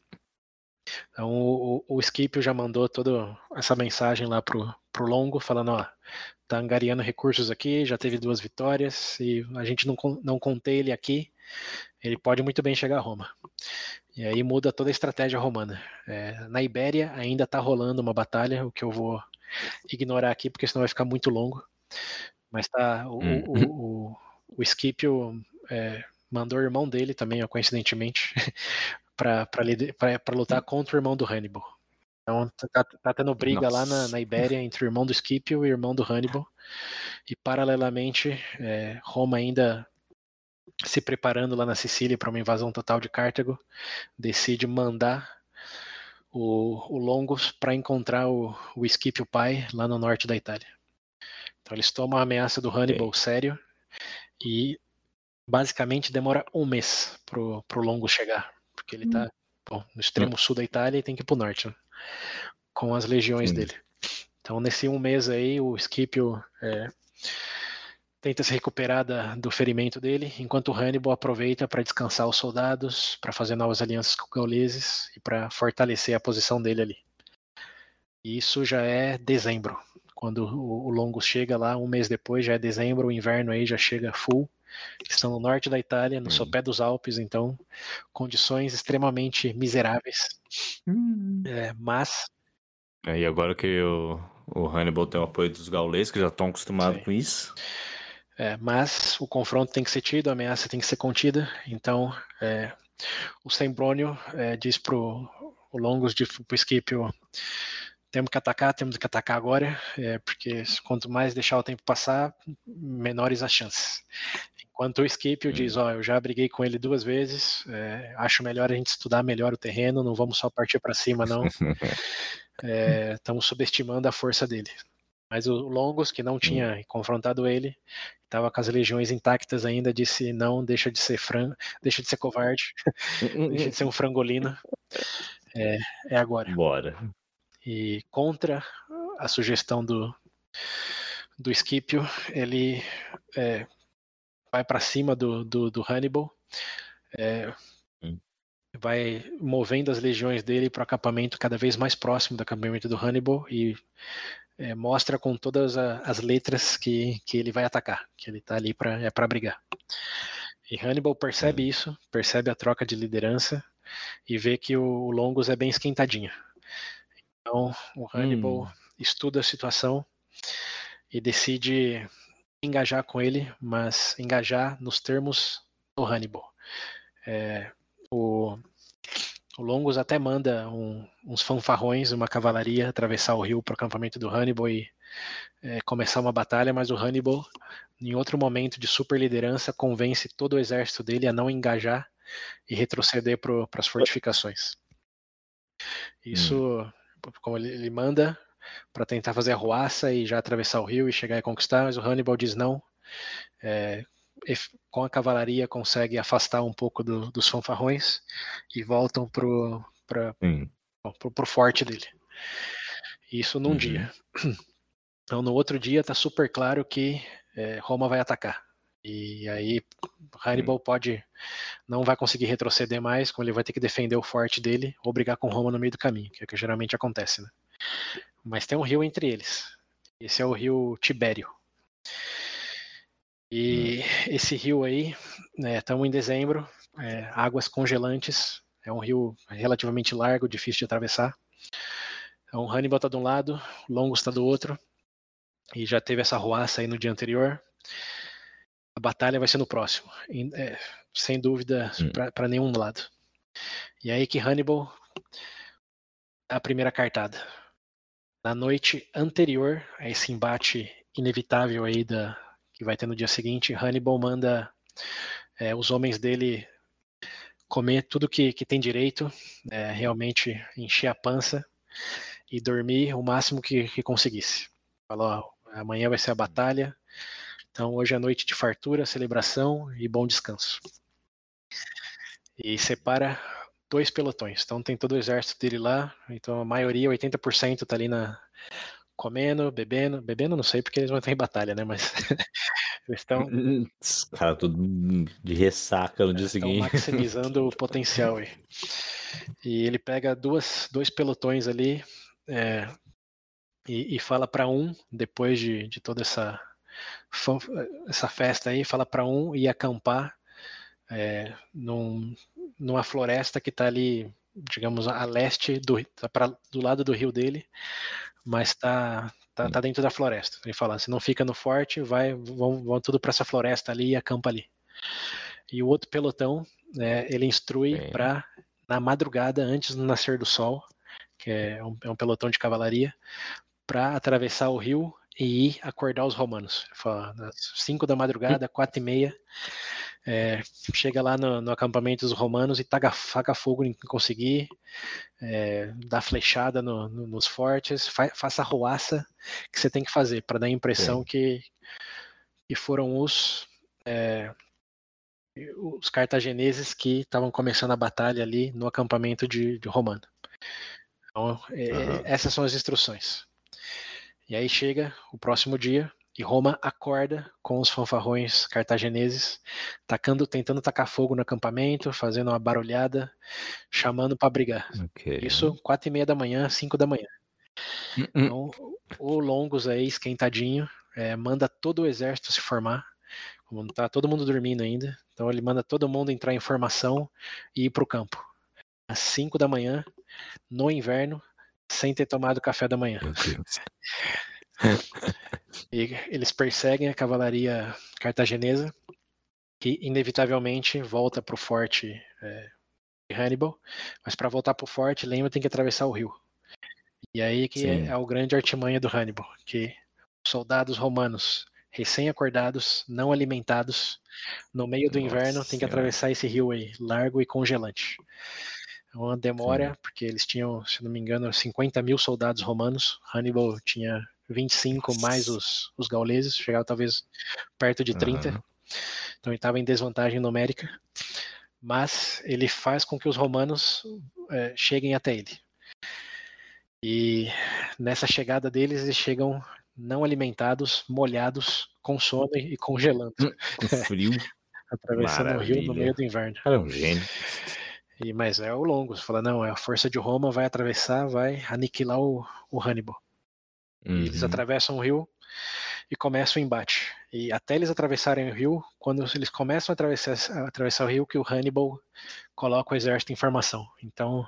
Então o, o, já mandou toda essa mensagem lá pro, pro Longo, falando, ó, tá angariando recursos aqui, já teve duas vitórias, e a gente não, não contei ele aqui, ele pode muito bem chegar a Roma. E aí muda toda a estratégia romana. É, na Ibéria ainda está rolando uma batalha, o que eu vou ignorar aqui, porque senão vai ficar muito longo. Mas tá, o, hum. o, o, o Scipio é, mandou o irmão dele também, ó, coincidentemente, [laughs] para lutar contra o irmão do Hannibal. Então tá, tá, tá tendo briga Nossa. lá na, na, Ibéria entre o irmão do Scipio e o irmão do Hannibal. E paralelamente, é, Roma ainda se preparando lá na Sicília para uma invasão total de Cartago, decide mandar o, o Longus para encontrar o, o Scipio pai lá no norte da Itália. Então eles tomam a ameaça do Hannibal okay. sério e basicamente demora um mês pro, pro Longus chegar, porque ele está hum. no extremo sul da Itália e tem que ir pro norte, né? com as legiões Sim. dele. Então nesse um mês aí o Scipio é, tenta se recuperar da, do ferimento dele, enquanto Hannibal aproveita para descansar os soldados, para fazer novas alianças com os gauleses e para fortalecer a posição dele ali. E isso já é dezembro, quando o, o Longus chega lá, um mês depois, já é dezembro, o inverno aí já chega full. Estão no norte da Itália, no sopé dos Alpes, então condições extremamente miseráveis. Hum. É, mas. É, e agora que o, o Hannibal tem o apoio dos gauleses, que já estão acostumados Sim. com isso. É, mas o confronto tem que ser tido, a ameaça tem que ser contida. Então, é, o Sembrônio é, diz para o Longos, para o Scipio, temos que atacar, temos que atacar agora, é, porque quanto mais deixar o tempo passar, menores as chances. Enquanto o Scipio hum. diz, ó, eu já briguei com ele duas vezes, é, acho melhor a gente estudar melhor o terreno, não vamos só partir para cima, não. Estamos [laughs] é, subestimando a força dele. Mas o Longos, que não tinha hum. confrontado ele, estava com as legiões intactas ainda, disse não, deixa de ser frango, deixa de ser covarde, [laughs] deixa de ser um frangolino. É, é agora. Bora. E contra a sugestão do, do Scipio, ele é, vai para cima do, do, do Hannibal, é, hum. vai movendo as legiões dele para o acampamento cada vez mais próximo do acampamento do Hannibal e é, mostra com todas a, as letras que, que ele vai atacar, que ele está ali para é para brigar. E Hannibal percebe isso, percebe a troca de liderança e vê que o, o Longus é bem esquentadinho. Então o Hannibal hum. estuda a situação e decide engajar com ele, mas engajar nos termos do Hannibal. É, o, o Longus até manda um, uns fanfarrões, uma cavalaria atravessar o rio para o acampamento do Hannibal e é, começar uma batalha, mas o Hannibal, em outro momento de super liderança, convence todo o exército dele a não engajar e retroceder para as fortificações. Isso, hum. como ele, ele manda para tentar fazer a ruaça e já atravessar o rio e chegar e conquistar, mas o Hannibal diz não. É, com a cavalaria consegue afastar um pouco do, dos fanfarrões e voltam pro, pra, pro, pro forte dele. Isso num uhum. dia. [clears throat] Então no outro dia tá super claro que é, Roma vai atacar. E aí Hannibal pode não vai conseguir retroceder mais, como ele vai ter que defender o forte dele ou brigar com Roma no meio do caminho, que é o que geralmente acontece, né? Mas tem um rio entre eles. Esse é o rio Tibério. E hum. esse rio aí, estamos né, em dezembro, é, águas congelantes, é um rio relativamente largo, difícil de atravessar. Então, Hannibal está de um lado, Longus está do outro, e já teve essa ruaça aí no dia anterior. A batalha vai ser no próximo, é, sem dúvida, hum. para nenhum lado. E aí que Hannibal a primeira cartada. Na noite anterior a esse embate inevitável aí da, que vai ter no dia seguinte, Hannibal manda é, os homens dele comer tudo que, que tem direito, é, realmente encher a pança e dormir o máximo que, que conseguisse. Falou, amanhã vai ser a batalha, então hoje é noite de fartura, celebração e bom descanso. E separa dois pelotões. Então tem todo o exército dele lá. Então a maioria, 80%, tá ali na comendo, bebendo. Bebendo não sei porque eles vão estar em batalha, né? Mas [laughs] Eles estão. Os caras tudo de ressaca no dia Estão seguinte. maximizando o [laughs] potencial aí. E ele pega duas, dois pelotões ali é, e, e fala para um, depois de, de toda essa, essa festa aí, fala para um ir acampar é, num, numa floresta que está ali, digamos, a leste do, tá pra, do lado do rio dele, mas está tá, tá dentro da floresta. Ele fala, se não fica no forte, vai, vão, vão tudo para essa floresta ali e acampa ali. E o outro pelotão, é, ele instrui para na madrugada antes do nascer do sol, que é um, é um pelotão de cavalaria, para atravessar o rio e ir acordar os romanos. Ele Fala, às 5 da madrugada, quatro e meia, é, chega lá no, no acampamento dos romanos e taca, taca fogo em conseguir, é, dá flechada no- no- nos fortes, fa, faça a roaça que você tem que fazer para dar a impressão que, que foram os é, os cartagineses que estavam começando a batalha ali no acampamento de, de romano. Então, é, Aham. essas são as instruções. E aí chega o próximo dia e Roma acorda com os fanfarrões cartagineses, tacando, tentando tacar fogo no acampamento, fazendo uma barulhada, chamando para brigar. Ok. Isso quatro e meia da manhã, cinco da manhã. Hum, hum. Então, o Longos aí, esquentadinho, é, manda todo o exército se formar, como tá todo mundo dormindo ainda. Então ele manda todo mundo entrar em formação e ir para o campo. Às 5 da manhã, no inverno, sem ter tomado café da manhã. [laughs] E eles perseguem a cavalaria cartaginesa, que inevitavelmente volta para o forte é, de Hannibal. Mas para voltar para o forte, lembra, tem que atravessar o rio. E aí que é, Sim. é o grande artimanha do Hannibal, que soldados romanos recém-acordados, não alimentados, no meio do inverno, Nossa tem que Senhora. atravessar esse rio aí, largo e congelante. É uma demora, Sim. porque eles tinham, se não me engano, 50 mil soldados romanos. Hannibal tinha 25 mais os, os gauleses, chegava talvez perto de 30. Aham. Então ele estava em desvantagem numérica. Mas ele faz com que os romanos eh, cheguem até ele. E nessa chegada deles, eles chegam não alimentados, molhados, com sono e congelando, Com frio. [laughs] atravessando o rio no Maravilha. meio do inverno. Cara, é um gênio. E, mas é o longo. Você fala, não, é a força de Roma vai atravessar, vai aniquilar o, o Hannibal. E eles Uhum. atravessam o rio e começam o embate. E até eles atravessarem o rio, quando eles começam a atravessar, a atravessar o rio, que o Hannibal coloca o exército em formação. Então,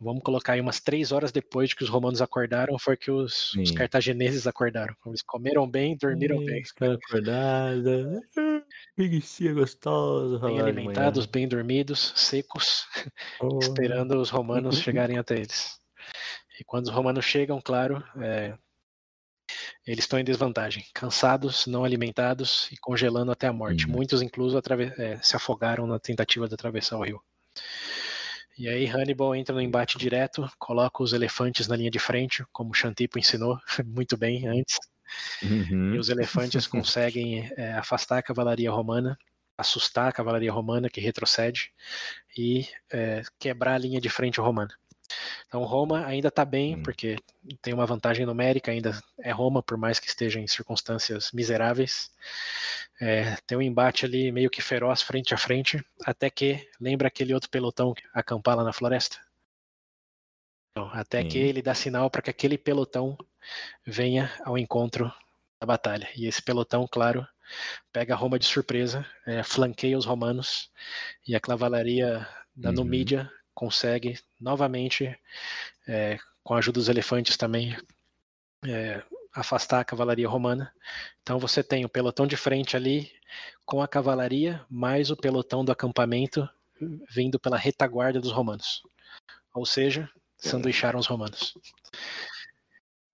vamos colocar aí umas três horas depois de que os romanos acordaram, foi que os, os Sim. cartagineses acordaram. Eles comeram bem, dormiram Ih, bem. Os caras acordados. [laughs] Preguiça gostosa. Bem alimentados, bem dormidos, secos, [laughs] Porra. esperando os romanos [laughs] chegarem até eles. E quando os romanos chegam, claro, é, eles estão em desvantagem, cansados, não alimentados e congelando até a morte. Uhum. Muitos, incluso, é, se afogaram na tentativa de atravessar o rio. E aí Hannibal entra no embate direto, coloca os elefantes na linha de frente, como Xantipo ensinou [laughs] muito bem antes. Uhum. E os elefantes [laughs] conseguem é, afastar a cavalaria romana, assustar a cavalaria romana que retrocede e é, quebrar a linha de frente romana. Então Roma ainda está bem, Hum. porque tem uma vantagem numérica, ainda é Roma, por mais que esteja em circunstâncias miseráveis. É, tem um embate ali meio que feroz frente a frente, até que lembra aquele outro pelotão acampar lá na floresta? Então, até que Sim. ele dá sinal para que aquele pelotão venha ao encontro da batalha. E esse pelotão, claro, pega Roma de surpresa, é, flanqueia os romanos e a cavalaria da Uhum. Numídia consegue novamente, é, com a ajuda dos elefantes também, é, afastar a cavalaria romana. Então você tem o pelotão de frente ali com a cavalaria, mais o pelotão do acampamento vindo pela retaguarda dos romanos. Ou seja, sanduicharam os romanos.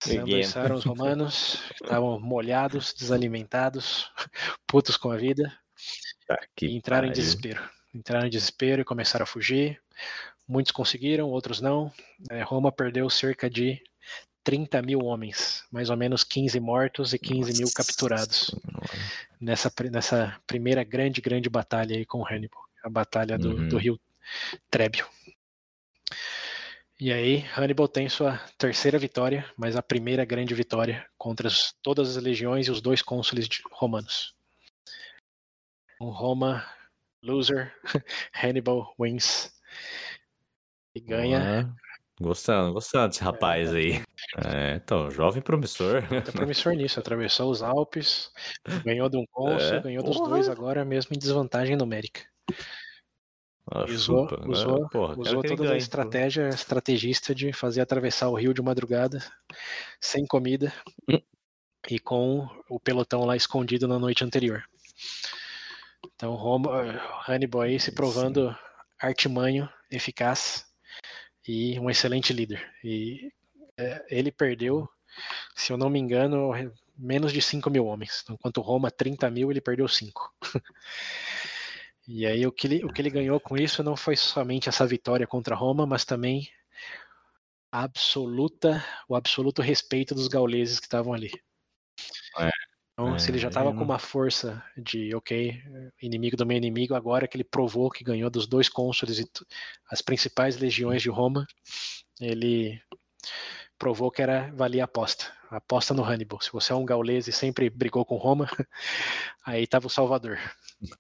Sanduicharam os romanos, que [laughs] estavam molhados, desalimentados, putos com a vida, Tá que e entraram em pariu. desespero. Entraram em desespero e começaram a fugir. Muitos conseguiram, outros não. É, Roma perdeu cerca de 30 mil homens, mais ou menos 15 mortos e 15 mil Nossa capturados Senhora. nessa, nessa primeira grande, grande batalha aí com Hannibal, a batalha do, Uhum. do rio Trébio. E aí, Hannibal tem sua terceira vitória, mas a primeira grande vitória contra as- todas as legiões e os dois cônsules romanos. Um Roma loser, [laughs] Hannibal wins. E ganha. Gostando, gostando desse rapaz é, aí. É, então, jovem promissor. Tá promissor nisso, atravessou os Alpes, ganhou de um cônsul, é, ganhou porra. dos dois agora, mesmo em desvantagem numérica. Ah, usou, chupa, né? usou, porra, usou toda a estratégia estrategista de fazer atravessar o rio de madrugada, sem comida hum. e com o pelotão lá escondido na noite anterior. Então, Roma, Hannibal aí se provando Sim. artimanho, eficaz e um excelente líder. E é, ele perdeu, se eu não me engano, menos de 5 mil homens. Enquanto Roma, 30 mil, ele perdeu 5. [laughs] E aí o que, ele, o que ele ganhou com isso não foi somente essa vitória contra Roma, mas também absoluta, o absoluto respeito dos gauleses que estavam ali. É, então, é, se ele já estava com uma força de, ok, inimigo do meu inimigo, agora que ele provou que ganhou dos dois cônsules e as principais legiões de Roma, ele provou que era valia a aposta. A aposta no Hannibal. Se você é um gaulês e sempre brigou com Roma, [laughs] aí estava o Salvador. [laughs]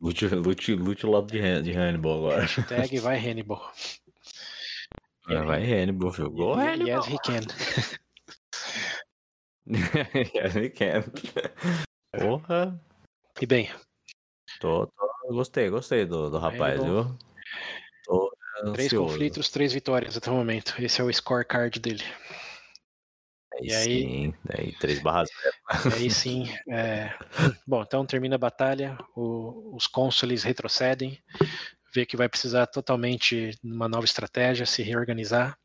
Lute, lute, lute o lado de, de Hannibal agora. Hashtag vai Hannibal. [laughs] É, vai Hannibal, jogou Hannibal. Yes, he can. Yes, he can. Porra. E bem. Tô, tô, gostei, gostei do, do rapaz, Hannibal. viu? Tô três conflitos, três vitórias até o momento. Esse é o scorecard dele. Aí e aí, sim, aí 3 barras. Aí sim. É... Bom, então termina a batalha, o, os cônsules retrocedem, vê que vai precisar totalmente de uma nova estratégia, se reorganizar.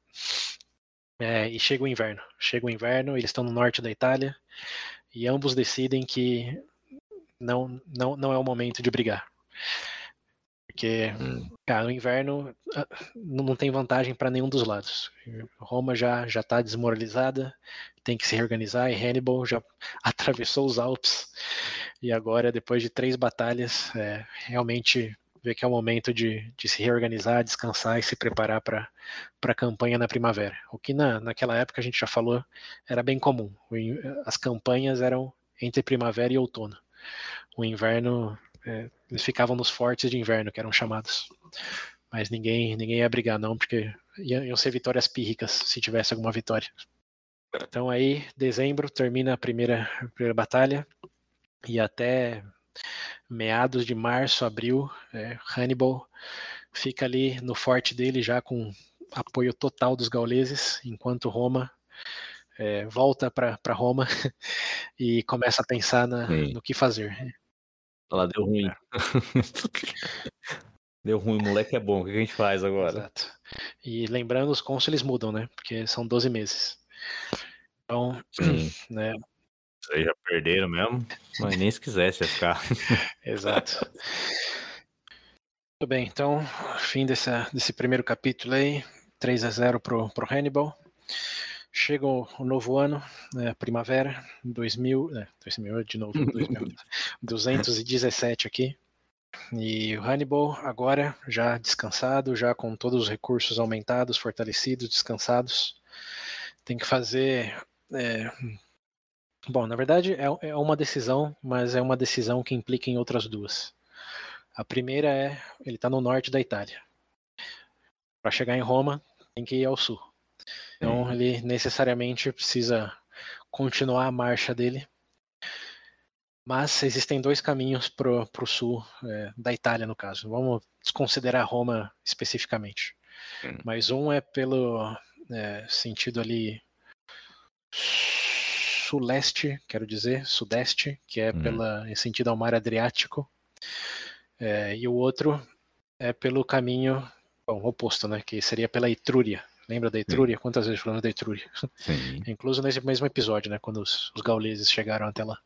É, e chega o inverno. Chega o inverno, eles estão no norte da Itália, e ambos decidem que não, não, não é o momento de brigar. Porque hum. cara, no inverno ah, não tem vantagem para nenhum dos lados. Roma já já está desmoralizada, tem que se reorganizar e Hannibal já [laughs] atravessou os Alpes e agora depois de três batalhas é, realmente vê que é o momento de, de se reorganizar, descansar e se preparar para a campanha na primavera. O que na, naquela época a gente já falou era bem comum. As campanhas eram entre primavera e outono. O inverno é, eles ficavam nos fortes de inverno, que eram chamados. Mas ninguém, ninguém ia brigar, não, porque iam, iam ser vitórias pírricas se tivesse alguma vitória. Então aí, dezembro, termina a primeira, a primeira batalha. E até meados de março, abril, é, Hannibal fica ali no forte dele já com apoio total dos gauleses, enquanto Roma é, volta para Roma [laughs] e começa a pensar na, no que fazer. Ela deu ruim. É. [laughs] deu ruim, moleque é bom. O que a gente faz agora? Exato. E lembrando, os cônsules mudam, né? Porque são 12 meses. Então, [clears throat] né? Vocês já perderam mesmo, mas nem se quisesse ia ficar. [laughs] Exato. Muito bem, então, fim dessa, desse primeiro capítulo aí. 3 a 0 pro, pro Hannibal. Chega o, novo ano, né, primavera, 2000, né, 2000 de novo, 2000, 217 [laughs] aqui. E o Hannibal agora já descansado, já com todos os recursos aumentados, fortalecidos, descansados, tem que fazer. É... Bom, na verdade é, é uma decisão, mas é uma decisão que implica em outras duas. A primeira é ele está no norte da Itália. Para chegar em Roma, tem que ir ao sul. Então ele necessariamente precisa continuar a marcha dele. Mas existem dois caminhos para o sul é, da Itália, no caso. Vamos desconsiderar Roma especificamente. Mas um é pelo é, sentido ali suleste, quero dizer, sudeste, que é hum. pela, em sentido ao mar Adriático. É, e o outro é pelo caminho bom, oposto, né, que seria pela Etrúria, Lembra da Etrúria? Sim. Quantas vezes falamos da Etrúria? Sim. [laughs] Incluso nesse mesmo episódio, né? Quando os, os gauleses chegaram até lá.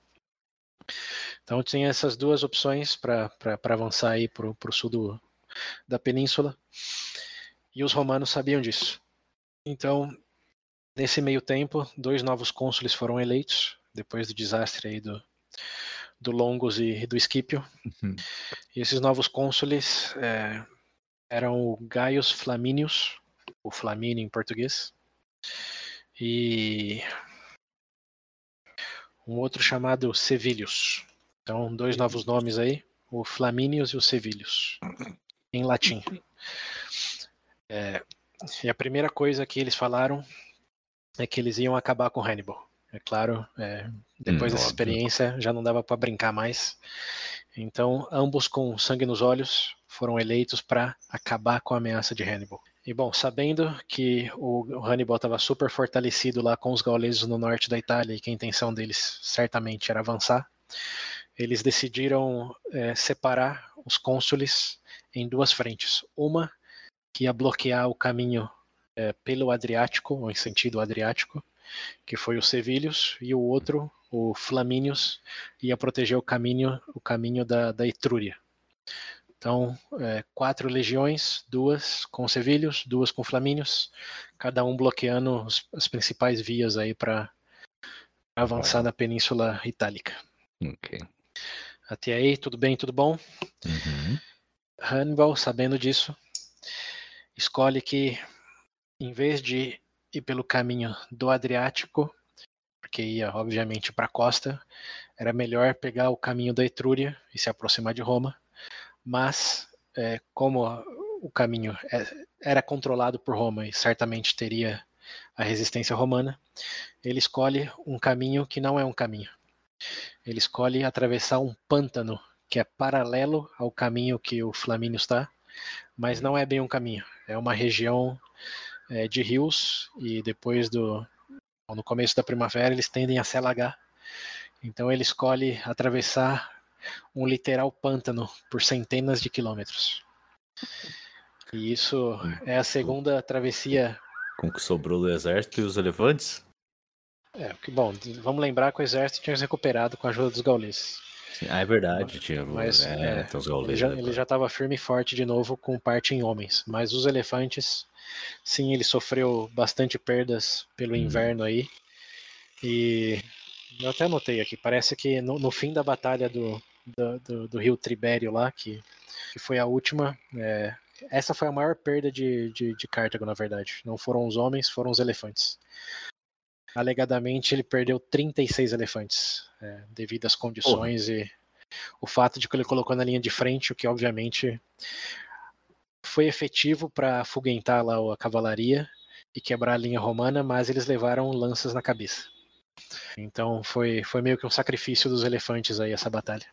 Então tinha essas duas opções para avançar aí para o sul do, da península. E os romanos sabiam disso. Então, nesse meio tempo, dois novos cônsules foram eleitos, depois do desastre aí do, do Longos e do Escipio. Uhum. E esses novos cônsules é, eram o Gaius Flaminius, o Flamínio em português. E um outro chamado Sevilhus. Então, dois novos nomes aí, o Flamínios e o Sevilhos, em latim. É, e a primeira coisa que eles falaram é que eles iam acabar com Hannibal. É claro, é, depois Hum, dessa óbvio. experiência já não dava para brincar mais. Então, ambos com sangue nos olhos foram eleitos para acabar com a ameaça de Hannibal. E bom, sabendo que o Hannibal estava super fortalecido lá com os gauleses no norte da Itália e que a intenção deles certamente era avançar, eles decidiram é, separar os cônsules em duas frentes. Uma que ia bloquear o caminho é, pelo Adriático, ou em sentido Adriático, que foi o Sevilhos, e o outro, o Flamínios, ia proteger o caminho, o caminho da, da Etrúria. Então, é, quatro legiões, duas com Sevilhos, duas com Flamínios, cada um bloqueando os- as principais vias aí para avançar na Península Itálica. Ok. Até aí, tudo bem, tudo bom? Uhum. Hannibal, sabendo disso, escolhe que, em vez de ir pelo caminho do Adriático, porque ia, obviamente, para a costa, era melhor pegar o caminho da Etrúria e se aproximar de Roma. Mas, é, como o caminho é- era controlado por Roma e certamente teria a resistência romana, ele escolhe um caminho que não é um caminho. Ele escolhe atravessar um pântano que é paralelo ao caminho que o Flamínio está, mas não é bem um caminho. É uma região é, de rios e depois do no começo da primavera eles tendem a se alagar. Então ele escolhe atravessar um literal pântano por centenas de quilômetros. E isso é a segunda travessia. Com o que sobrou do exército e os elefantes? É, que bom, vamos lembrar que o exército tinha se recuperado com a ajuda dos gauleses. Ah, é verdade, tinha. Mas, é, é, os Ele já, ele já estava firme e forte de novo com parte em homens. Mas os elefantes, sim, ele sofreu bastante perdas pelo Hum. inverno aí. E eu até anotei aqui, parece que no, no fim da batalha do, do, do- do rio Tribério lá, que, que foi a última, é, essa foi a maior perda de, de, de Cartago, na verdade. Não foram os homens, foram os elefantes. Alegadamente, ele perdeu 36 elefantes, é, devido às condições e o fato de que ele colocou na linha de frente, o que obviamente foi efetivo para afugentar lá a cavalaria e quebrar a linha romana, mas eles levaram lanças na cabeça. Então foi, foi meio que um sacrifício dos elefantes aí essa batalha.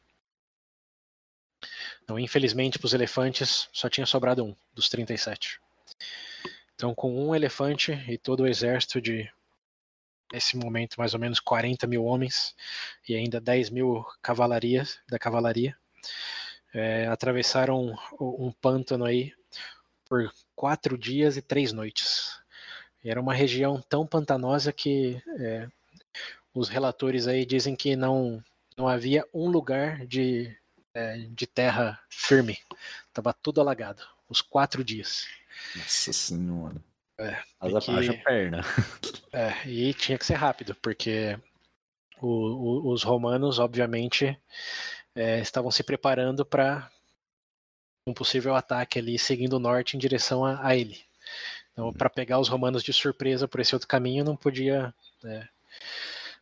Então, infelizmente, para os elefantes só tinha sobrado um dos 37. Então, com um elefante e todo o exército de, nesse momento, mais ou menos 40 mil homens e ainda 10 mil cavalarias da cavalaria, é, atravessaram um, um pântano aí por quatro dias e três noites. E era uma região tão pantanosa que é, os relatores aí dizem que não, não havia um lugar de, é, de terra firme. Estava tudo alagado, os quatro dias. Nossa senhora. É, Haja, que- haja perna. [laughs] É, e tinha que ser rápido, porque o- o- os romanos, obviamente, é, estavam se preparando para um possível ataque ali, seguindo o norte em direção a, a ele. Então, para pegar os romanos de surpresa por esse outro caminho, não podia, é,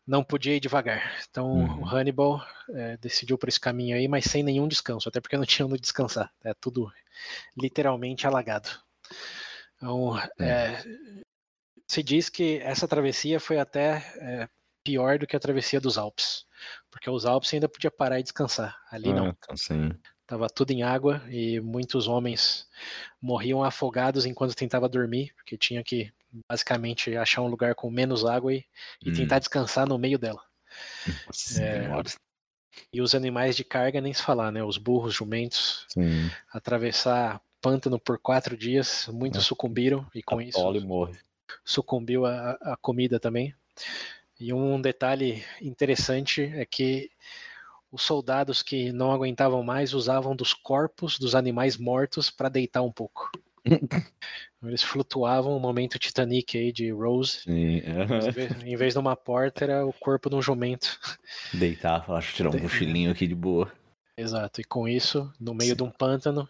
não podia ir devagar. Então, Uhum. o Hannibal é, decidiu por esse caminho aí, mas sem nenhum descanso, até porque não tinha onde descansar. É tudo literalmente alagado. Então, é, se diz que essa travessia foi até é, pior do que a travessia dos Alpes, porque os Alpes ainda podia parar e descansar. Ali não, Ah, então, sim. estava tudo em água e muitos homens morriam afogados enquanto tentava dormir, porque tinha que basicamente achar um lugar com menos água e, e Hum. tentar descansar no meio dela. Nossa É. E os animais de carga nem se falar, né? Os burros, jumentos, Sim. atravessar pântano por quatro dias, muitos É. sucumbiram e com isso e morre. sucumbiu a, a comida também. E um detalhe interessante é que os soldados que não aguentavam mais usavam dos corpos dos animais mortos para deitar um pouco. [laughs] Eles flutuavam o momento Titanic aí de Rose. Sim. Mas, em vez- de uma porta, era o corpo de um jumento. Deitar, deixa eu tirar um cochilinho aqui de boa. Exato. E com isso, no meio de um pântano,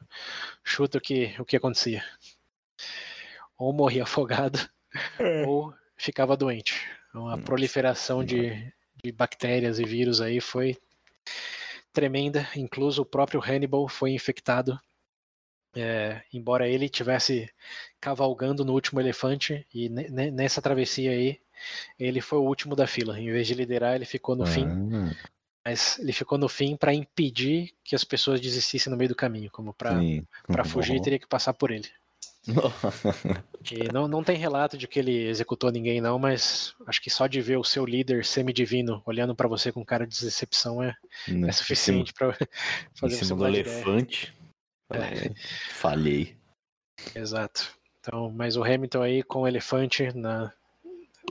chuta o que, o que acontecia. Ou morria [laughs] afogado, ou ficava doente. Então, a Nossa proliferação de, de bactérias e vírus aí foi tremenda, incluso o próprio Hannibal foi infectado. É, embora ele tivesse cavalgando no último elefante e nessa travessia aí ele foi o último da fila. Em vez de liderar, ele ficou no ah. fim. Mas ele ficou no fim para impedir que as pessoas desistissem no meio do caminho, como para fugir teria que passar por ele. [laughs] e não, não tem relato de que ele executou ninguém, não, mas acho que só de ver o seu líder semidivino olhando para você com cara de decepção é, né? é suficiente para [laughs] fazer em cima do elefante. É. Falhei. Exato. Então, mas o Hamilton aí com o elefante na,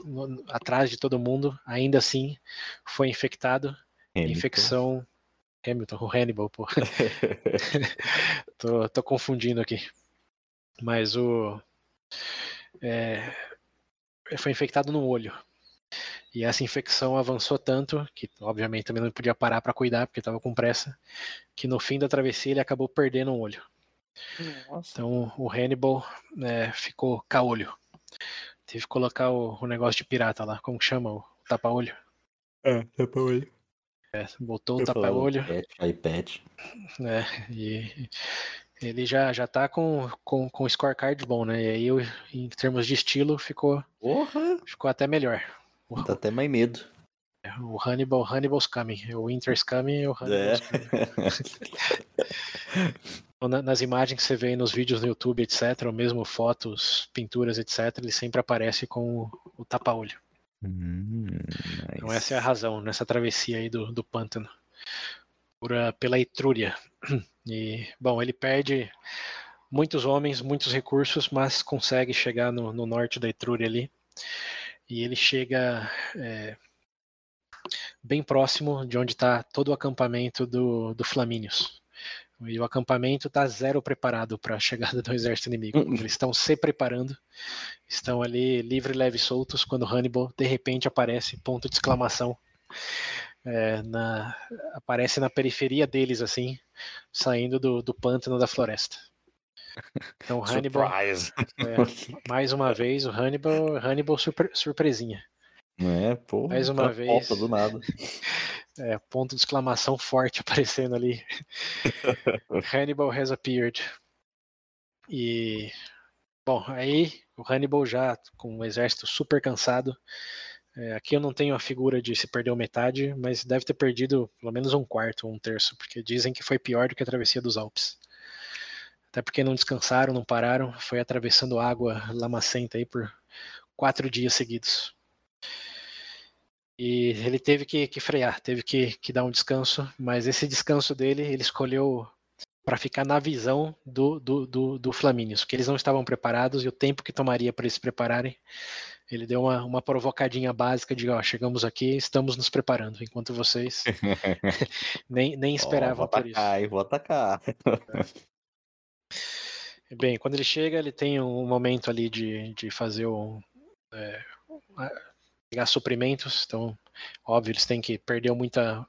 no, atrás de todo mundo, ainda assim foi infectado. Hamilton. Infecção. Hamilton, o Hannibal, pô. [laughs] [laughs] tô, tô confundindo aqui. Mas o. É, foi infectado no olho. E essa infecção avançou tanto, que obviamente também não podia parar para cuidar, porque estava com pressa, que no fim da travessia ele acabou perdendo um olho. Nossa. Então o Hannibal é, ficou caolho. Teve que colocar o, o, negócio de pirata lá, como chama? O tapa-olho. É, tapa-olho. É, botou o tapa-olho. iPad. É, e ele já, já tá com, com, com scorecard bom, né? E aí, em termos de estilo, ficou, Porra. ficou até melhor. Dá até mais medo. É, o Hannibal, Hannibal's coming. O Winter's coming e o Hannibal's é. coming. [laughs] Nas imagens que você vê nos vídeos no YouTube, etc., ou mesmo fotos, pinturas, etc., ele sempre aparece com o, o tapa-olho. Hum, nice. Então essa é a razão nessa travessia aí do, do pântano. Por, pela Etrúria. [clears throat] E, bom, ele perde muitos homens, muitos recursos, mas consegue chegar no, no norte da Etrúria ali. E ele chega é, bem próximo de onde está todo o acampamento do, do Flamínios. E o acampamento está zero preparado para a chegada do [laughs] exército inimigo. Hum. Eles estão se preparando, estão ali livre, leve, soltos, quando Hannibal de repente aparece, ponto de exclamação. É, na, aparece na periferia deles, assim, saindo do, do pântano da floresta. Então Hannibal. É, mais uma vez, o Hannibal, Hannibal surpre, surpresinha. É, pô. Mais uma vez. do nada. [laughs] É, ponto de exclamação forte aparecendo ali. [laughs] Hannibal has appeared. E. Bom, aí o Hannibal já com o exército super cansado. É, aqui eu não tenho a figura de se perdeu metade, mas deve ter perdido pelo menos um quarto um terço, porque dizem que foi pior do que a travessia dos Alpes. Até porque não descansaram, não pararam, foi atravessando água lamacenta aí por quatro dias seguidos. E ele teve que, que frear, teve que, que, dar um descanso, mas esse descanso dele ele escolheu para ficar na visão do, do, do, do Flamínios, porque eles não estavam preparados e o tempo que tomaria para eles se prepararem, ele deu uma, uma provocadinha básica de, ó, chegamos aqui, estamos nos preparando, enquanto vocês [laughs] [laughs] nem, nem esperavam oh, por isso. Atacar, vou atacar. [laughs] Bem, quando ele chega, ele tem um momento ali de, de fazer o, é, pegar suprimentos, então, óbvio, eles têm que perder muita,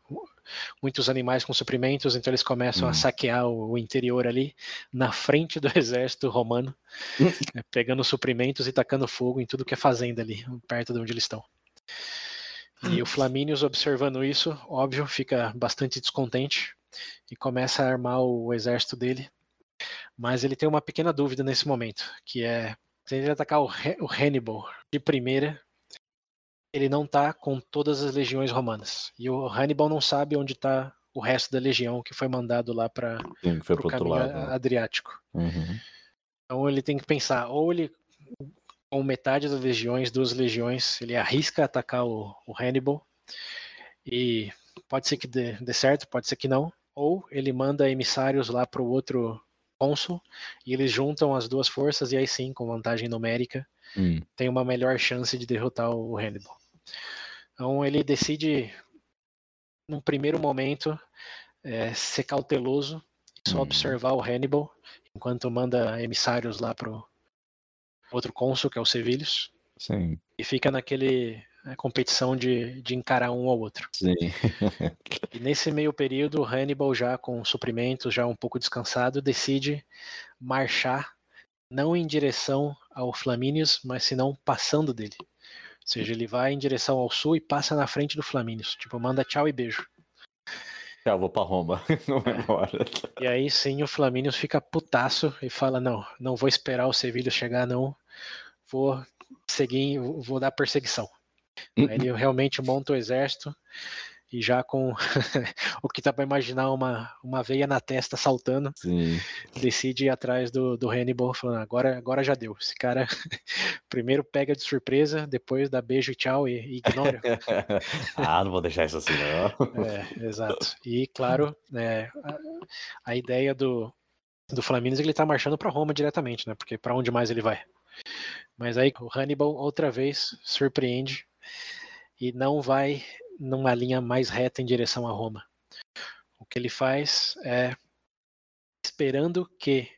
muitos animais com suprimentos, então eles começam hum. a saquear o, interior ali, na frente do [laughs] exército romano, né, [laughs] pegando suprimentos e tacando fogo em tudo que é fazenda ali, perto de onde eles estão. E o Flamínios, observando isso, óbvio, fica bastante descontente e começa a armar o exército dele. Mas ele tem uma pequena dúvida nesse momento, que é se ele atacar o, o Hannibal de primeira, ele não está com todas as legiões romanas. E o Hannibal não sabe onde está o resto da legião que foi mandado lá para o caminho lado, né? Adriático. Uhum. Então ele tem que pensar, ou ele com metade das legiões, duas legiões, ele arrisca atacar o, o Hannibal e pode ser que dê, dê, certo, pode ser que não, ou ele manda emissários lá para o outro cônsul e eles juntam as duas forças e aí sim, com vantagem numérica, hum. tem uma melhor chance de derrotar o Hannibal. Então ele decide, num primeiro momento, é, ser cauteloso e só hum. observar o Hannibal, enquanto manda emissários lá pro outro cônsul, que é o Sevilhos. Sim. E fica naquele né, competição de, de encarar um ao outro. Sim. e nesse meio período, Hannibal, já com suprimentos, já um pouco descansado, decide marchar não em direção ao Flamínios, mas senão passando dele. Ou seja, ele vai em direção ao sul e passa na frente do Flamínios. Tipo, manda tchau e beijo. Já vou pra Roma. [laughs] Não vai embora. E aí sim o Flaminius fica putaço e fala: Não, não vou esperar o Sevilha chegar, não. Vou seguir, vou dar perseguição. Aí ele realmente monta o exército e já com [laughs] o que dá para imaginar uma, uma veia na testa saltando, Sim. decide ir atrás do, do Hannibal, falando: agora, agora já deu. Esse cara [laughs] primeiro pega de surpresa, depois dá beijo e tchau e, e ignora. [laughs] ah, não vou deixar isso assim, não. É, exato. E claro, é, a, a, ideia do, do Flamengo é que ele tá marchando para Roma diretamente, né? Porque para onde mais ele vai? Mas aí o Hannibal outra vez surpreende e não vai numa linha mais reta em direção a Roma. O que ele faz é esperando que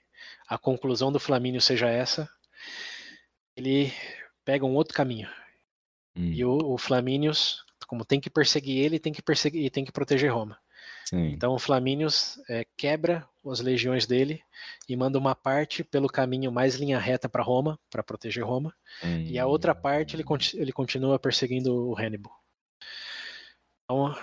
a conclusão do Flamínio seja essa, ele pega um outro caminho. Hum. E o, o Flamínios, como tem que perseguir ele, tem que perseguir e tem que proteger Roma. Sim. Então o Flamínios é, quebra as legiões dele e manda uma parte pelo caminho mais linha reta para Roma, para proteger Roma, hum. e a outra parte ele, ele continua perseguindo o Hannibal. Então,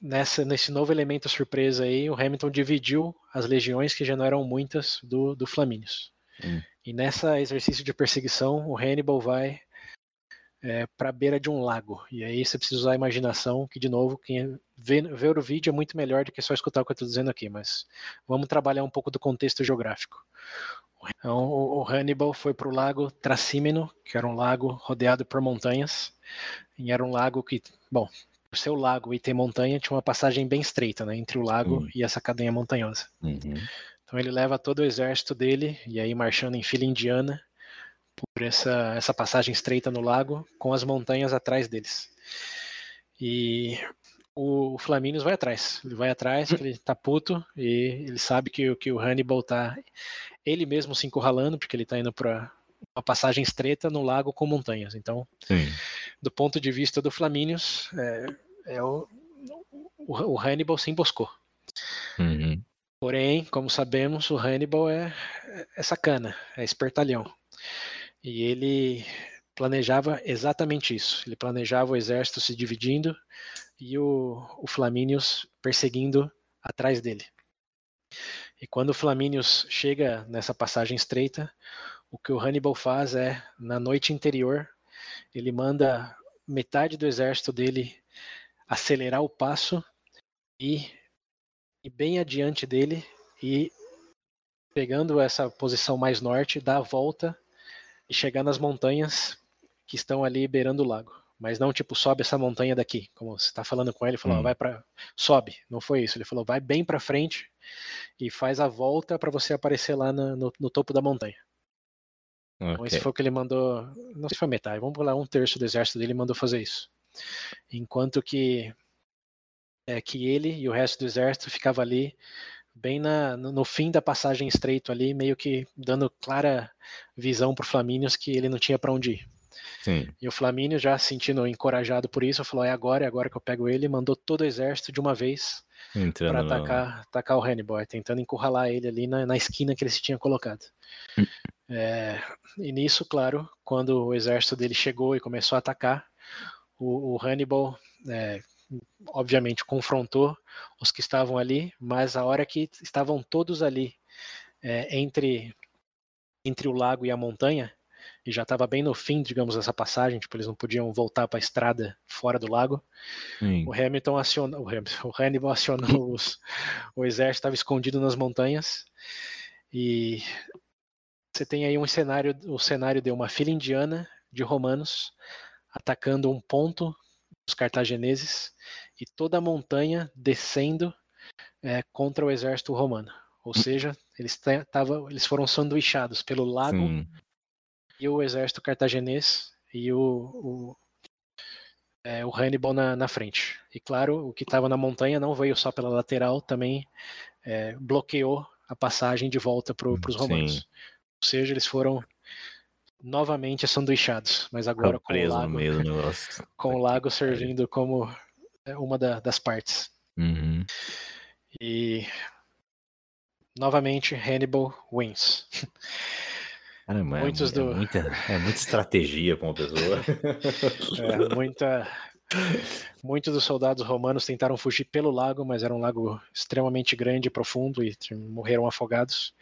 nessa, nesse novo elemento surpresa aí, o Hamilton dividiu as legiões, que já não eram muitas, do, do Flaminius. Hum. E nessa exercício de perseguição, o Hannibal vai é, para a beira de um lago. E aí você precisa usar a imaginação, que de novo, quem vê, ver o vídeo é muito melhor do que só escutar o que eu estou dizendo aqui, mas vamos trabalhar um pouco do contexto geográfico. Então, o Hannibal foi para o lago Tracímeno, que era um lago rodeado por montanhas, e era um lago que, bom, por ser o lago e ter montanha, tinha uma passagem bem estreita, né, entre o lago uhum. e essa cadeia montanhosa. Uhum. Então ele leva todo o exército dele, e aí marchando em fila indiana, por essa, essa passagem estreita no lago, com as montanhas atrás deles. E o Flaminius vai atrás. Ele vai atrás, ele tá puto, e ele sabe que, que o Hannibal tá ele mesmo se encurralando, porque ele tá indo para uma passagem estreita no lago com montanhas. Então, Sim. Do ponto de vista do Flaminius, é, é o, o, Hannibal se emboscou. Uhum. Porém, como sabemos, o Hannibal é, é sacana, é espertalhão. E ele planejava exatamente isso. Ele planejava o exército se dividindo e o, o Flaminius perseguindo atrás dele. E quando o Flaminius chega nessa passagem estreita, o que o Hannibal faz é, na noite interior, ele manda metade do exército dele acelerar o passo e, e bem adiante dele e pegando essa posição mais norte, dá a volta e chegar nas montanhas que estão ali beirando o lago. Mas não tipo sobe essa montanha daqui, como você está falando com ele, falou, hum. vai para sobe. Não foi isso. Ele falou, vai bem para frente e faz a volta para você aparecer lá no, no, no topo da montanha. Okay. Então esse foi o que ele mandou, não sei se foi metade, vamos pular um terço do exército dele mandou fazer isso. Enquanto que é, que ele e o resto do exército ficava ali bem na, no, no, fim da passagem estreito ali, meio que dando clara visão para o Flamínios que ele não tinha para onde ir. Sim. E o Flamínio, já sentindo encorajado por isso, falou: é agora, é agora que eu pego ele, mandou todo o exército de uma vez para atacar, atacar o Hannibal, tentando encurralar ele ali na, na esquina que ele se tinha colocado. [laughs] É, e nisso, claro, quando o exército dele chegou e começou a atacar, o, o Hannibal, é, obviamente, confrontou os que estavam ali, mas a hora que estavam todos ali é, entre, entre o lago e a montanha, e já estava bem no fim, digamos, dessa passagem, tipo, eles não podiam voltar para a estrada fora do lago. Sim. O Hamilton acionou, o, Hamilton, o Hannibal acionou os, o exército estava escondido nas montanhas e você tem aí um cenário, o cenário de uma fila indiana de romanos atacando um ponto dos cartagineses e toda a montanha descendo é, contra o exército romano. Ou hum. seja, eles, tavam, eles foram sanduichados pelo lago Sim. e o exército cartaginês e o, o, é, o Hannibal na, na, frente. E claro, o que estava na montanha não veio só pela lateral, também é, bloqueou a passagem de volta para os romanos. Sim. Ou seja, eles foram novamente sanduichados, mas agora com o lago, [laughs] com o lago servindo como é, uma da, das partes. Uhum. E novamente Hannibal wins. Caramba, Muitos é, do... é, muita, é muita estratégia para uma pessoa. [laughs] é, muita, Muitos dos soldados romanos tentaram fugir pelo lago, mas era um lago extremamente grande e profundo e morreram afogados.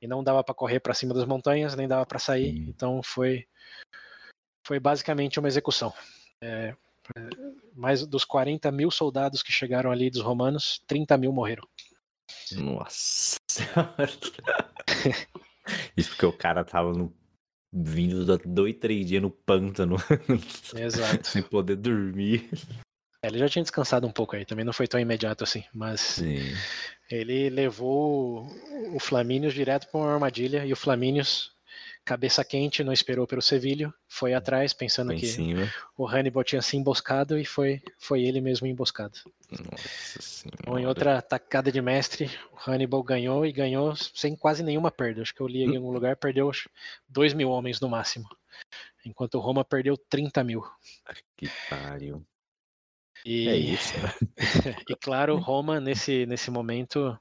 E não dava para correr para cima das montanhas, nem dava para sair. Então foi foi basicamente uma execução. É, mais dos 40 mil soldados que chegaram ali dos romanos, 30 mil morreram. Nossa. [laughs] [laughs] Isso porque o cara tava no, vindo dois, três dias no pântano. [laughs] Exato. sem poder dormir. É, ele já tinha descansado um pouco aí, também não foi tão imediato assim, mas Sim. ele levou o Flamínios direto para uma armadilha e o Flamínios cabeça quente, não esperou pelo Sevilho, foi atrás pensando que cima. o Hannibal tinha se emboscado e foi, foi ele mesmo emboscado. Nossa então, em outra tacada de mestre, o Hannibal ganhou e ganhou sem quase nenhuma perda. Acho que eu li em algum lugar, perdeu 2 mil homens no máximo. Enquanto Roma perdeu 30 mil. Que pariu. E, é isso. Né? [laughs] e claro, [laughs] Roma nesse, nesse momento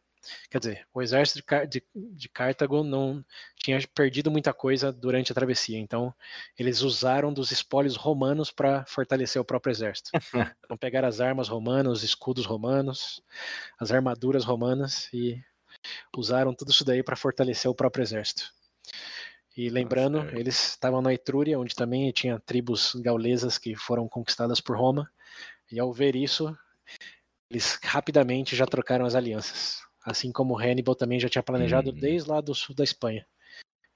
Quer dizer, o exército de, Car de, de, Cartago não tinha perdido muita coisa durante a travessia, então eles usaram dos espólios romanos para fortalecer o próprio exército. [laughs] então pegaram as armas romanas, os escudos romanos, as armaduras romanas e usaram tudo isso daí para fortalecer o próprio exército. E lembrando, Nossa, eles estavam na Etrúria, onde também tinha tribos gaulesas que foram conquistadas por Roma, e ao ver isso, eles rapidamente já trocaram as alianças assim como Hannibal também já tinha planejado hum. desde lá do sul da Espanha,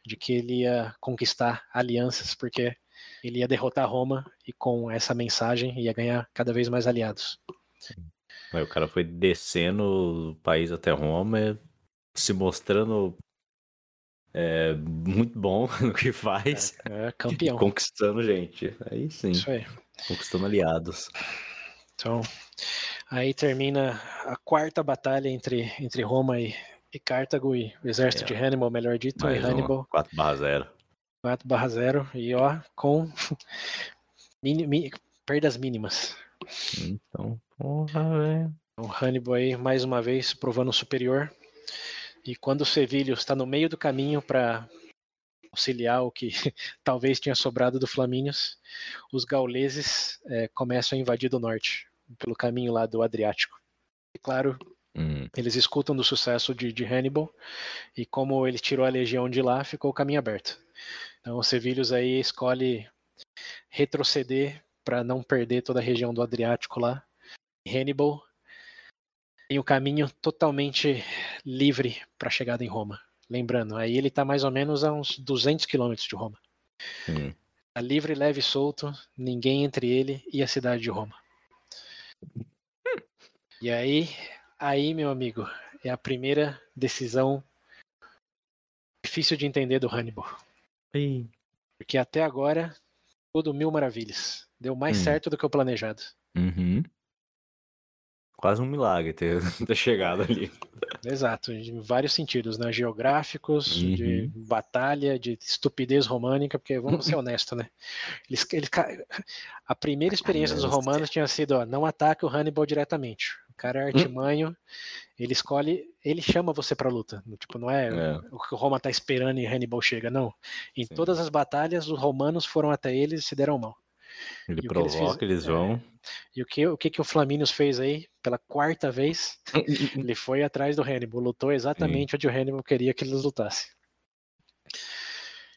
de que ele ia conquistar alianças, porque ele ia derrotar Roma e com essa mensagem ia ganhar cada vez mais aliados. Aí o cara foi descendo o país até Roma, se mostrando é, muito bom [laughs] no que faz. É, é campeão. Conquistando gente. Aí sim. Isso aí. Conquistando aliados. Então, Aí termina a quarta batalha entre, entre Roma e, e Cartago e o exército é. de Hannibal, melhor dito, Mais e Hannibal. 4 barra 0. 4 barra 0 e ó, com [laughs] mini, mini, perdas mínimas. Então, porra, velho. O Hannibal aí, mais uma vez, provando superior. E quando o Sevilho está no meio do caminho para auxiliar o que [laughs] talvez tinha sobrado do Flamínios, os gauleses é, começam a invadir do norte pelo caminho lá do Adriático. E claro, hum. eles escutam do sucesso de, de, Hannibal e como ele tirou a legião de lá, ficou o caminho aberto. Então o Sevilhos aí escolhe retroceder para não perder toda a região do Adriático lá. Hannibal tem o caminho totalmente livre para a chegada em Roma. Lembrando, aí ele está mais ou menos a uns 200 quilômetros de Roma. Hum. Tá livre, leve e solto, ninguém entre ele e a cidade de Roma. E aí, aí, meu amigo, é a primeira decisão difícil de entender do Hannibal. Sim. Porque até agora, tudo mil maravilhas. Deu mais hum. certo do que o planejado. Uhum. Quase um milagre ter, [laughs] ter chegado ali. Exato, em vários sentidos, né? Geográficos, uhum. de batalha, de estupidez românica, porque vamos ser honestos, né? Eles, eles, a primeira experiência dos romanos tinha sido, ó, não ataque o Hannibal diretamente. O cara é artimanho, ele escolhe, ele chama você pra luta. Tipo, não é, é. o que o Roma tá esperando e Hannibal chega, não. Em Sim. todas as batalhas, os romanos foram até eles e se deram mal. Ele e provoca, eles, eles, vão. É. E o que, o que, que o Flaminius fez aí, pela quarta vez? [laughs] ele foi atrás do Hannibal, lutou exatamente Sim. onde o Hannibal queria que eles lutassem.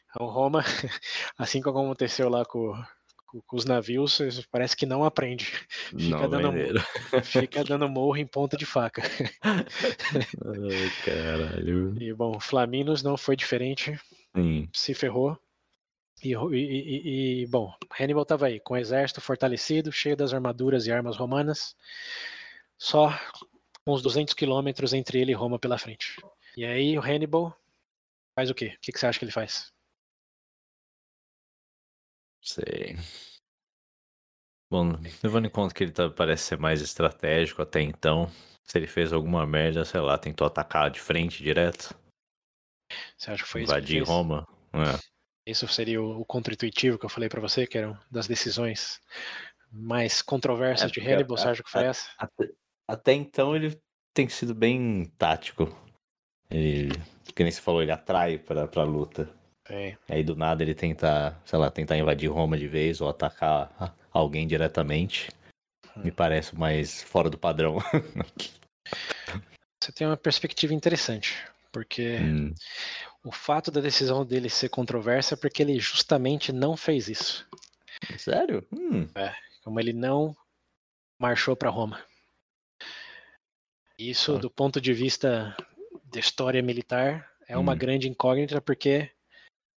Então, Roma, [laughs] assim como aconteceu lá com, com, com os navios, parece que não aprende. Fica, não, dando, [laughs] fica dando morro em ponta de faca. Ai, caralho. E bom, Flaminos não foi diferente. Sim. Se ferrou. E, e, e, bom, Hannibal estava aí, com o exército fortalecido, cheio das armaduras e armas romanas, só uns 200 quilômetros entre ele e Roma pela frente. E aí o Hannibal faz o quê? O que, que você acha que ele faz? Sei. Bom, levando em conta que ele tá, parece ser mais estratégico até então, se ele fez alguma merda, sei lá, tentou atacar de frente direto. Você acha que foi Invadir isso? Invadir Roma? É. Isso seria o, o contra-intuitivo que eu falei para você, que era das decisões mais controversas é, de Hannibal, você acha que foi essa? Até, até, então ele tem sido bem tático. Ele, que nem você falou, ele atrai pra, pra luta. É. Aí do nada ele tenta, sei lá, tentar invadir Roma de vez ou atacar alguém diretamente. me parece mais fora do padrão. [laughs] Você tem uma perspectiva interessante, porque hum. O fato da decisão dele ser controversa é porque ele justamente não fez isso. Sério? Hum. É, como ele não marchou para Roma. Isso, ah. do ponto de vista da história militar, é uma hum. grande incógnita, porque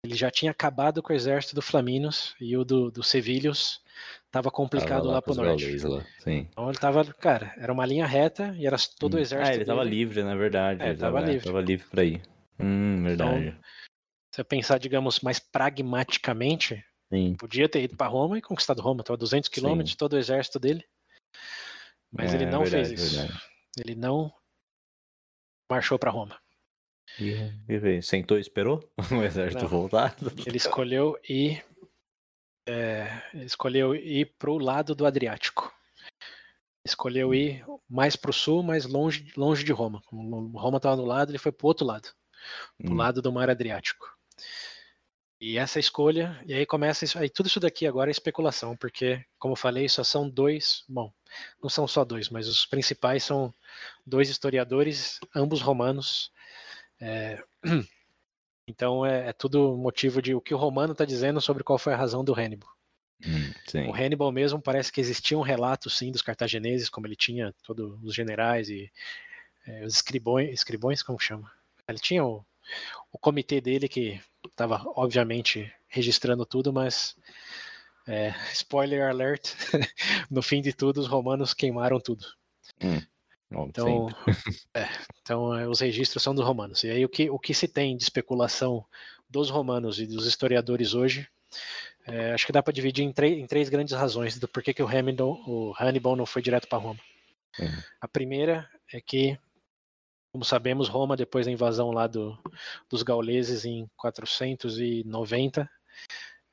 ele já tinha acabado com o exército do Flaminos e o do, do Sevilhos estava complicado lá, lá pro norte. Lá. Então ele tava, cara, era uma linha reta e era todo hum. o exército. Ah, ele tava livre, na verdade. É, ele tava, tava livre. Tava livre pra ir. Hum, verdade. Então, se você pensar, digamos, mais pragmaticamente, Sim. podia ter ido para Roma e conquistado Roma. Tava 200 quilômetros, todo o exército dele. Mas é, ele não verdade, fez isso. Verdade. Ele não marchou para Roma. E, e sentou e esperou [laughs] o exército Não. voltar? Ele escolheu ir. É, escolheu ir para o lado do Adriático. Escolheu ir mais para o sul, mais longe, longe de Roma. Roma estava no lado, ele foi para o outro lado, para o hum. lado do Mar Adriático. E essa escolha, e aí começa isso, aí tudo isso daqui agora é especulação, porque, como eu falei, só são dois, bom, não são só dois, mas os principais são dois historiadores, ambos romanos, é, [clears throat] então é, é, tudo motivo de o que o Romano está dizendo sobre qual foi a razão do Hannibal. Hum, o Hannibal mesmo parece que existia um relato sim dos cartagineses, como ele tinha todos os generais e é, os escribões, escribões, como chama? Ele tinha o, o comitê dele que estava obviamente registrando tudo, mas é, [laughs] spoiler alert, [laughs] no fim de tudo os romanos queimaram tudo. Hum. Então, [laughs] é, então é, os registros são dos romanos. E aí o que, o que se tem de especulação dos romanos e dos historiadores hoje, é, acho que dá para dividir em, em, três grandes razões do porquê que o Hannibal, o Hannibal não foi direto para Roma. Uhum. A primeira é que, como sabemos, Roma, depois da invasão lá do, dos gauleses em 490,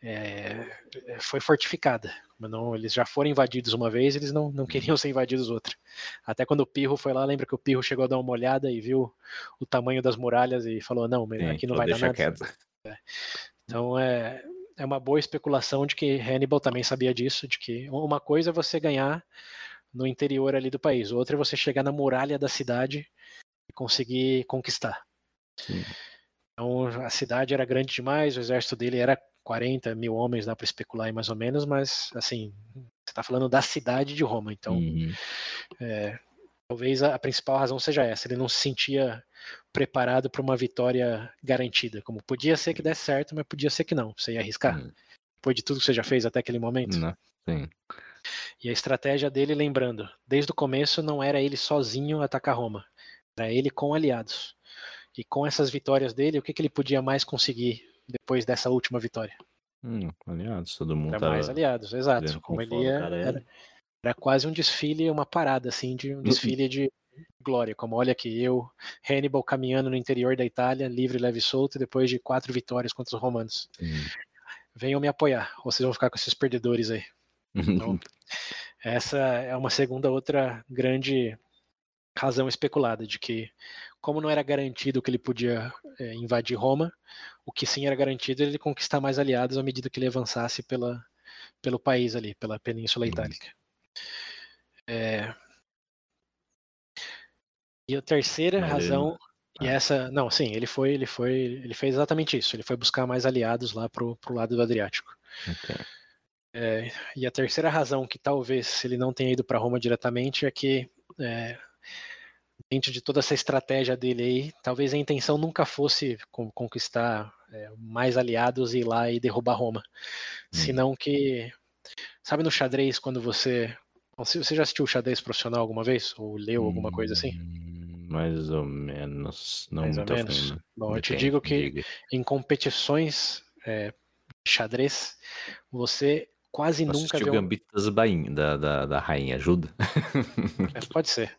é, foi fortificada. Não, eles já foram invadidos uma vez, eles não, não queriam ser invadidos outra. Até quando o Pirro foi lá, lembra que o Pirro chegou a dar uma olhada e viu o tamanho das muralhas e falou: não, Sim, aqui não vai dar nada. É. Então é, é uma boa especulação de que Hannibal também sabia disso, de que uma coisa é você ganhar no interior ali do país, outra é você chegar na muralha da cidade e conseguir conquistar. Sim. Então a cidade era grande demais, o exército dele era 40 mil homens, dá para especular aí mais ou menos, mas assim, você está falando da cidade de Roma, então uhum. é, talvez a, a, principal razão seja essa, ele não se sentia preparado para uma vitória garantida, como podia ser que desse certo, mas podia ser que não, você ia arriscar, uhum. depois de tudo que você já fez até aquele momento. Não, sim. E a estratégia dele, lembrando, desde o começo não era ele sozinho atacar Roma, era ele com aliados. E com essas vitórias dele, o que, que ele podia mais conseguir depois dessa última vitória. Hum, aliados, todo mundo. Era mais aliados, exato. Como ele ia, era, era, quase um desfile, uma parada, assim, de um desfile de glória. Como olha aqui, eu, Hannibal, caminhando no interior da Itália, livre, leve e solto, depois de quatro vitórias contra os romanos. Hum. Venham me apoiar, ou vocês vão ficar com esses perdedores aí. [laughs] Então, essa é uma segunda outra grande razão especulada de que, como não era garantido que ele podia é, invadir Roma, o que sim era garantido era ele conquistar mais aliados à medida que ele avançasse pela, pelo país ali, pela Península Itálica. É... E a terceira razão e ah. essa, não, sim, ele foi, ele foi, ele fez exatamente isso. Ele foi buscar mais aliados lá pro, pro lado do Adriático. Okay. É, e a terceira razão que talvez ele não tenha ido para Roma diretamente é que é, dentro de toda essa estratégia dele aí, talvez a intenção nunca fosse conquistar é, mais aliados e ir lá e derrubar Roma. Hum. Senão que. Sabe no xadrez, quando você. Você já assistiu xadrez profissional alguma vez? Ou leu alguma coisa assim? Hum, mais ou menos. Não mais ou menos. Bom, eu te digo que em competições é, xadrez, você quase Posso nunca viu. o Gambito das Bain, da, da, da Rainha, ajuda? É, pode ser.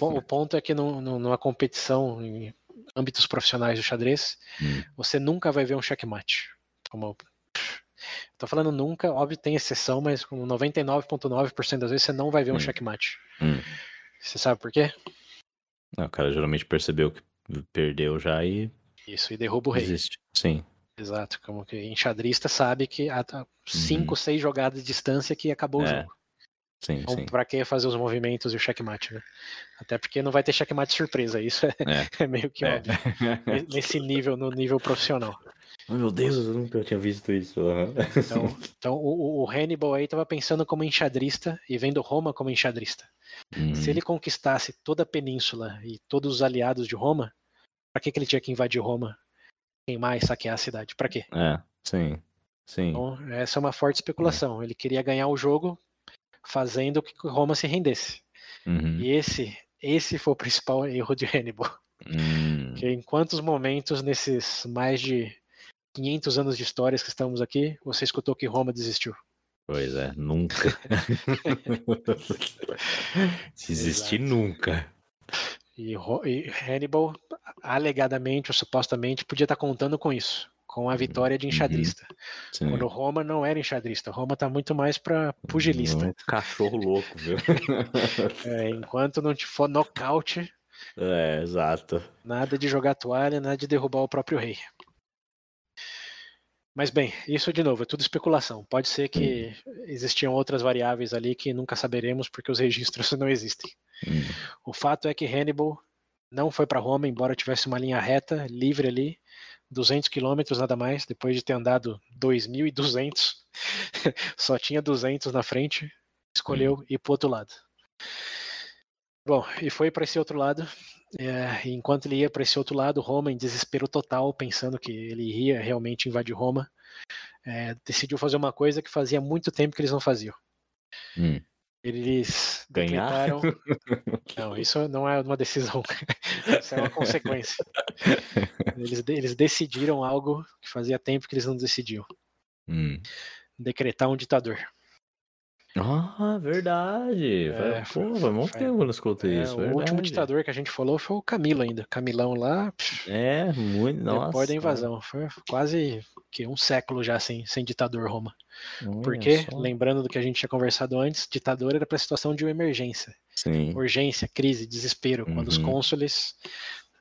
O, o, [laughs] ponto é que no, no, numa competição em âmbitos profissionais do xadrez, hum. você nunca vai ver um checkmate. Como, tô falando nunca, óbvio tem exceção, mas com 99,9% das vezes você não vai ver um hum. checkmate. Hum. Você sabe por quê? Não, o cara geralmente percebeu que perdeu já e. Isso, e derruba o rei. Existe. Sim. Exato, como que enxadrista sabe que há cinco, uhum. seis jogadas de distância que acabou é. o jogo. Sim, Então, sim. pra que fazer os movimentos e o checkmate, né? Até porque não vai ter checkmate surpresa, isso é, É. [laughs] é meio que É. óbvio. Ne- [laughs] Nesse nível, no nível profissional. Oh, meu Deus, eu nunca tinha visto isso. aham. Então, então o, o Hannibal aí tava pensando como enxadrista e vendo Roma como enxadrista. Uhum. Se ele conquistasse toda a península e todos os aliados de Roma, pra que, que ele tinha que invadir Roma? Queimar e saquear a cidade? Pra quê? É, sim. Sim. Então, essa é uma forte especulação. Ele queria ganhar o jogo fazendo que Roma se rendesse. Uhum. E esse, esse foi o principal [laughs] erro de Hannibal. Hum. Que em quantos momentos nesses mais de 500 anos de histórias que estamos aqui, você escutou que Roma desistiu? Pois é, nunca. [laughs] [laughs] Desistir nunca. E, e Hannibal, alegadamente ou supostamente, podia estar contando com isso, com a vitória de enxadrista. Sim. Quando Roma não era enxadrista, Roma tá muito mais para pugilista. Um cachorro louco, viu? [laughs] É, enquanto não te for nocaute, é, exato. nada de jogar toalha, nada de derrubar o próprio rei. Mas bem, isso de novo é tudo especulação. Pode ser que existiam outras variáveis ali que nunca saberemos porque os registros [laughs] não existem. Hum. O fato é que Hannibal não foi para Roma, embora tivesse uma linha reta, livre ali, 200 quilômetros nada mais, depois de ter andado 2.200, [laughs] só tinha 200 na frente, escolheu ir para outro lado. Bom, e foi para esse outro lado. É, enquanto ele ia para esse outro lado, Roma, em desespero total, pensando que ele iria realmente invadir Roma, é, decidiu fazer uma coisa que fazia muito tempo que eles não faziam. Hum. Eles Ganhar? decretaram. [laughs] Não, isso não é uma decisão. [laughs] isso é uma consequência. [laughs] Eles, eles decidiram algo que fazia tempo que eles não decidiam. Hum. Decretar um ditador. Ah, verdade. É, Pô, foi- muito tempo que eu não escutei É, isso. o verdade. último ditador que a gente falou foi o Camilo ainda. Camilão lá, pff, É, muito. Nossa. depois da invasão. Foi quase que um século já sem, sem ditador Roma. Olha Porque, só. lembrando do que a gente tinha conversado antes, ditador era para situação de uma emergência. Sim. urgência, crise, desespero, quando os Uhum. cônsules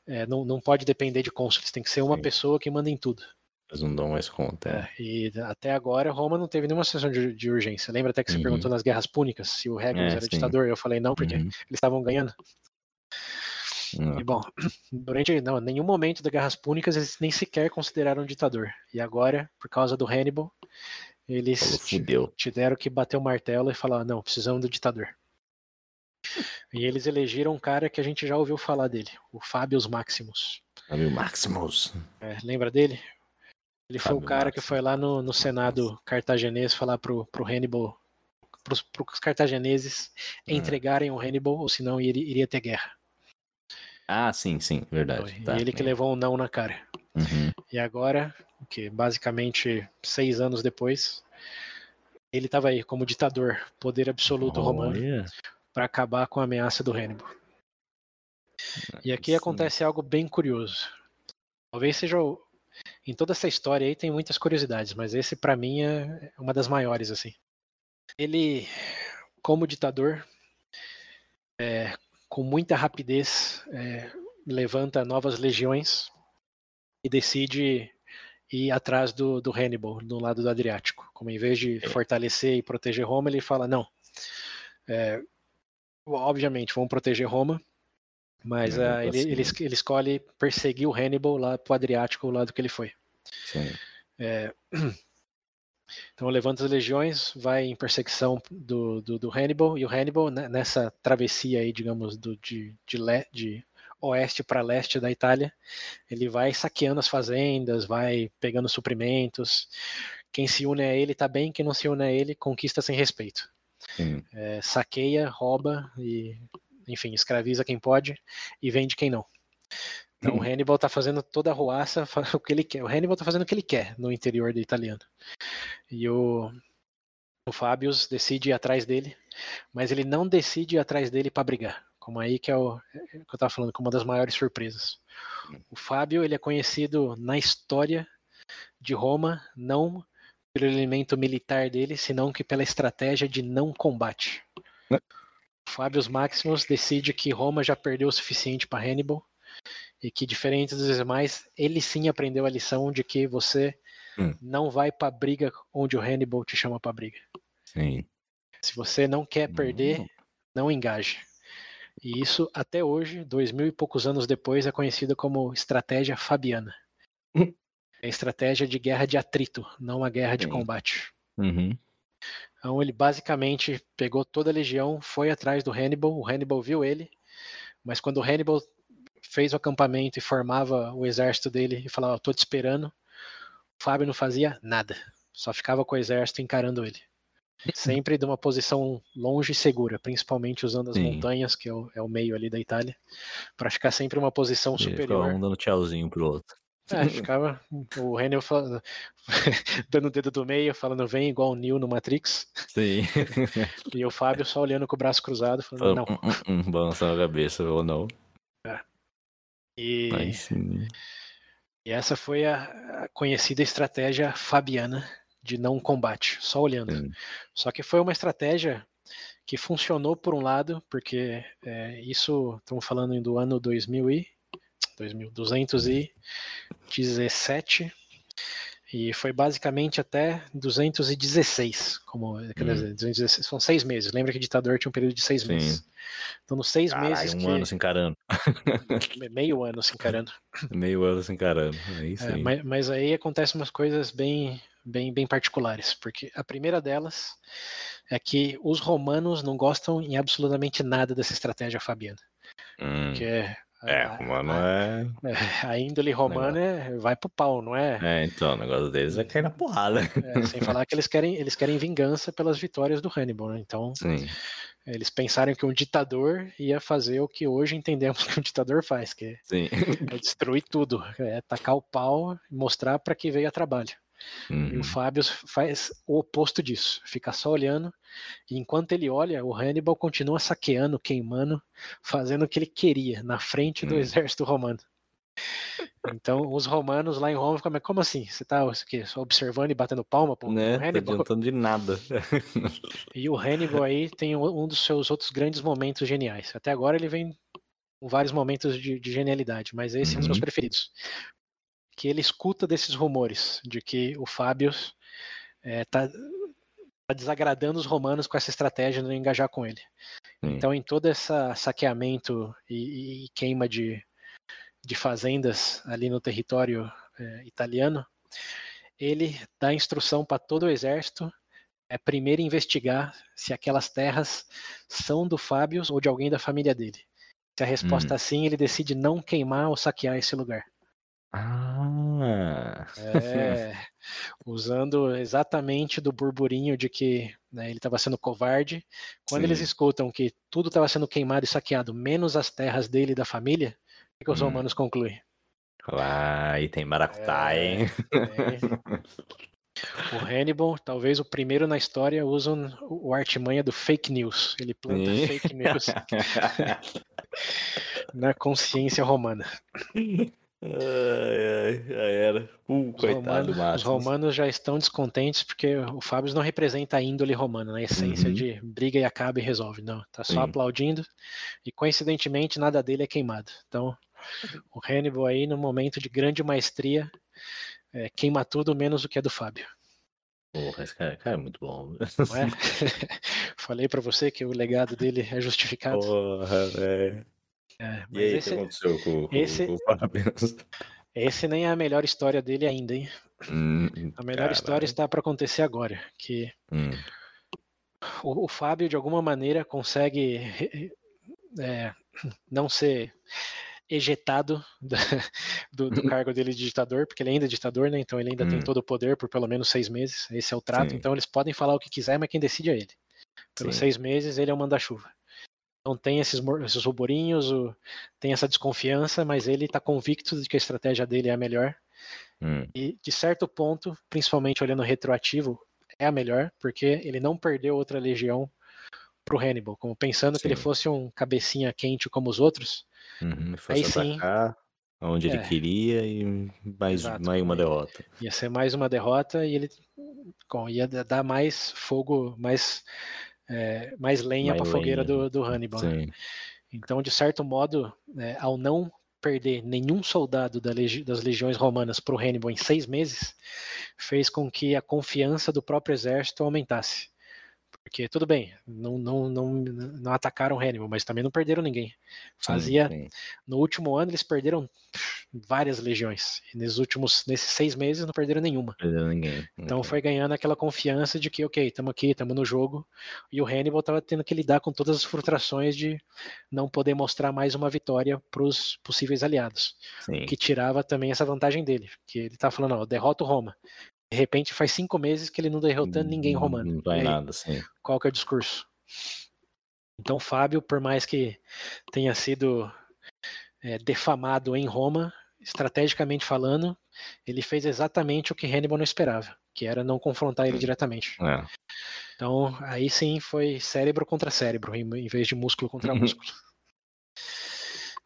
é, não, não pode depender de cônsules, tem que ser uma Sim. pessoa que manda em tudo. Eles não dão mais conta. é. É, e até agora Roma não teve nenhuma situação de, de urgência. Lembra até que você Uhum. perguntou nas guerras púnicas se o Regulus É, era sim. ditador? Eu falei não, porque Uhum. eles estavam ganhando. Ah, E bom, [clears throat] durante não, nenhum momento das guerras púnicas eles nem sequer consideraram ditador. E agora, por causa do Hannibal, eles Falou, fudeu. tiveram que bater o martelo e falar: não, precisamos do ditador. E eles elegeram um cara que a gente já ouviu falar dele, o Fabius Maximus. Sabe o Maximus? É, lembra dele? Ele foi o Fábio cara que foi lá no, no Senado cartaginês falar pro, pro Hannibal, pros, pros cartagineses Ah. entregarem o Hannibal, ou senão iria, iria ter guerra. Ah, sim, sim, verdade. e Tá, ele que levou um não na cara. Uhum. E agora, que basicamente seis anos depois, ele estava aí como ditador, poder absoluto romano, Olha. para acabar com a ameaça do Hannibal. E aqui Sim. acontece algo bem curioso. Talvez seja o... em toda essa história aí tem muitas curiosidades, mas esse para mim é uma das maiores assim. Ele, como ditador, é, com muita rapidez, é, levanta novas legiões e decide ir atrás do, do Hannibal no lado do Adriático. Como em vez de É. fortalecer e proteger Roma, ele fala não. é, obviamente vão proteger Roma, mas É, ah, ele, assim. ele, es- ele escolhe perseguir o Hannibal lá pro Adriático, o lado que ele foi. Sim. [clears throat] Então levanta as legiões, vai em perseguição do, do, do Hannibal, e o Hannibal, né, nessa travessia aí, digamos, do, de, de, le, de oeste para leste da Itália, ele vai saqueando as fazendas, vai pegando suprimentos. Quem se une a ele tá bem, quem não se une a ele conquista sem respeito. Sim. É, saqueia, rouba e, enfim, escraviza quem pode e vende quem não. Então o Hannibal tá fazendo toda a ruaça, [laughs] o que ele quer. O Hannibal tá fazendo o que ele quer no interior do italiano. E o, o Fabius decide ir atrás dele, mas ele não decide ir atrás dele para brigar. Como aí que é o é o que eu tava falando, como uma das maiores surpresas. O Fábio, ele é conhecido na história de Roma, não pelo elemento militar dele, senão que pela estratégia de não combate. Fábios Maximus decide que Roma já perdeu o suficiente para Hannibal e que, diferente dos demais, ele sim aprendeu a lição de que você Hum. não vai para briga onde o Hannibal te chama para briga. Sim. Se você não quer perder, Hum. não engaje. E isso, até hoje, dois mil e poucos anos depois, é conhecido como estratégia fabiana. Hum. É estratégia de guerra de atrito, não uma guerra de combate. Uhum. Então ele basicamente pegou toda a legião, foi atrás do Hannibal, o Hannibal viu ele, mas quando o Hannibal fez o acampamento e formava o exército dele e falava, tô te esperando, o Fábio não fazia nada, só ficava com o exército encarando ele. Sempre de uma posição longe e segura, principalmente usando as Sim. montanhas, que é o, é o meio ali da Itália, para ficar sempre uma posição E superior. um dando tchauzinho pro outro. É, ficava o Hannibal falando- [laughs] dando o dedo do meio, falando vem igual o Neo no Matrix. Sim. [laughs] E o Fábio só olhando com o braço cruzado, falando, não. Hum, hum, balançando a cabeça ou não. E, Aí sim. e essa foi a, a conhecida estratégia fabiana de não combate, só olhando. sim. Só que foi uma estratégia que funcionou por um lado, porque é, isso, estamos falando do ano 2000 e 2217, e foi basicamente até 216, como quer Hum. dizer, 216, são seis meses. Lembra que o ditador tinha um período de seis Sim. meses. Então, nos seis Caralho, meses um que ano se encarando. meio ano se encarando. [laughs] Meio ano se encarando. Aí É, mas, mas aí acontecem umas coisas bem, bem, bem particulares, porque a primeira delas é que os romanos não gostam em absolutamente nada dessa estratégia fabiana, Hum. que é É, a, romano a, [laughs] é. a índole romana é, vai pro pau, não é? É, então, o negócio deles é cair na porrada. É, sem [laughs] falar que eles querem, eles querem vingança pelas vitórias do Hannibal, né? Então Sim. eles pensaram que um ditador ia fazer o que hoje entendemos [laughs] que um ditador faz, que Sim. é destruir tudo, é tacar o pau e mostrar para que veio a trabalho. E Uhum. o Fábio faz o oposto disso, fica só olhando, e enquanto ele olha, o Hannibal continua saqueando, queimando, fazendo o que ele queria na frente do Hum. exército romano. Então, os romanos lá em Roma ficam, mas como assim? Você tá o quê, só observando e batendo palma pro Né? Tá Hannibal? adiantando de nada. [laughs] E o Hannibal aí tem um dos seus outros grandes momentos geniais. Até agora ele vem com vários momentos de, de genialidade, mas esse é um dos meus Uhum. preferidos. Que ele escuta desses rumores de que o Fábio está desagradando os romanos com essa estratégia de não engajar com ele. Sim. Então, em todo esse saqueamento e, e queima de, de fazendas ali no território eh, italiano, ele dá instrução para todo o exército é primeiro investigar se aquelas terras são do Fábio ou de alguém da família dele. Se a resposta Hum. é sim, ele decide não queimar ou saquear esse lugar. Ah. É, [laughs] usando exatamente do burburinho de que né, ele estava sendo covarde. Quando eles Sim. escutam que tudo estava sendo queimado e saqueado, menos as terras dele e da família, o que, os Hum. romanos concluem? Lá, e tem maracutá, É, hein? é. O Hannibal, talvez o primeiro na história, usa o artimanha do fake news. Ele planta fake news [laughs] [laughs] na consciência romana. Ai, ai, já era. Uh, Os coitado romanos, os romanos já estão descontentes porque o Fábio não representa a índole romana, né? a essência Uhum. de briga e acaba e resolve. Não, tá só Sim. aplaudindo e coincidentemente nada dele é queimado. Então, o Hannibal aí, no momento de grande maestria, é, queima tudo menos o que é do Fábio. Porra, esse cara, cara é muito bom. É? [laughs] Falei pra você que o legado dele é justificado. Porra, velho. É, E aí, o que esse, aconteceu com, com, esse- com o Fábio? esse nem é a melhor história dele ainda, hein? Hum, A melhor história está para acontecer agora, que Hum, o, o Fábio de alguma maneira consegue é, não ser ejetado da- [laughs] do, do [laughs] cargo dele de ditador, porque ele ainda é ditador, né? Então ele ainda tem Hum. todo o poder por pelo menos seis meses. Esse é o trato. Sim. Então eles podem falar o que quiser, mas quem decide é ele. Pelos Sim. seis meses ele é o manda-chuva. Então tem esses, esses ruborinhos, o- tem essa desconfiança, mas ele está convicto de que a estratégia dele é a melhor. hum, E de certo ponto, principalmente olhando retroativo, é a melhor, porque ele não perdeu outra legião pro Hannibal, como pensando que ele Sim. fosse um cabecinha quente como os outros. uhum, Foi Aí sim. onde É. ele queria e mais, Exato. mais uma derrota. Ia ser mais uma derrota e ele bom, ia da- dar mais fogo, mais, é, mais lenha para a fogueira do, do Hannibal. né? Então, de certo modo, é, ao não perder nenhum soldado da legi- das legiões romanas para o Hannibal em seis meses, fez com que a confiança do próprio exército aumentasse. Porque tudo bem, não, não, não, não atacaram Hannibal, mas também não perderam ninguém. Fazia. Sim, sim. No último ano eles perderam várias legiões. E nesses últimos, nesses seis meses não perderam nenhuma. Perderam ninguém. Então okay. foi ganhando aquela confiança de que, ok, estamos aqui, estamos no jogo. E o Hannibal estava tendo que lidar com todas as frustrações de não poder mostrar mais uma vitória para os possíveis aliados. Sim. Que tirava também essa vantagem dele. Que ele estava falando, ó, derrota o Roma. De repente faz cinco meses que ele não derrotando ninguém romano. Não vai nada, sim. Qual que é o discurso? Então Fábio, por mais que tenha sido é, defamado em Roma, estrategicamente falando, ele fez exatamente o que Hannibal não esperava, que era não confrontar ele diretamente. É. Então, aí sim foi cérebro contra cérebro, em vez de músculo contra [laughs] músculo.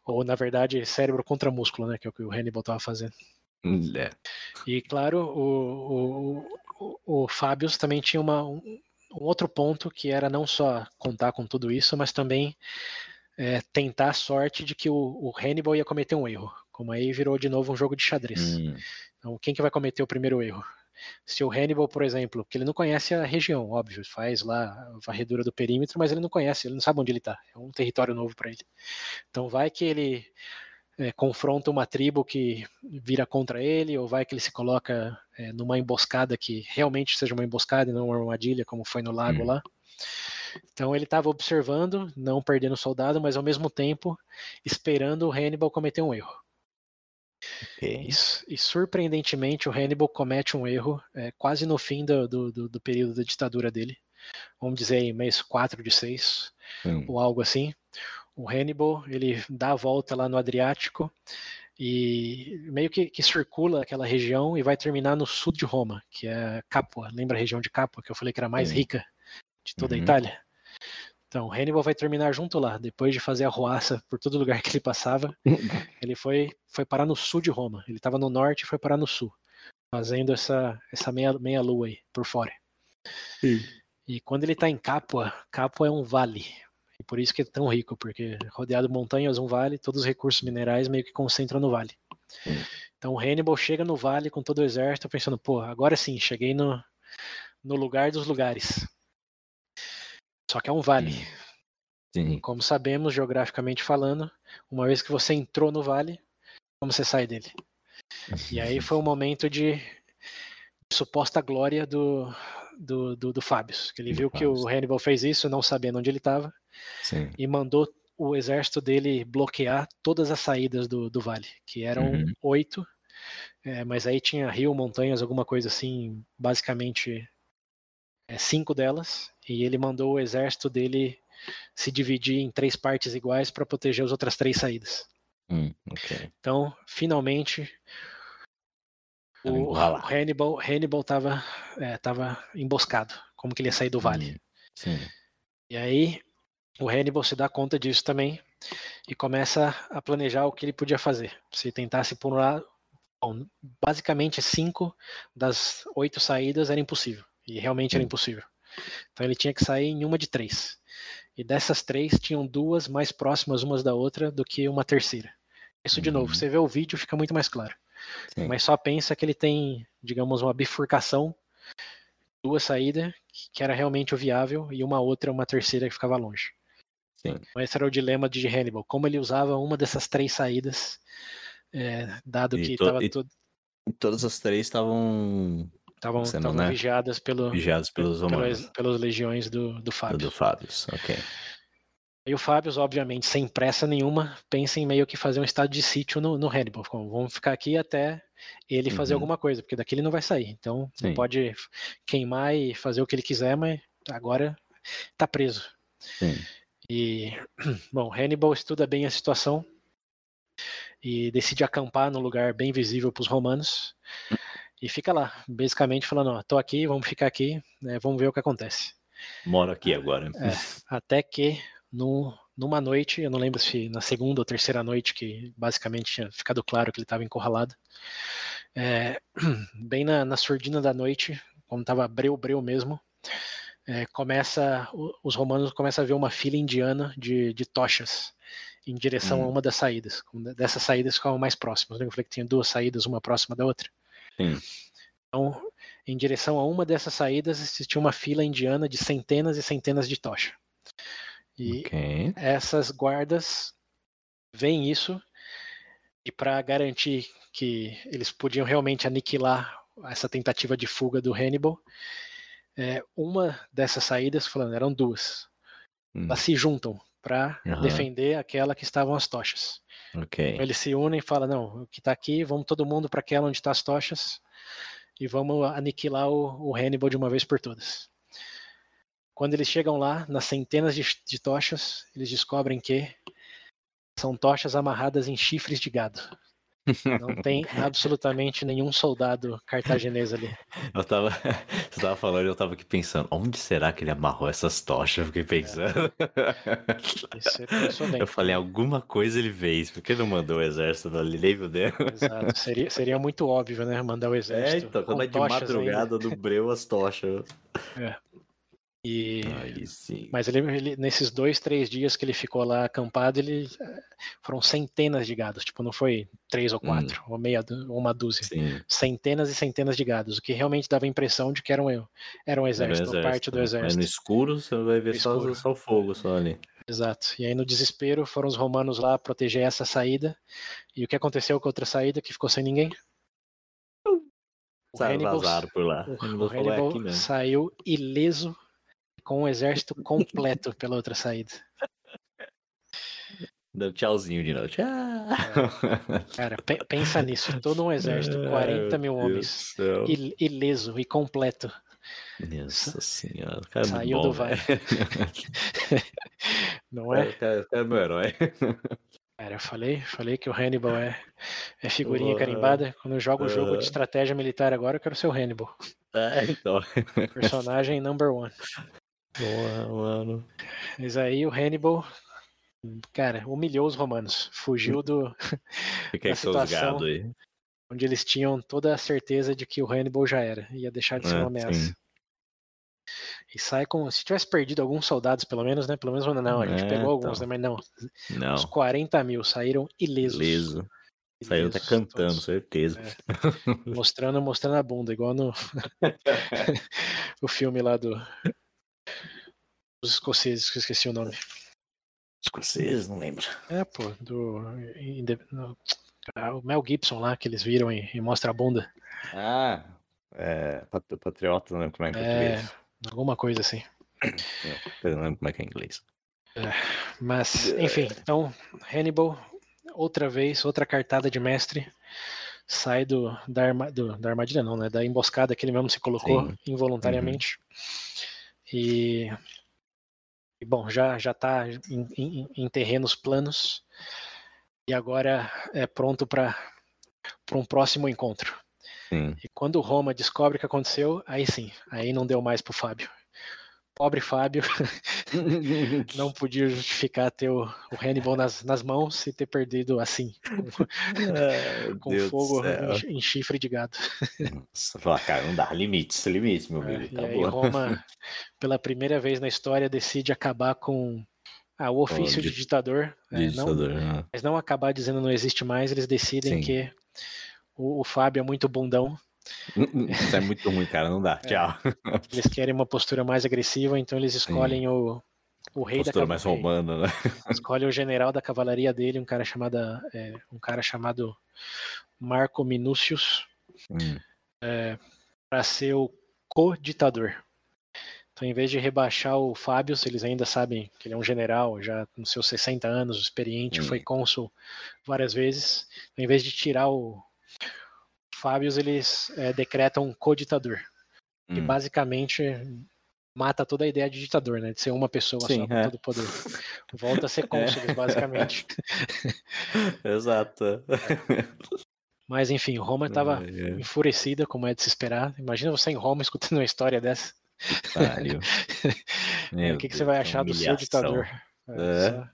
Ou, na verdade, cérebro contra músculo, né? Que é o que o Hannibal estava fazendo. É. E claro, o, o, o, o Fábios também tinha uma, um, um, outro ponto que era não só contar com tudo isso, mas também é, tentar a sorte de que o, o, Hannibal ia cometer um erro. Como aí virou de novo um jogo de xadrez. Hum. Então, quem que vai cometer o primeiro erro? Se o Hannibal, por exemplo, que ele não conhece a região, óbvio, faz lá a varredura do perímetro, mas ele não conhece, ele não sabe onde ele está. É um território novo para ele. Então vai que ele é, confronta uma tribo que vira contra ele, ou vai que ele se coloca é, numa emboscada que realmente seja uma emboscada e não uma armadilha, como foi no lago hum. lá. Então ele estava observando, não perdendo o soldado, mas ao mesmo tempo esperando o Hannibal cometer um erro. Okay. E, e, surpreendentemente o Hannibal comete um erro é, quase no fim do, do, do, período da ditadura dele. Vamos dizer aí, mês 4 de 6, hum. ou algo assim o Hannibal ele dá a volta lá no Adriático e meio que, que, circula aquela região e vai terminar no sul de Roma, que é Capua. Lembra a região de Capua, que eu falei que era a mais rica de toda uhum. a Itália? Então, Hannibal vai terminar junto lá, depois de fazer a ruaça por todo lugar que ele passava. [laughs] ele foi, foi parar no sul de Roma. Ele estava no norte e foi parar no sul, fazendo essa, essa meia, meia lua aí por fora. Sim. E quando ele está em Capua, Capua é um vale, e por isso que é tão rico, porque rodeado de montanhas, um vale, todos os recursos minerais meio que concentram no vale. Então o Hannibal chega no vale com todo o exército pensando, pô, agora sim, cheguei no, no lugar dos lugares. Só que é um vale. Sim. Como sabemos, geograficamente falando, uma vez que você entrou no vale, como você sai dele? E aí foi um [laughs] momento de, de suposta glória do, do, do, do Fábios, que ele viu que o Hannibal fez isso, não sabendo onde ele estava, e mandou o exército dele bloquear todas as saídas do, do vale, que eram uhum. oito, é, mas aí tinha rio, montanhas, alguma coisa assim, basicamente é, cinco delas, e ele mandou o exército dele se dividir em três partes iguais para proteger as outras três saídas. Hum, okay. Então, finalmente, o, o Hannibal Hannibal estava é, tava emboscado, como que ele ia sair do vale. Hum, sim. E aí o Hannibal se dá conta disso também e começa a planejar o que ele podia fazer. Se tentasse por lado, bom, basicamente cinco das oito saídas era impossível e realmente era impossível. Então ele tinha que sair em uma de três. E dessas três tinham duas mais próximas umas da outra do que uma terceira. Isso de novo, uhum. você vê o vídeo fica muito mais claro. Sim. Mas só pensa que ele tem, digamos, uma bifurcação, duas saídas que era realmente o viável e uma outra, uma terceira que ficava longe. Sim. Então, esse era o dilema de Hannibal, como ele usava uma dessas três saídas, é, dado e que estava to tudo. Todas as três estavam estavam né? vigiadas, pelo, vigiadas pelos romanos. Pelas, pelas legiões do, do Fábio. Do Fábio, ok. E o Fábio, obviamente, sem pressa nenhuma, pensa em meio que fazer um estado de sítio no, no Hannibal. Vamos ficar aqui até ele fazer uhum. alguma coisa, porque daqui ele não vai sair. Então, Sim. pode queimar e fazer o que ele quiser, mas agora tá preso. Sim. E, [clears throat] bom, Hannibal estuda bem a situação e decide acampar num lugar bem visível para os romanos e fica lá, basicamente falando: ó, tô aqui, vamos ficar aqui, né, vamos ver o que acontece. Moro aqui agora. É, até que no, numa noite, eu não lembro se na segunda ou terceira noite, que basicamente tinha ficado claro que ele estava encurralado, é, [clears throat] bem na, na surdina da noite, quando estava breu, breu mesmo, é, começa, os romanos começam a ver uma fila indiana de, de tochas em direção hum. a uma das saídas. Dessas saídas ficavam mais próximas. Eu falei que tinha duas saídas, uma próxima da outra. Sim. Então, em direção a uma dessas saídas existia uma fila indiana de centenas e centenas de tocha. E Ok. essas guardas veem isso e para garantir que eles podiam realmente aniquilar essa tentativa de fuga do Hannibal, é, uma dessas saídas, falando, eram duas, Hum, elas se juntam para Aham. defender aquela que estavam as tochas. Ok. Então, eles se unem e falam, não, o que está aqui, vamos todo mundo para aquela onde estão as tochas e vamos aniquilar o, o Hannibal de uma vez por todas. Quando eles chegam lá, nas centenas de, de tochas, eles descobrem que são tochas amarradas em chifres de gado. Não tem [laughs] absolutamente nenhum soldado cartaginês ali. Eu tava. [laughs] Você tava falando, eu tava aqui pensando, onde será que ele amarrou essas tochas? Eu fiquei pensando. E você pensou bem. Eu falei, alguma coisa ele fez. Por que não mandou o exército ali? Nem fudeu. Exato. Seria, seria muito óbvio, né? Mandar o É, exército. então, com quando é de madrugada no breu as tochas. ainda. E. Mas ele, ele- nesses dois, três dias que ele ficou lá acampado, ele foram centenas de gados. Tipo, não foi três ou quatro, ou meia, ou uma dúzia. Sim. Centenas e centenas de gados, o que realmente dava a impressão de que era um, era um Era o exército, parte do exército. Mas no escuro você vai ver só, só o fogo só ali. Exato. E aí, no desespero, foram os romanos lá proteger essa saída. E o que aconteceu com a outra saída que ficou sem ninguém? O Hannibal, por lá. o, Hannibal saiu ileso, com o exército completo pela outra saída. Deu tchauzinho de novo. Tchau. Cara, pe- pensa nisso. Todo um exército, 40 mil homens, il- ileso e completo. Nossa senhora. Cara é Saiu bom, do velho. [laughs] Não é? cara, o cara é meu herói. Cara, eu falei, falei que o Hannibal é, é figurinha carimbada. Quando eu jogo o jogo Ah. de estratégia militar agora, eu quero ser o Hannibal. É, então. Personagem number one. Porra, mano. Mas aí o Hannibal, cara, humilhou os romanos. Fugiu do [laughs] Fica aí situação, aí. onde eles tinham toda a certeza de que o Hannibal já era. Ia deixar de ser É, uma ameaça. sim. E sai com. Se tivesse perdido alguns soldados, pelo menos, né? Pelo menos não, a gente É, pegou alguns, então. né? Mas não. Não, Os 40 mil saíram ilesos. liso. Saiu até cantando, todos. certeza. É. Mostrando, mostrando a bunda, igual no [laughs] [laughs] o filme lá do. Os escoceses, que eu esqueci o nome. Escocês, não lembro. É, pô, do. no- ah, o Mel Gibson lá, que eles viram e, e mostra a bunda. Ah, é. pat- Patriota, não lembro como é que é É. Alguma coisa assim. Eu não lembro como é que é em inglês. Mas, enfim, então, Hannibal, outra vez, outra cartada de mestre, sai do, da, arma, do- da armadilha, não, né? Da emboscada que ele mesmo se colocou Sim. involuntariamente. E, e, bom, já já está em, em- em terrenos planos e agora é pronto para um próximo encontro. Sim. E quando Roma descobre o que aconteceu, aí sim, aí não deu mais pro Fábio. Pobre Fábio, [laughs] não podia justificar ter o, o Hannibal nas, nas mãos e ter perdido assim, com do fogo em, em chifre de gado. Nossa, fala, cara, não dá limites, limites, meu É, amigo. e aí. Roma, [laughs] pela primeira vez na história, decide acabar com ah, o ofício de di- ditador, é, não, Ditador, né? mas não acabar dizendo não existe mais, eles decidem Sim. que o, o Fábio é muito bundão, Isso é muito ruim, cara. Não dá. É. Tchau. eles querem uma postura mais agressiva, então eles escolhem o, o rei Postura da mais romana, né? [laughs] escolhe o general da cavalaria dele, um cara chamado, é, um cara chamado Marco Minucius, Hum, para ser o co-ditador. Então, em vez de rebaixar o Fábio, eles ainda sabem que ele é um general, já nos seus 60 anos, experiente, Hum. foi cônsul várias vezes. Então, em vez de tirar o Fábio, eles é, decretam um co-ditador, que hum. basicamente mata toda a ideia de ditador, né? De ser uma pessoa Sim, só com é. todo o poder. Volta a ser [laughs] cônsules, basicamente. [laughs] Exato. [laughs] Mas enfim, Roma estava enfurecida, como é de se esperar. Imagina você em Roma escutando uma história dessa. Meu o que, que você vai que achar do seu humilhação. ditador? É. só-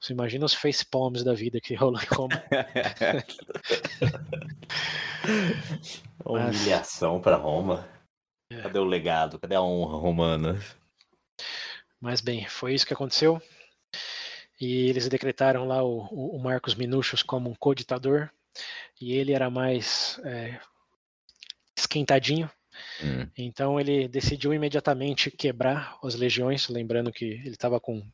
Você imagina os facepalms da vida que rolou em Roma. [laughs] Humilhação pra Roma. É. Cadê o legado? Cadê a honra romana? Mas bem, foi isso que aconteceu. E eles decretaram lá o, o- o Marcos Minucius como um co-ditador. E ele era mais é, esquentadinho. Hum, Então ele decidiu imediatamente quebrar as legiões, lembrando que ele estava com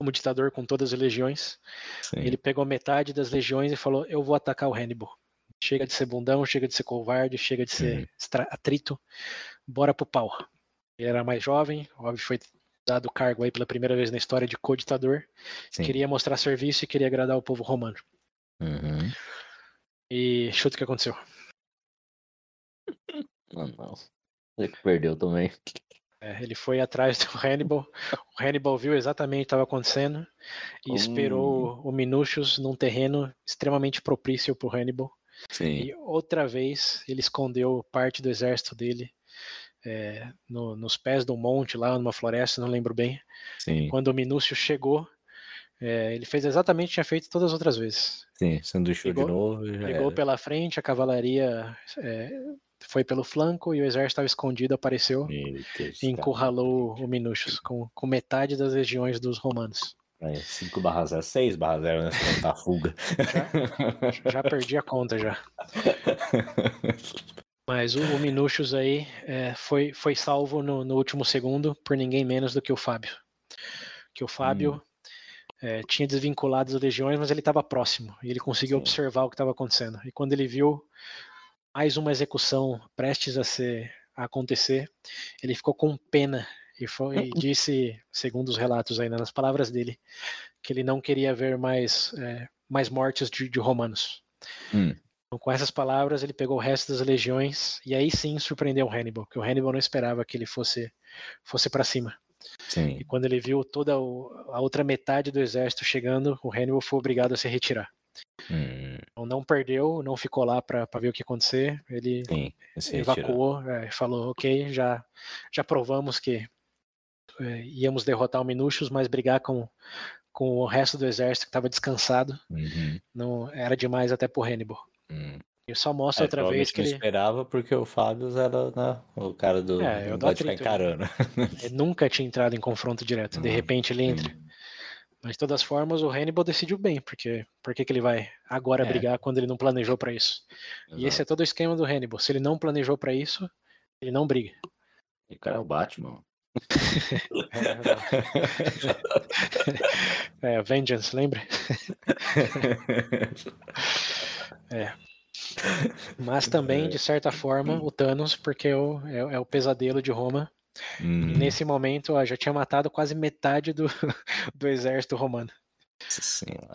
como ditador com todas as legiões. sim. Ele pegou metade das legiões e falou: "Eu vou atacar o Hannibal. Chega de ser bundão, chega de ser covarde, chega de ser Uhum. atrito. Bora pro pau." Ele era mais jovem, óbvio foi dado o cargo aí pela primeira vez na história de co-ditador. Queria mostrar serviço e queria agradar o povo romano. Uhum. E chuta o que aconteceu. [laughs] Não. Ele que perdeu também. É, ele foi atrás do [laughs] Hannibal. O Hannibal viu exatamente o que estava acontecendo e Hum. esperou o Minucius num terreno extremamente propício para o Hannibal. Sim. E outra vez ele escondeu parte do exército dele é, no- nos pés de um monte lá, numa floresta, não lembro bem. Sim. Quando o Minúcio chegou, é, ele fez exatamente o que tinha feito todas as outras vezes. Sim. Sanduichou de novo e já Pegou pela frente, a cavalaria é, foi pelo flanco e o exército estava escondido, apareceu Deus, e encurralou o Minúcios com, com metade das legiões dos romanos. 5 barra 0, 6 barra 0, né? Contar a fuga. Já perdi a conta já. Mas o, o Minucius aí é, foi, foi salvo no, no último segundo por ninguém menos do que o Fábio. Que o Fábio Hum. é, tinha desvinculado as legiões, mas ele estava próximo e ele conseguiu Sim. observar o que estava acontecendo. E quando ele viu mais uma execução prestes a ser a acontecer, ele ficou com pena e, foi, e disse, segundo os relatos aí, né, nas palavras dele, que ele não queria ver mais, é, mais mortes de, de romanos. Hum. Então, com essas palavras, ele pegou o resto das legiões e aí sim surpreendeu o Hannibal, porque o Hannibal não esperava que ele fosse fosse para cima. Sim. E quando ele viu toda a outra metade do exército chegando, o Hannibal foi obrigado a se retirar. Hum, Então não perdeu, não ficou lá para ver o que acontecer. Ele sim. Evacuou, é, falou: ok, já já provamos que é, íamos derrotar o Minucius, mas brigar com com o resto do exército que estava descansado Uhum. não era demais até pro Hannibal. Hum. E só mostra É, outra vez que não ele, esperava porque o Fábio era né, o cara do. É, eu pode ficar atrito, encarando. [laughs] ele nunca tinha entrado em confronto direto. De repente ele entra. Mas de todas as formas, o Hannibal decidiu bem, porque por que, ele vai agora É. brigar quando ele não planejou para isso? E esse é todo o esquema do Hannibal. Se ele não planejou para isso, ele não briga. E o cara é o Batman. [laughs] É, Vengeance, lembra? [laughs] Mas também, de certa forma, o Thanos, porque é o, é, é o pesadelo de Roma. Hum, E nesse momento, ó, já tinha matado quase metade do, [laughs] do exército romano.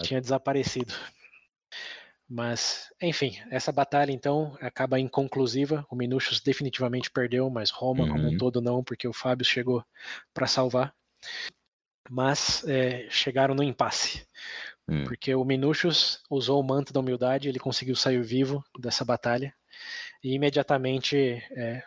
tinha desaparecido. Mas, enfim, essa batalha então acaba inconclusiva. O Minucius definitivamente perdeu, mas Roma como um Uhum. todo não, porque o Fábio chegou para salvar. Mas é, chegaram no impasse, Hum, porque o Minucius usou o manto da humildade, ele conseguiu sair vivo dessa batalha e imediatamente, é,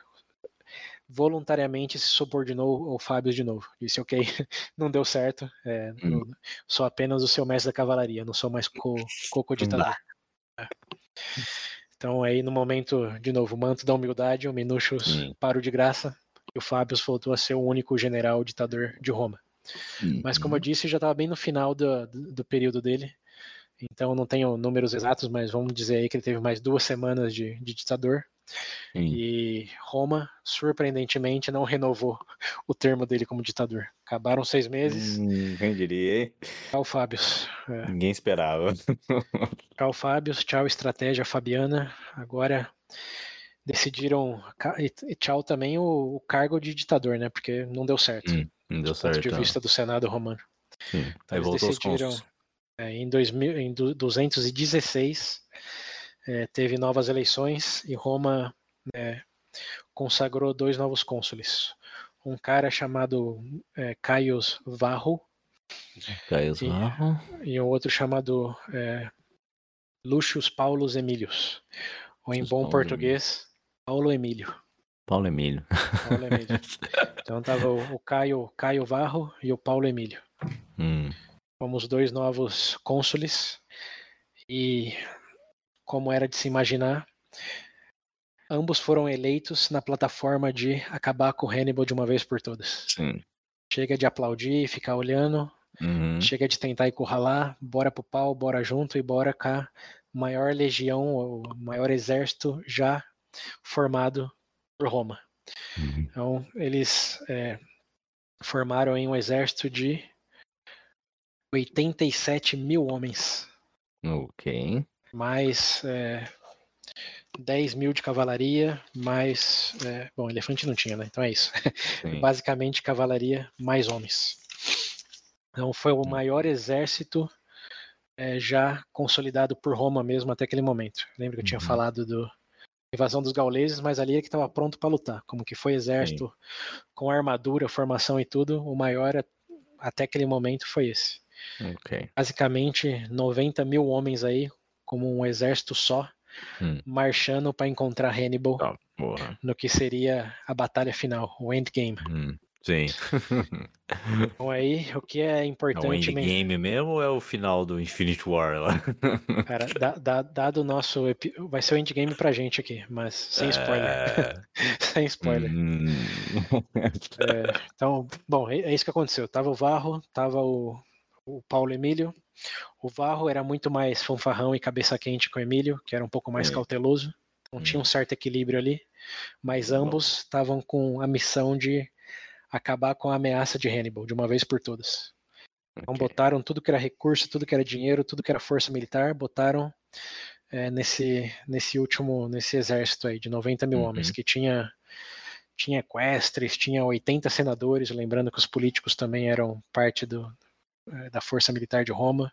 voluntariamente se subordinou ao Fábio de novo. Disse: Ok, [laughs] não deu certo, é, Hum. não- sou apenas o seu mestre da cavalaria, não sou mais co- co-ditador. dá. Então aí no momento, de novo, o manto da humildade, o Minucius Sim. parou de graça e o Fábio voltou a ser o único general ditador de Roma. Mas como eu uhum. disse, já estava bem no final do, do, do período dele. Então não tenho números exatos, mas vamos dizer aí que ele teve mais duas semanas de, de ditador. Sim. E Roma, surpreendentemente, não renovou [laughs] o termo dele como ditador. Acabaram seis meses. Hum, quem diria, hein? Tchau, Fábio. É, Ninguém esperava. [laughs] tchau, Fábio. Tchau, estratégia Fabiana. Agora decidiram. E tchau também o, o cargo de ditador, né? Porque não deu certo. Hum, Não deu do ponto certo. de não. vista do Senado romano. Sim. Então, Aí eles decidiram, é, em, 2000, em du- 216, é, teve novas eleições e Roma é, consagrou dois novos cônsules. Um cara chamado é, Caius Varro Caiu E- Varro. e um outro chamado é, Lucius Paulus Emilius. Ou em bom Paulus português, Paulo Emílio. Paulo Emílio. Paulo Emílio. [laughs] Então tava o, o Caio, Caio Varro e o Paulo Emílio. Hum, como os dois novos cônsules e como era de se imaginar, ambos foram eleitos na plataforma de acabar com Hannibal de uma vez por todas. sim. Chega de aplaudir, ficar olhando, Uhum. chega de tentar encurralar, bora pro pau, bora junto e bora a maior legião, o maior exército já formado por Roma. Uhum. Então, eles é, formaram um exército de 87 mil homens, Ok. Mais é, 10 mil de cavalaria, mais. é, bom, elefante não tinha, né? Então é isso. Sim. [laughs] Basicamente, cavalaria mais homens. Então, foi o maior exército é, já consolidado por Roma mesmo até aquele momento. Lembra que eu tinha Uhum. falado do invasão dos gauleses, mas ali é que estava pronto para lutar. Como que foi exército com armadura, formação e tudo, o maior até aquele momento foi esse. Ok. Basicamente, 90 mil homens aí, como um exército só, Hum. marchando para encontrar Hannibal Tá, no que seria a batalha final, o endgame. Hum. Sim. [laughs] Então aí, o que é É o importante men- endgame mesmo ou é o final do Infinite War lá? [laughs] Cara, da- da- dado o nosso. Vai ser o endgame pra gente aqui, mas sem spoiler. É... [laughs] sem spoiler. Hum. É, então, bom, é, é isso que aconteceu. Tava o Varro, tava o, o Paulo Emílio. O Varro era muito mais fanfarrão e cabeça quente com o Emílio, que era um pouco mais Sim. cauteloso. Então tinha um certo equilíbrio ali. Mas ambos estavam com a missão de acabar com a ameaça de Hannibal, de uma vez por todas. Então botaram tudo que era recurso, tudo que era dinheiro, tudo que era força militar, botaram é, nesse, nesse último, nesse exército aí de 90 mil Uhum. homens, que tinha tinha equestres, tinha 80 senadores, lembrando que os políticos também eram parte do, da força militar de Roma.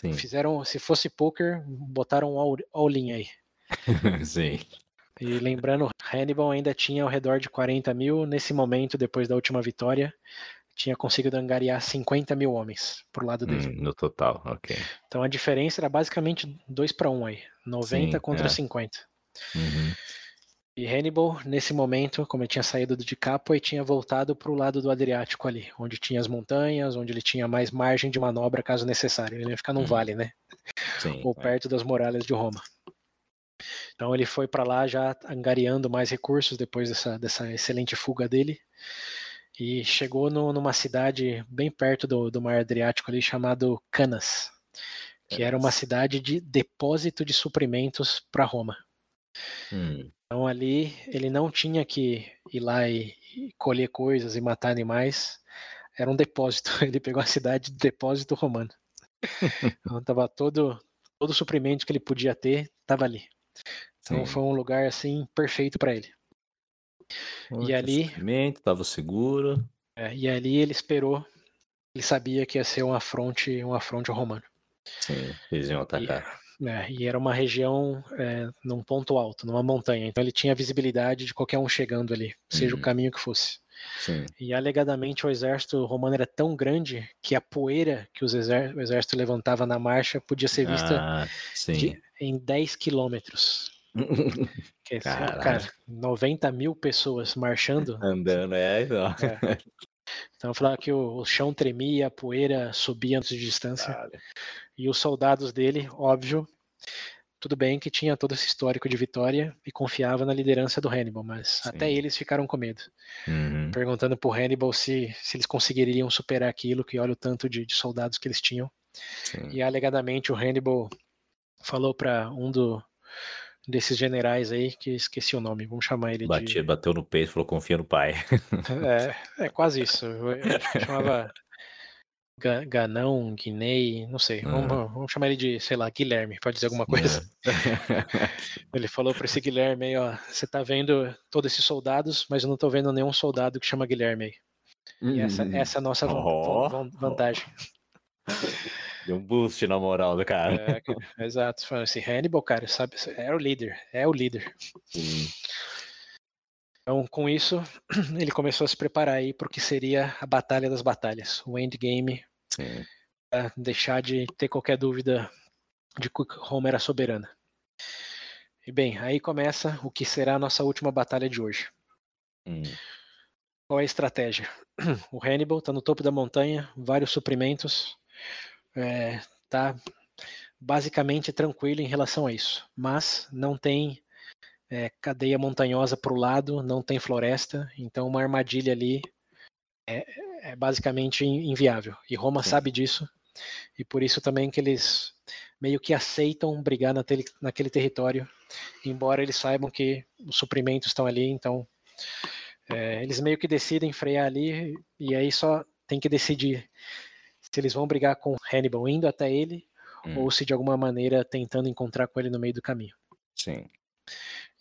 Sim. Fizeram, se fosse poker, botaram um all- all-in aí. [laughs] Sim. E lembrando, Hannibal ainda tinha ao redor de 40 mil. Nesse momento, depois da última vitória, tinha conseguido angariar 50 mil homens pro lado dele. Hum, no total, ok. Então a diferença era basicamente 2 para 1 aí. 90 Sim, contra é. 50. Uhum. E Hannibal, nesse momento, como ele tinha saído de Capua, e tinha voltado para o lado do Adriático ali, onde tinha as montanhas, onde ele tinha mais margem de manobra caso necessário. Ele ia ficar num Hum. vale, né? Sim. Ou é. perto das muralhas de Roma. Então ele foi para lá já angariando mais recursos depois dessa, dessa excelente fuga dele. E chegou no- numa cidade bem perto do, do mar Adriático ali, chamado Canas, que era uma cidade de depósito de suprimentos para Roma. Hum, Então ali ele não tinha que ir lá e, e colher coisas e matar animais. Era um depósito. [laughs] Ele pegou a cidade de depósito romano. [laughs] Então tava todo todo o suprimento que ele podia ter estava ali. Então sim. foi um lugar assim perfeito para ele. Olha, ali- suprimento, Tava seguro. É, e ali ele esperou. Ele sabia que ia ser um afronte, um afronte ao romano. Sim, eles iam atacar. É, e era uma região é, num ponto alto, numa montanha. Então ele tinha visibilidade de qualquer um chegando ali, seja Uhum. o caminho que fosse. Sim. E alegadamente o exército romano era tão grande que a poeira que os exér- o exército levantava na marcha podia ser vista Ah, de- em 10 quilômetros. [laughs] Que, cara, 90 mil pessoas marchando. Andando, é, não. É. [laughs] Então falava que o, o chão tremia, a poeira subia antes de distância. E os soldados dele, óbvio, tudo bem que tinha todo esse histórico de vitória e confiava na liderança do Hannibal, mas Sim. até eles ficaram com medo. Uhum. Perguntando pro Hannibal se, se eles conseguiriam superar aquilo, que olha o tanto de, de soldados que eles tinham. Sim. E alegadamente o Hannibal falou para um do, desses generais aí, que esqueci o nome, vamos chamar ele Bati- Bateu no peito e falou: confia no pai. de. [laughs] É, é quase isso. Chamava Ga- Ganão, Guinei, não sei. Vamos, Ah. vamos chamar ele de, sei lá, Guilherme, pode dizer alguma coisa. [laughs] Ele falou para esse Guilherme aí, ó, você tá vendo todos esses soldados, mas eu não tô vendo nenhum soldado que chama Guilherme aí. E essa, essa é a nossa van- vantagem. [laughs] Deu um boost na moral do cara. É, exato. Falando assim, Hannibal, cara, sabe, é o líder, é o líder. Sim. Então, com isso, [clears throat] ele começou a se preparar aí para o que seria a Batalha das Batalhas, o endgame, Sim. deixar de ter qualquer dúvida de que Roma era soberana. E bem, aí começa o que será a nossa última batalha de hoje. Hum. Qual é a estratégia? [clears throat] O Hannibal está no topo da montanha, vários suprimentos, está basicamente tranquilo em relação a isso, mas não tem é, cadeia montanhosa para o lado, não tem floresta, então uma armadilha ali é, é basicamente in- inviável. E Roma Sim. sabe disso, e por isso também que eles meio que aceitam brigar naquele, naquele território, embora eles saibam que os suprimentos estão ali, então É, eles meio que decidem frear ali e aí só tem que decidir se eles vão brigar com Hannibal indo até ele hum. ou se de alguma maneira tentando encontrar com ele no meio do caminho. Sim.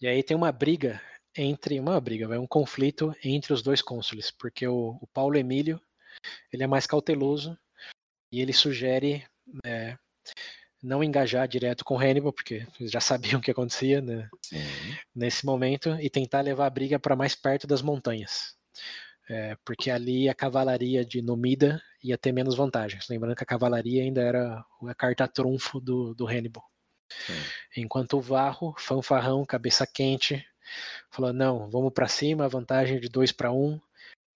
E aí tem uma briga entre uma briga, vai um conflito entre os dois cônsules, porque o, o Paulo Emílio ele é mais cauteloso e ele sugere é, não engajar direto com Hannibal, porque eles já [laughs] sabiam o que acontecia né, nesse momento, e tentar levar a briga para mais perto das montanhas. É, porque ali a cavalaria de Numida ia ter menos vantagens. Lembrando que a cavalaria ainda era a carta trunfo do, do Hannibal. Sim. Enquanto o Varro, fanfarrão, cabeça quente, falou: não, vamos para cima, vantagem de 2 para 1. Um,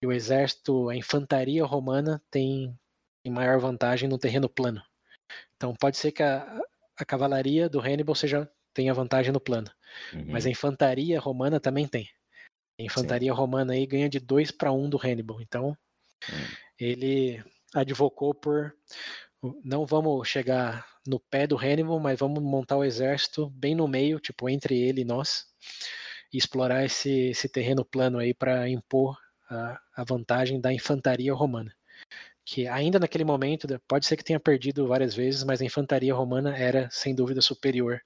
e o exército, a infantaria romana tem, tem maior vantagem no terreno plano. Então pode ser que a, a cavalaria do Hannibal seja tenha vantagem no plano, uhum. mas a infantaria romana também tem. A infantaria Sim. romana aí ganha de 2 para 1 um do Hannibal. Então uhum. ele advocou por não vamos chegar no pé do Hannibal, mas vamos montar o exército bem no meio, tipo entre ele e nós, e explorar esse, esse terreno plano aí para impor a, a vantagem da infantaria romana que ainda naquele momento, pode ser que tenha perdido várias vezes, mas a infantaria romana era sem dúvida superior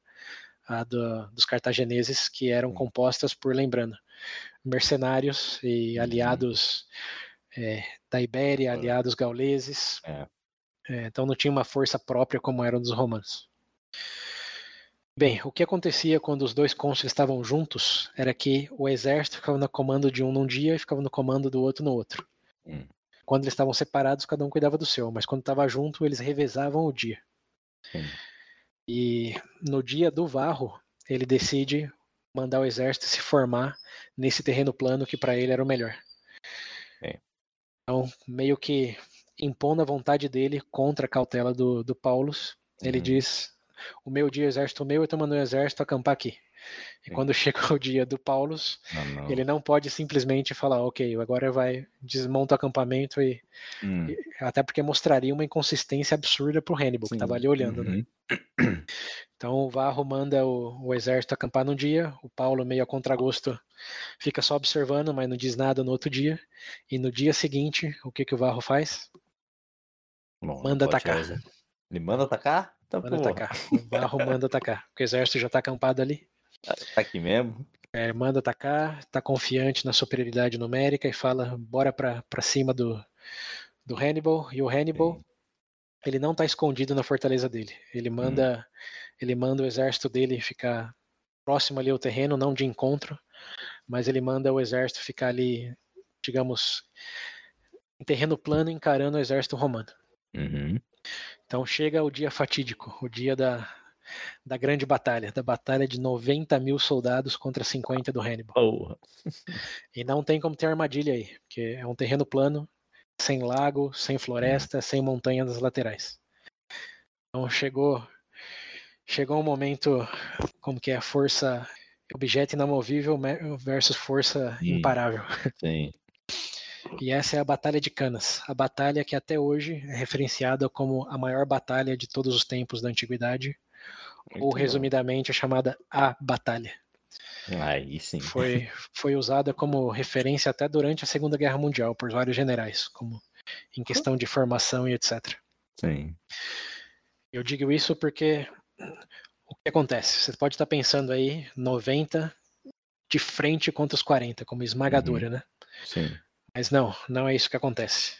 à do, dos cartagineses, que eram compostas por, lembrando, mercenários e uhum. aliados é, da Ibéria, aliados gauleses. É. É, então não tinha uma força própria como eram dos romanos. Bem, o que acontecia quando os dois cônsules estavam juntos era que o exército ficava no comando de um num dia e ficava no comando do outro no outro. Hum. Quando eles estavam separados, cada um cuidava do seu, mas quando estava junto, eles revezavam o dia. Sim. E no dia do Varro, ele decide mandar o exército se formar nesse terreno plano que para ele era o melhor. Então, meio que impondo a vontade dele contra a cautela do, do Paulus, ele uhum. diz: O meu dia, exército meu, eu estou mandando o exército acampar aqui. E Sim. quando [laughs] chega o dia do Paulus, não, não. ele não pode simplesmente falar, ok, agora vai, desmonta o acampamento e, hum. e até porque mostraria uma inconsistência absurda pro Hannibal, Sim. que estava ali olhando, né? uhum. né? Então o Varro manda o, o, exército acampar num dia, o Paulo, meio a contragosto, fica só observando, mas não diz nada no outro dia. E no dia seguinte, o que, que o Varro faz? Bom, manda atacar. Ele manda atacar? Tá manda atacar. O Varro manda atacar, porque o exército já está acampado ali. Tá aqui mesmo. É, manda atacar, tá confiante na superioridade numérica e fala bora pra, pra cima do, do Hannibal. E o Hannibal, Sim. ele não tá escondido na fortaleza dele. Ele manda, hum. ele manda o exército dele ficar próximo ali ao terreno, não de encontro, mas ele manda o exército ficar ali, digamos, em terreno plano, encarando o exército romano. Uhum. Então chega o dia fatídico, o dia da, da grande batalha, da batalha de 90 mil soldados contra 50 do Hannibal. Oh. [laughs] E não tem como ter armadilha aí, porque é um terreno plano, sem lago, sem floresta, hum. sem montanha nas laterais. Então chegou chegou um momento como que é força objeto inamovível versus força hum. imparável. Sim. E essa é a Batalha de Canas, a batalha que até hoje é referenciada como a maior batalha de todos os tempos da antiguidade, muito ou resumidamente bom. a chamada A Batalha. Aí sim. Foi, foi usada como referência até durante a Segunda Guerra Mundial por vários generais, como em questão de formação e etc. Sim. Eu digo isso porque que acontece? Você pode estar pensando aí 90 de frente contra os 40, como esmagadora, uhum. né? Sim. Mas não, não é isso que acontece.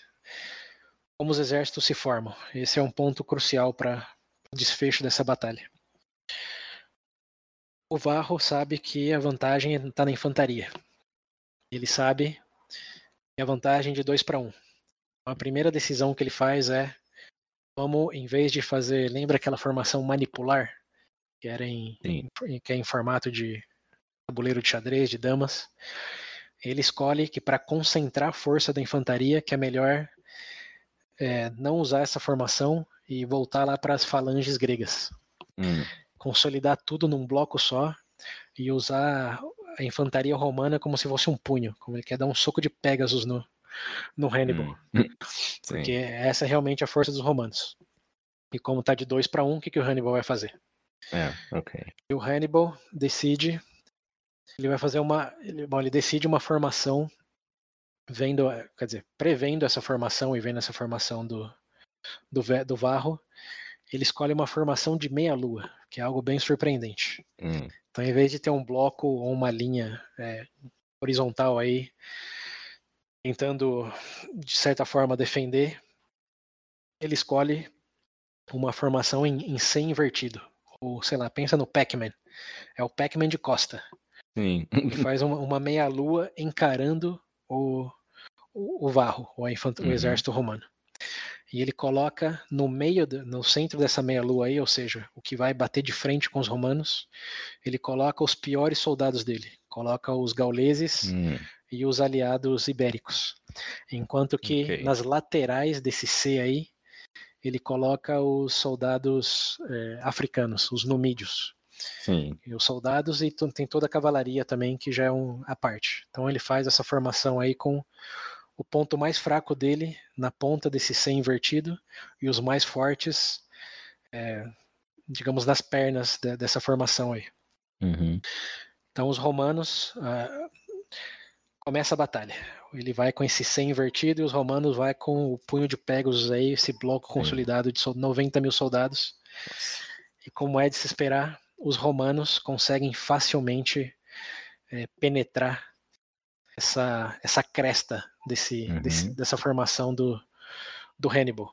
Como os exércitos se formam? Esse é um ponto crucial para o desfecho dessa batalha. O Varro sabe que a vantagem está na infantaria. Ele sabe que a vantagem de 2 para 1. Um. A primeira decisão que ele faz é vamos, em vez de fazer, lembra aquela formação manipular, que era em, em, que é em formato de tabuleiro de xadrez, de damas, ele escolhe que para concentrar a força da infantaria, que é melhor é, não usar essa formação e voltar lá para as falanges gregas. Hum consolidar tudo num bloco só e usar a infantaria romana como se fosse um punho, como ele quer dar um soco de Pegasus no, no Hannibal. Hum. [laughs] Porque essa é realmente a força dos romanos. E como tá de 2 para 1, um, o que, que o Hannibal vai fazer? É, ok. E o Hannibal decide. Ele vai fazer uma. Ele, bom, ele decide uma formação vendo, quer dizer, prevendo essa formação e vendo essa formação do, do, do Varro, ele escolhe uma formação de meia-lua, que é algo bem surpreendente. Hum. Então, em vez de ter um bloco ou uma linha é, horizontal aí, tentando, de certa forma, defender, ele escolhe uma formação em, em C invertido. Ou, sei lá, pensa no Pac-Man. É o Pac-Man de costa. Sim. Ele faz uma, uma meia-lua encarando o, o, o Varro, o, Uhum. o exército romano. E ele coloca no meio, do- no centro dessa meia-lua aí, ou seja, o que vai bater de frente com os romanos, ele coloca os piores soldados dele. Coloca os gauleses Hum. e os aliados ibéricos. Enquanto que Ok. nas laterais desse C aí, ele coloca os soldados eh, africanos, os numídeos. Sim. E os soldados e tem toda a cavalaria também, que já é um à parte. Então ele faz essa formação aí com o ponto mais fraco dele na ponta desse C invertido e os mais fortes, eh, digamos, nas pernas de- dessa formação aí. Uhum. Então os romanos ah, começa a batalha. Ele vai com esse C invertido e os romanos vai com o punho de Pegasus aí, esse bloco consolidado de sol- 90 mil soldados. E como é de se esperar, os romanos conseguem facilmente eh, penetrar essa, essa cresta desse, Uhum. desse- dessa formação do, do Hannibal.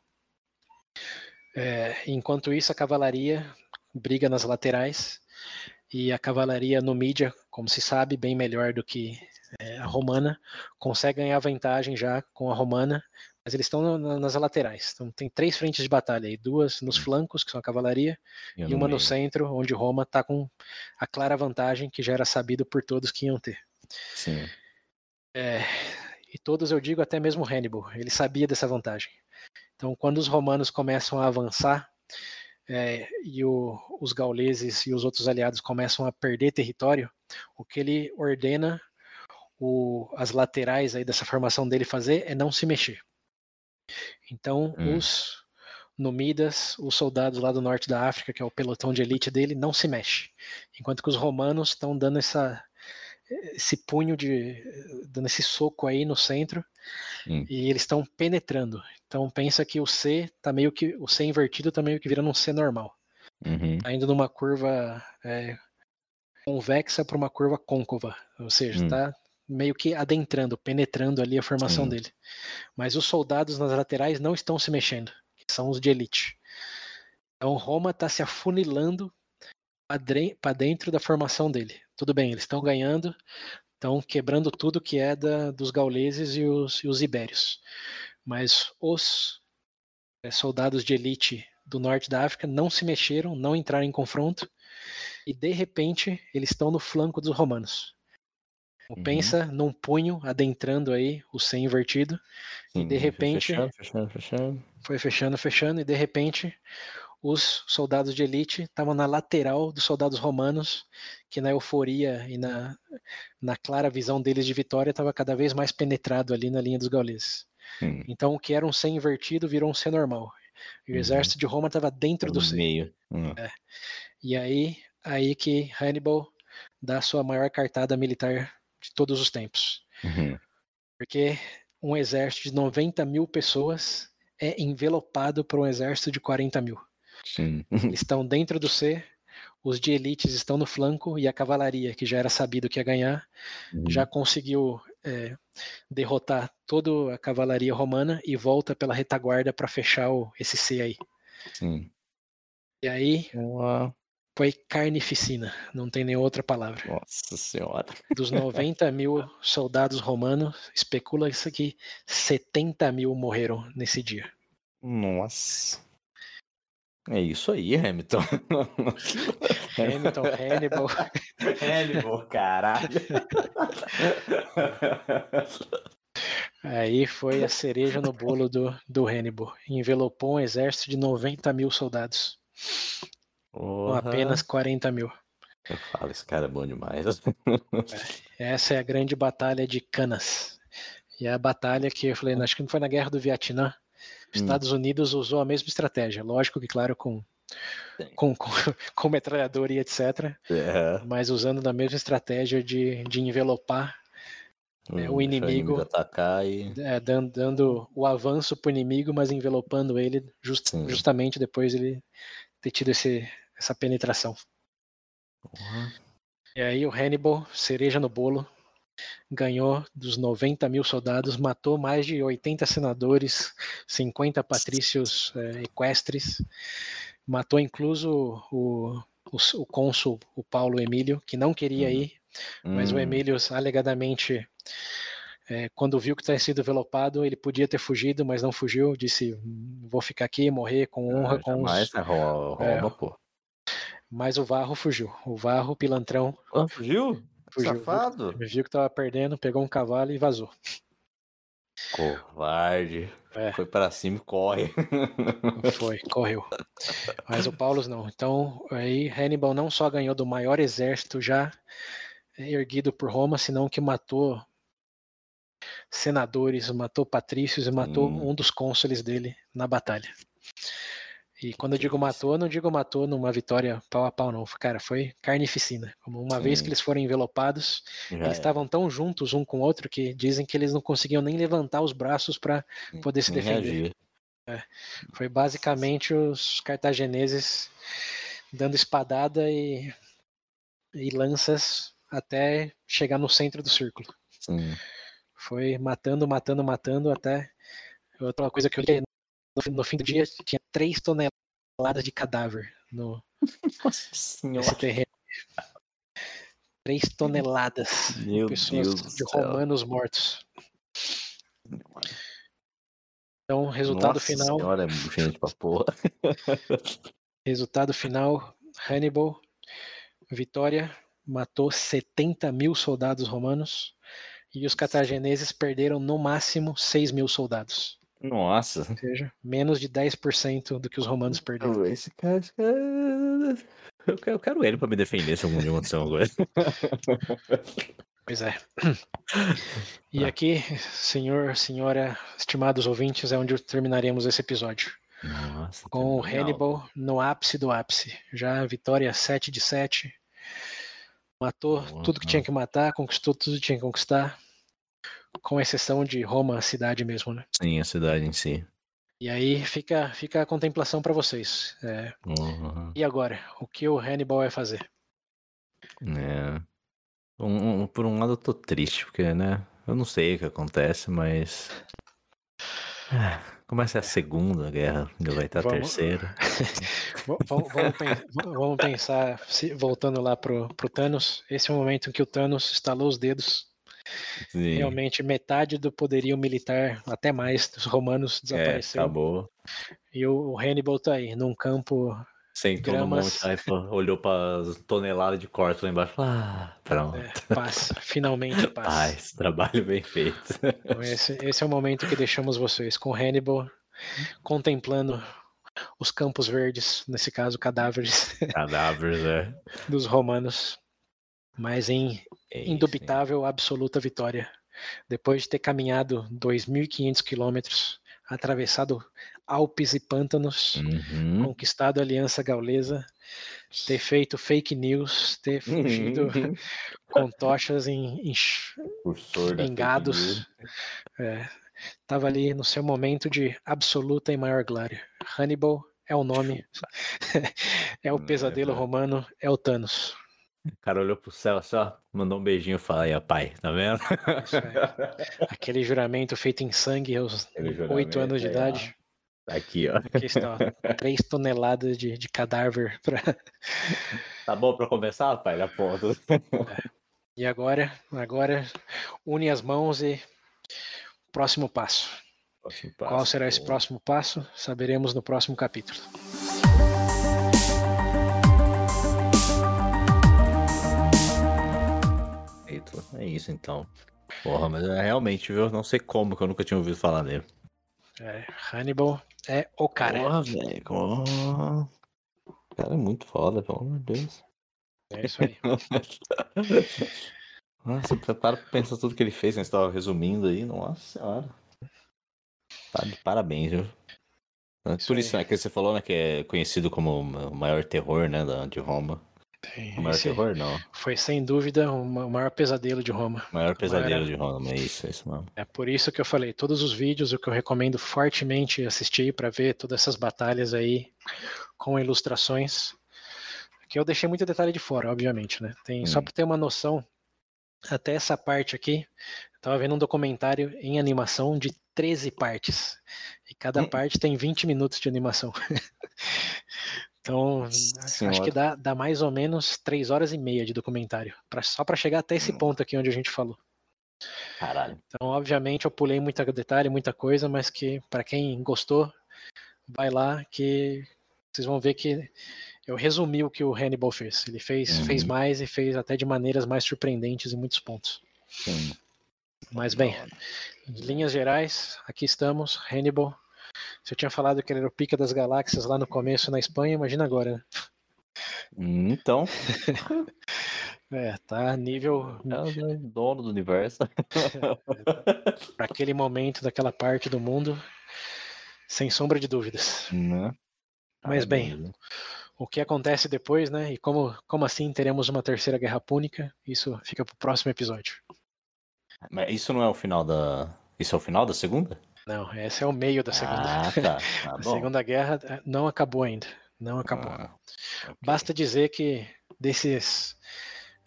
Eh, enquanto isso, a cavalaria briga nas laterais e a cavalaria numídia, como se sabe, bem melhor do que eh, a romana, consegue ganhar vantagem já com a romana, mas eles estão na- nas laterais. Então tem três frentes de batalha aí, duas nos Sim. flancos, que são a cavalaria, E eu e uma no centro, onde Roma está com a clara vantagem que já era sabido por todos que iam ter. Sim. É, e todos eu digo até mesmo Hannibal, ele sabia dessa vantagem. Então, quando os romanos começam a avançar é, e o- os gauleses e os outros aliados começam a perder território, o que ele ordena o- as laterais aí dessa formação dele fazer é não se mexer. Então, Hum. os Numidas, os soldados lá do norte da África, que é o pelotão de elite dele, não se mexe. Enquanto que os romanos estão dando essa, esse punho de. dando esse soco aí no centro Hum. e eles estão penetrando. Então pensa que o C tá meio que. O C invertido tá meio que virando um C normal. Uhum. Tá indo numa curva é, convexa para uma curva côncava. Ou seja, Hum. tá meio que adentrando, penetrando ali a formação Sim. dele. Mas os soldados nas laterais não estão se mexendo, são os de elite. Então Roma está se afunilando para dentro da formação dele. Tudo bem, eles estão ganhando, estão quebrando tudo que é da, dos gauleses e os, e os ibérios. Mas os eh, soldados de elite do norte da África não se mexeram, não entraram em confronto, e de repente eles estão no flanco dos romanos. Uhum. Pensa num punho adentrando aí o C invertido, Sim, de repente- Fechando, fechando, fechando. foi fechando, fechando, e de repente os soldados de elite estavam na lateral dos soldados romanos, que na euforia e na, na clara visão deles de vitória estava cada vez mais penetrado ali na linha dos gauleses. Hum. Então o que era um C invertido virou um C normal. E o Uhum. exército de Roma estava dentro do C. meio. Hum. E aí, aí que Hannibal dá a sua maior cartada militar de todos os tempos. Uhum. Porque um exército de 90 mil pessoas é envelopado por um exército de 40 mil. Sim. [laughs] Estão dentro do C, os de elites estão no flanco e a cavalaria, que já era sabido que ia ganhar, Uhum. já conseguiu é, derrotar toda a cavalaria romana e volta pela retaguarda para fechar o, esse C aí. Sim. E aí Uau. Foi carnificina, não tem nem outra palavra. Nossa senhora. Dos 90 [laughs] mil soldados romanos, especula isso aqui, 70 mil morreram nesse dia. Nossa. É isso aí, Hamilton. [laughs] Hamilton, Hannibal. [laughs] Hannibal, caralho. Aí foi a cereja no bolo do, do Hannibal. Envelopou um exército de 90 mil soldados. Porra. apenas 40 mil. Eu falo, esse cara é bom demais. Essa é a grande batalha de Canas. E é a batalha que eu falei, acho que não foi na guerra do Vietnã. Os Hum. Estados Unidos usou a mesma estratégia. Lógico que, claro, com, com, com, [laughs] com metralhadora e etc. É. Mas usando da mesma estratégia de, de envelopar É, Hum, o deixou inimigo atacar e. é, dan- dando o avanço pro inimigo, mas envelopando ele just- justamente depois ele ter tido esse, essa penetração. Porra. E aí o Hannibal, cereja no bolo, ganhou dos 90 mil soldados, matou mais de 80 senadores, 50 patrícios é, equestres, matou incluso o, o, o cônsul, o Paulo Emílio, que não queria Uhum. ir, mas o Hum, Emílio alegadamente, é, quando viu que tinha sido envelopado, ele podia ter fugido, mas não fugiu, disse, "Hum, vou ficar aqui, morrer com honra, ah, com jamais os... É. Roma, pô. Mas o Varro fugiu, o Varro, pilantrão, Ah, fugiu? Fugiu, Safado? viu, viu que tava perdendo, pegou um cavalo e vazou. Covarde. É. Foi pra cima e corre. [laughs] Foi, correu. Mas o Paulus não. Então, aí Hannibal não só ganhou do maior exército já erguido por Roma, senão que matou senadores, matou patrícios e matou Sim. um dos cônsules dele na batalha. E quando eu digo matou, eu não digo matou numa vitória pau a pau, não. Cara, foi carnificina. Como uma vez Sim. que eles foram envelopados, Já eles é. estavam tão juntos um com o outro que dizem que eles não conseguiam nem levantar os braços para poder se defender. reagir. Foi basicamente os cartagineses dando espadada e, e lanças até chegar no centro do círculo. Sim. Foi matando, matando, matando até. Outra coisa que eu li no, no fim do dia tinha 3 toneladas de cadáver no, [laughs] Nossa senhora. nesse terreno. 3 toneladas Meu de pessoas Deus do de céu. romanos mortos. Então, resultado Nossa final. senhora, é gente pra porra. [laughs] Resultado final: Hannibal, vitória, matou 70 mil soldados romanos e os cartagineses perderam no máximo 6 mil soldados. Nossa. Ou seja, menos de 10% do que os romanos perderam. Esse cara, esse cara. Eu quero, eu quero ele pra me defender se algum alguma coisa. [laughs] Pois é. E aqui, senhor, senhora, estimados ouvintes, é onde terminaremos esse episódio. Nossa. Com o. Hannibal no ápice do ápice. Já vitória 7 de 7. Matou Boa, tudo que boa. tinha que matar, conquistou tudo que tinha que conquistar. Com exceção de Roma, a cidade mesmo, né? Sim, a cidade em si. E aí fica, fica a contemplação para vocês. É, Uhum. e agora? O que o Hannibal vai fazer? É. Um- um- por um lado eu tô triste, porque, né? Eu não sei o que acontece, mas. Ah, Começa a segunda guerra, ainda vai estar a Vamos- terceira. [laughs] V- Vamos, vamos pen- vamos pensar, voltando lá pro, pro Thanos, esse é o momento em que o Thanos estalou os dedos. Sim. Realmente, metade do poderio militar, até mais, dos romanos É, desapareceu. acabou. e o, Hannibal tá aí, num campo. Sentou no Gramas. monte, aí olhou pra toneladas de corte lá embaixo. Ah, pronto. É, paz, finalmente [laughs] paz. Paz, trabalho bem feito. Então esse, esse é o momento que deixamos vocês com Hannibal contemplando os campos verdes, nesse caso cadáveres Cadáveres, é. [laughs] dos romanos, mas em É indubitável absoluta vitória. Depois de ter caminhado 2.500 quilômetros, atravessado Alpes e pântanos? Uhum. conquistado a Aliança Gaulesa, ter feito fake news, ter fugido [laughs] com tochas em, em em gados. news. É, ali no seu momento de absoluta e maior glória. Hannibal é o nome, [laughs] é o Hum, pesadelo é. romano, é o Thanos. O cara olhou pro céu só, mandou um beijinho e falou, aí, pai, tá vendo? Aquele juramento feito em sangue aos oito anos de idade. Tá Aqui, ó. Aqui está, ó, três toneladas de, de cadáver. pra- Tá bom pra começar, pai? Da ponta. E agora, agora une as mãos e próximo passo. Próximo Qual passo. será esse próximo passo? Saberemos no próximo capítulo. Eita, É isso então. Porra, mas é realmente, viu? Não sei como que eu nunca tinha ouvido falar dele. É, Hannibal é o cara. Porra, velho. O cara é muito foda, pelo amor de Deus. É isso aí. [laughs] Nossa, você para pra pensar tudo que ele fez, né? Você tava resumindo aí, nossa senhora. Tá de parabéns, viu? Isso Por aí. isso, né, que você falou, né, que é conhecido como o maior terror, né, de Roma. O maior terror, não. foi sem dúvida o ma- o maior pesadelo de Roma. O maior pesadelo Era- de Roma, é isso, é isso mesmo. É por isso que eu falei, todos os vídeos, o que eu recomendo fortemente assistir para ver todas essas batalhas aí com ilustrações. Que eu deixei muito detalhe de fora, obviamente, né? Tem, Só Hum. para ter uma noção, até essa parte aqui, eu tava vendo um documentário em animação de 13 partes. E cada Hum. parte tem 20 minutos de animação. [laughs] então, acho que dá, dá mais ou menos 3 horas e meia de documentário, pra, só para chegar até esse Hum. ponto aqui onde a gente falou. Caralho. Então, obviamente, eu pulei muita detalhe, muita coisa, mas que para quem gostou, vai lá que vocês vão ver que eu resumi o que o Hannibal fez. Ele fez, Uhum. fez mais e fez até de maneiras mais surpreendentes em muitos pontos. Sim. Mas bem, em linhas gerais, aqui estamos, Hannibal. Se eu tinha falado que ele era o pica das galáxias lá no começo na Espanha, imagina agora. né? Então, [laughs] É, tá nível é o dono do universo. [laughs] para aquele momento daquela parte do mundo, sem sombra de dúvidas. né? Mas bem, Caralho. o que acontece depois, né? E como, como assim teremos uma terceira guerra púnica? Isso fica pro próximo episódio. Mas isso não é o final da. Isso é o final da segunda? Não, esse é o meio da segunda. Ah, tá. [laughs] Ah, A bom. segunda guerra eh, não acabou ainda. Não acabou. Ah, ok. Basta dizer que desses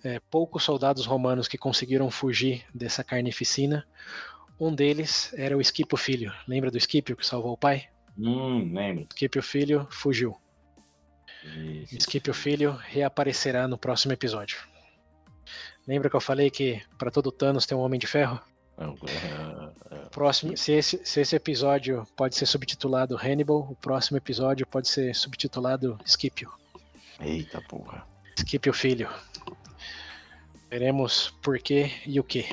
eh, poucos soldados romanos que conseguiram fugir dessa carnificina, um deles era o Esquipo Filho. Lembra do Esquipio que salvou o pai? Hum, lembro. Esquipio Filho fugiu. Isso. Esquipe o Filho reaparecerá no próximo episódio. Lembra que eu falei que para todo Thanos tem um Homem de Ferro? É, é, Próximo, se esse, se esse episódio pode ser subtitulado Hannibal, o próximo episódio pode ser subtitulado Scipio. Eita porra. Scipio Filho. Veremos por quê e o que.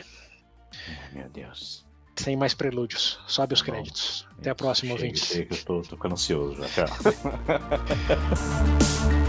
Meu Deus. Sem mais prelúdios. Sobe os Tá bom. créditos. Até a próxima, Chega, ouvintes. chega, que eu tô, tô ficando ansioso já. Tchau. [laughs]